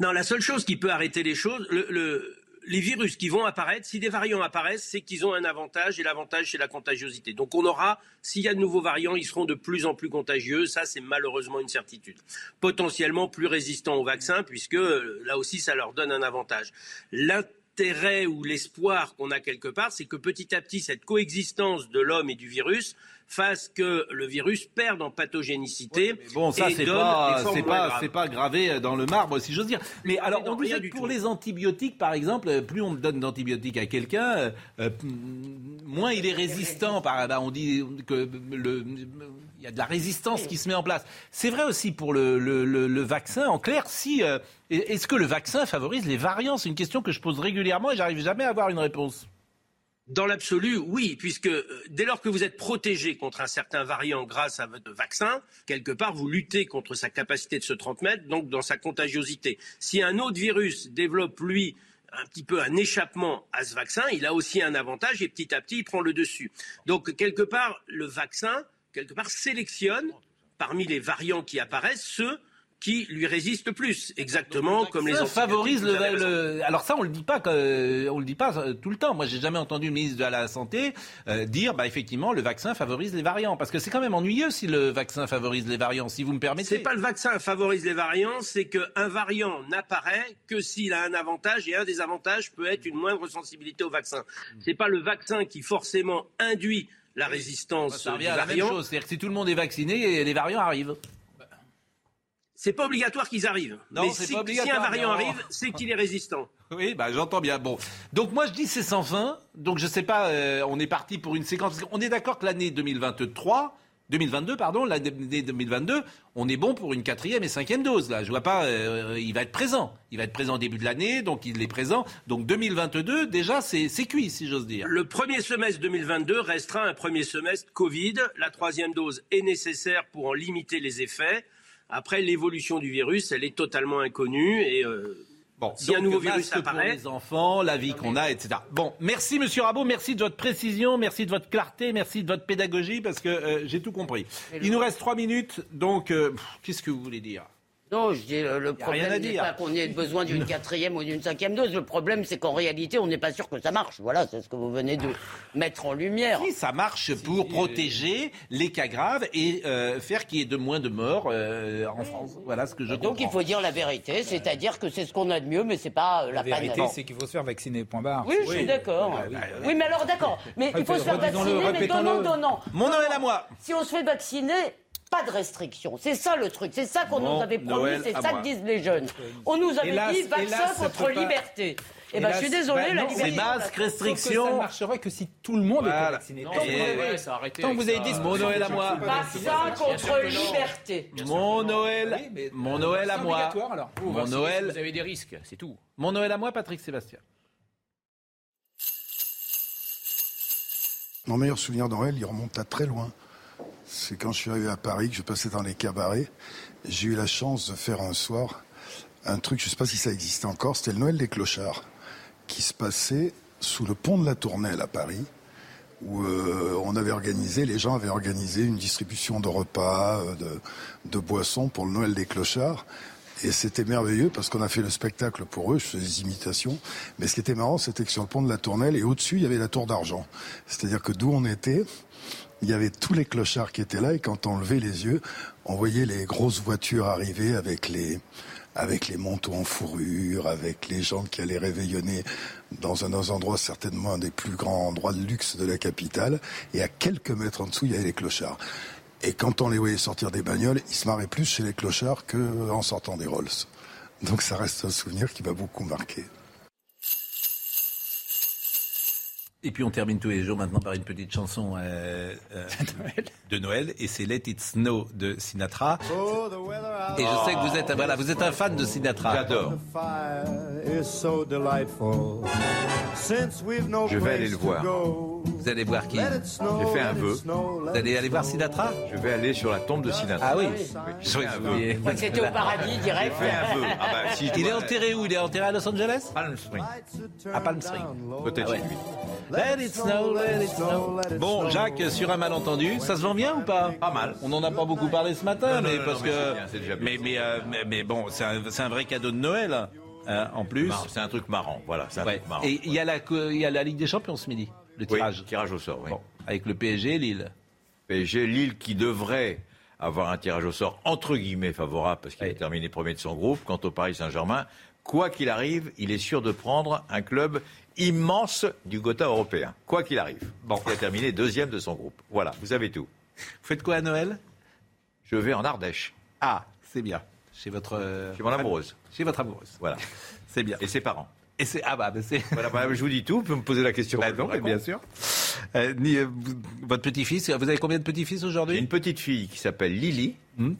Speaker 26: Non, la seule chose qui peut arrêter les choses, le les virus qui vont apparaître, si des variants apparaissent, c'est qu'ils ont un avantage et l'avantage c'est la contagiosité. Donc on aura, s'il y a de nouveaux variants, ils seront de plus en plus contagieux. Ça, c'est malheureusement une certitude. Potentiellement plus résistants au vaccin, puisque euh, là aussi, ça leur donne un avantage. L'intérêt ou l'espoir qu'on a quelque part, c'est que petit à petit, cette coexistence de l'homme et du virus fasse que le virus perde en pathogénicité.
Speaker 1: bon, ça, c'est pas, c'est pas, c'est pas gravé dans le marbre, si j'ose dire. Mais alors, on vous pour les antibiotiques, par exemple, plus on donne d'antibiotiques à quelqu'un, euh, euh, moins il est résistant. Par, bah, on dit que le, il y a de la résistance qui se met en place. C'est vrai aussi pour le, le, vaccin. En clair, si euh, est-ce que le vaccin favorise les variants? C'est une question que je pose régulièrement et j'arrive jamais à avoir une réponse.
Speaker 26: Dans l'absolu, oui, puisque euh, dès lors que vous êtes protégé contre un certain variant grâce à votre vaccin, quelque part, vous luttez contre sa capacité de se transmettre, donc dans sa contagiosité. Si un autre virus développe, lui, un petit peu un échappement à ce vaccin, il a aussi un avantage et petit à petit, il prend le dessus. Donc, quelque part, le vaccin, quelque part, sélectionne parmi les variants qui apparaissent ceux qui lui résiste plus, exactement comme les autres.
Speaker 1: favorise le, Alors ça, on le dit pas, on le dit pas euh, tout le temps. Moi, j'ai jamais entendu le ministre de la santé euh, dire, bah effectivement, le vaccin favorise les variants, parce que c'est quand même ennuyeux si le vaccin favorise les variants, si vous me permettez.
Speaker 26: C'est pas le vaccin favorise les variants, c'est qu'un variant n'apparaît que s'il a un avantage, et un des avantages peut être une moindre sensibilité au vaccin. C'est pas le vaccin qui forcément induit la résistance.
Speaker 1: À la même chose, c'est-à-dire que si tout le monde est vacciné, les variants arrivent.
Speaker 26: C'est pas obligatoire qu'ils arrivent.
Speaker 1: Non,
Speaker 26: mais si,
Speaker 1: pas
Speaker 26: si un variant
Speaker 1: non.
Speaker 26: arrive, c'est qu'il est résistant.
Speaker 1: Oui, bah, j'entends bien. Bon, donc moi je dis c'est sans fin. Donc je sais pas, euh, on est parti pour une séquence. On est d'accord que l'année 2023, 2022, pardon, l'année 2022, on est bon pour une quatrième et cinquième dose. Là, je vois pas, euh, il va être présent. Il va être présent au début de l'année, donc il est présent. Donc 2022, déjà c'est c'est cuit, si j'ose dire.
Speaker 26: Le premier semestre 2022 restera un premier semestre Covid. La troisième dose est nécessaire pour en limiter les effets. Après, l'évolution du virus, elle est totalement inconnue et euh, si
Speaker 1: Donc,
Speaker 26: un nouveau virus
Speaker 1: pour
Speaker 26: apparaît,
Speaker 1: les enfants, la vie qu'on a, etc. Bon, merci Monsieur Rabot, merci de votre précision, merci de votre clarté, merci de votre pédagogie, parce que euh, j'ai tout compris. Il nous reste trois minutes, donc euh, qu'est-ce que vous voulez dire?
Speaker 2: Non, je dis, euh, le problème n'est pas qu'on ait besoin d'une quatrième ou d'une cinquième dose. Le problème, c'est qu'en réalité, on n'est pas sûr que ça marche. Voilà, c'est ce que vous venez de mettre en lumière.
Speaker 1: Si, ça marche pour protéger les cas graves et euh, faire qu'il y ait de moins de morts euh, en France. Voilà ce que je comprends.
Speaker 2: Donc il faut dire la vérité, c'est-à-dire que c'est ce qu'on a de mieux, mais c'est pas euh, la,
Speaker 5: La vérité, c'est qu'il faut se faire vacciner, point barre.
Speaker 2: Oui, je suis d'accord. Oui, mais alors d'accord. Mais il faut se faire vacciner, mais donnant, donnant.
Speaker 1: Mon Noël à moi.
Speaker 2: Si on se fait vacciner, pas de restrictions. C'est ça le truc. C'est ça qu'on nous avait promis. C'est ça que disent les jeunes. On nous avait
Speaker 5: Hélas,
Speaker 2: dit vaccin
Speaker 5: hélas, ça
Speaker 2: contre liberté. Eh ben, je suis désolé,
Speaker 5: bah
Speaker 2: la liberté.
Speaker 1: c'est masque,
Speaker 5: que ça
Speaker 1: restriction.
Speaker 5: ne marcherait que si tout le monde
Speaker 1: Voilà.
Speaker 5: était vacciné.
Speaker 3: Non,
Speaker 5: Tant que
Speaker 1: Et-
Speaker 5: vous avez-
Speaker 3: ça
Speaker 5: tant vous avez dit
Speaker 1: Mon Noël à moi.
Speaker 2: Vaccin contre liberté.
Speaker 1: Mon Noël, mon Noël à moi. Mon Noël,
Speaker 3: Vous avez des risques, c'est tout.
Speaker 1: mon Noël à moi, Patrick Sébastien.
Speaker 28: Mon meilleur souvenir Noël, il remonte à très loin. C'est quand je suis arrivé à Paris, que je passais dans les cabarets. J'ai eu la chance de faire un soir un truc, je ne sais pas si ça existe encore, c'était le Noël des clochards, qui se passait sous le pont de la Tournelle à Paris, où euh, on avait organisé, les gens avaient organisé une distribution de repas, euh, de, de boissons pour le Noël des clochards. Et c'était merveilleux parce qu'on a fait le spectacle pour eux, je faisais des imitations. Mais ce qui était marrant, c'était que sur le pont de la Tournelle, et au-dessus, il y avait la tour d'argent. C'est-à-dire que d'où on était, il y avait tous les clochards qui étaient là, et quand on levait les yeux, on voyait les grosses voitures arriver avec les, avec les manteaux en fourrure, avec les gens qui allaient réveillonner dans un, dans un endroit certainement un des plus grands endroits de luxe de la capitale. Et à quelques mètres en dessous, il y avait les clochards. Et quand on les voyait sortir des bagnoles, ils se marraient plus chez les clochards qu'en sortant des Rolls. Donc ça reste un souvenir qui m'a beaucoup marqué.
Speaker 1: Et puis on termine tous les jours maintenant par une petite chanson euh, euh, de Noël, et c'est Let It Snow de Sinatra. Et je sais que vous êtes, voilà, vous êtes un fan de Sinatra.
Speaker 4: J'adore. Je vais aller le voir.
Speaker 1: Vous allez voir qui
Speaker 4: J'ai fait un vœu.
Speaker 1: Vous allez aller voir Sinatra
Speaker 4: Je vais aller sur la tombe de Sinatra.
Speaker 1: Ah oui.
Speaker 4: J'ai fait un vœu.
Speaker 2: Je crois que c'était au paradis direct.
Speaker 4: J'ai fait un vœu. Ah bah, si
Speaker 1: Il est enterré où? Il est enterré à Los Angeles?
Speaker 4: Palm Springs.
Speaker 1: À Palm Springs.
Speaker 4: Peut-être
Speaker 1: Ah ouais.
Speaker 4: chez lui.
Speaker 1: Let it snow, let it snow. Bon, Jacques, sur un malentendu, ça se vend bien ou pas?
Speaker 4: Pas mal.
Speaker 1: On n'en a pas beaucoup parlé ce matin, mais parce que.
Speaker 4: bien, c'est déjà bien.
Speaker 1: mais, bon, c'est un, vrai cadeau de Noël, hein, en plus.
Speaker 4: C'est un truc marrant. Voilà, c'est un
Speaker 1: Ouais.
Speaker 4: truc marrant.
Speaker 1: Et il y, a la, co- il y a la Ligue des Champions ce midi, le
Speaker 4: Oui,
Speaker 1: tirage.
Speaker 4: tirage au sort, oui.
Speaker 1: Bon, avec le PSG et Lille.
Speaker 4: PSG, Lille qui devrait avoir un tirage au sort entre guillemets favorable parce qu'il a terminé premier de son groupe. Quant au Paris Saint-Germain, quoi qu'il arrive, il est sûr de prendre un club immense du Gotha européen. Quoi qu'il arrive. Bon, il a terminé deuxième de son groupe. Voilà, vous avez tout.
Speaker 1: Vous faites quoi à Noël?
Speaker 4: Je vais en Ardèche.
Speaker 1: Ah, c'est bien. Chez votre. euh,
Speaker 4: Chez mon amoureuse.
Speaker 1: Chez votre amoureuse.
Speaker 4: Voilà.
Speaker 1: C'est bien.
Speaker 4: Et ses parents.
Speaker 1: Et c'est ah bah, bah, c'est.
Speaker 4: Voilà, bah, je vous dis tout. Vous pouvez me poser la question.
Speaker 1: Bah non, mais bien sûr. Euh, ni, euh, votre petit-fils, vous avez combien de petits-fils
Speaker 4: J'ai
Speaker 1: aujourd'hui
Speaker 4: une petite fille qui s'appelle Lily,
Speaker 1: Hmm.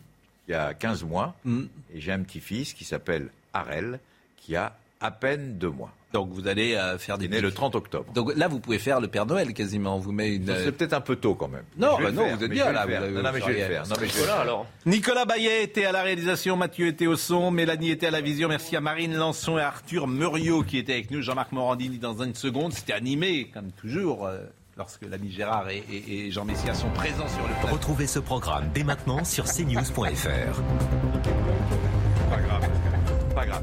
Speaker 4: qui a 15 mois,
Speaker 1: Hmm.
Speaker 4: et j'ai un petit-fils qui s'appelle Harel, qui a à peine deux mois.
Speaker 1: Donc vous allez euh, faire des
Speaker 4: Il est né le
Speaker 1: petits-
Speaker 4: 30 octobre.
Speaker 1: Donc là, vous pouvez faire le Père Noël quasiment. On vous met une.
Speaker 4: C'est peut-être un peu tôt quand même.
Speaker 1: Non,
Speaker 4: Je
Speaker 1: bah non,
Speaker 4: faire,
Speaker 1: vous êtes bien
Speaker 4: je
Speaker 1: là. vous
Speaker 4: Non, non, mais je vais le faire. Non, mais je faire.
Speaker 3: alors.
Speaker 1: Nicolas Bayet était à la réalisation, Mathieu était au son, Mélanie était à la vision. Merci à Marine Lançon et à Arthur Muriot qui étaient avec nous. Jean-Marc Morandini dans une seconde. C'était animé, comme toujours, euh, lorsque l'ami Gérard et, et- et Jean Messia sont présents sur le plateau.
Speaker 17: Retrouvez ce programme dès maintenant sur cnews.fr.
Speaker 4: Pas grave. Pas grave.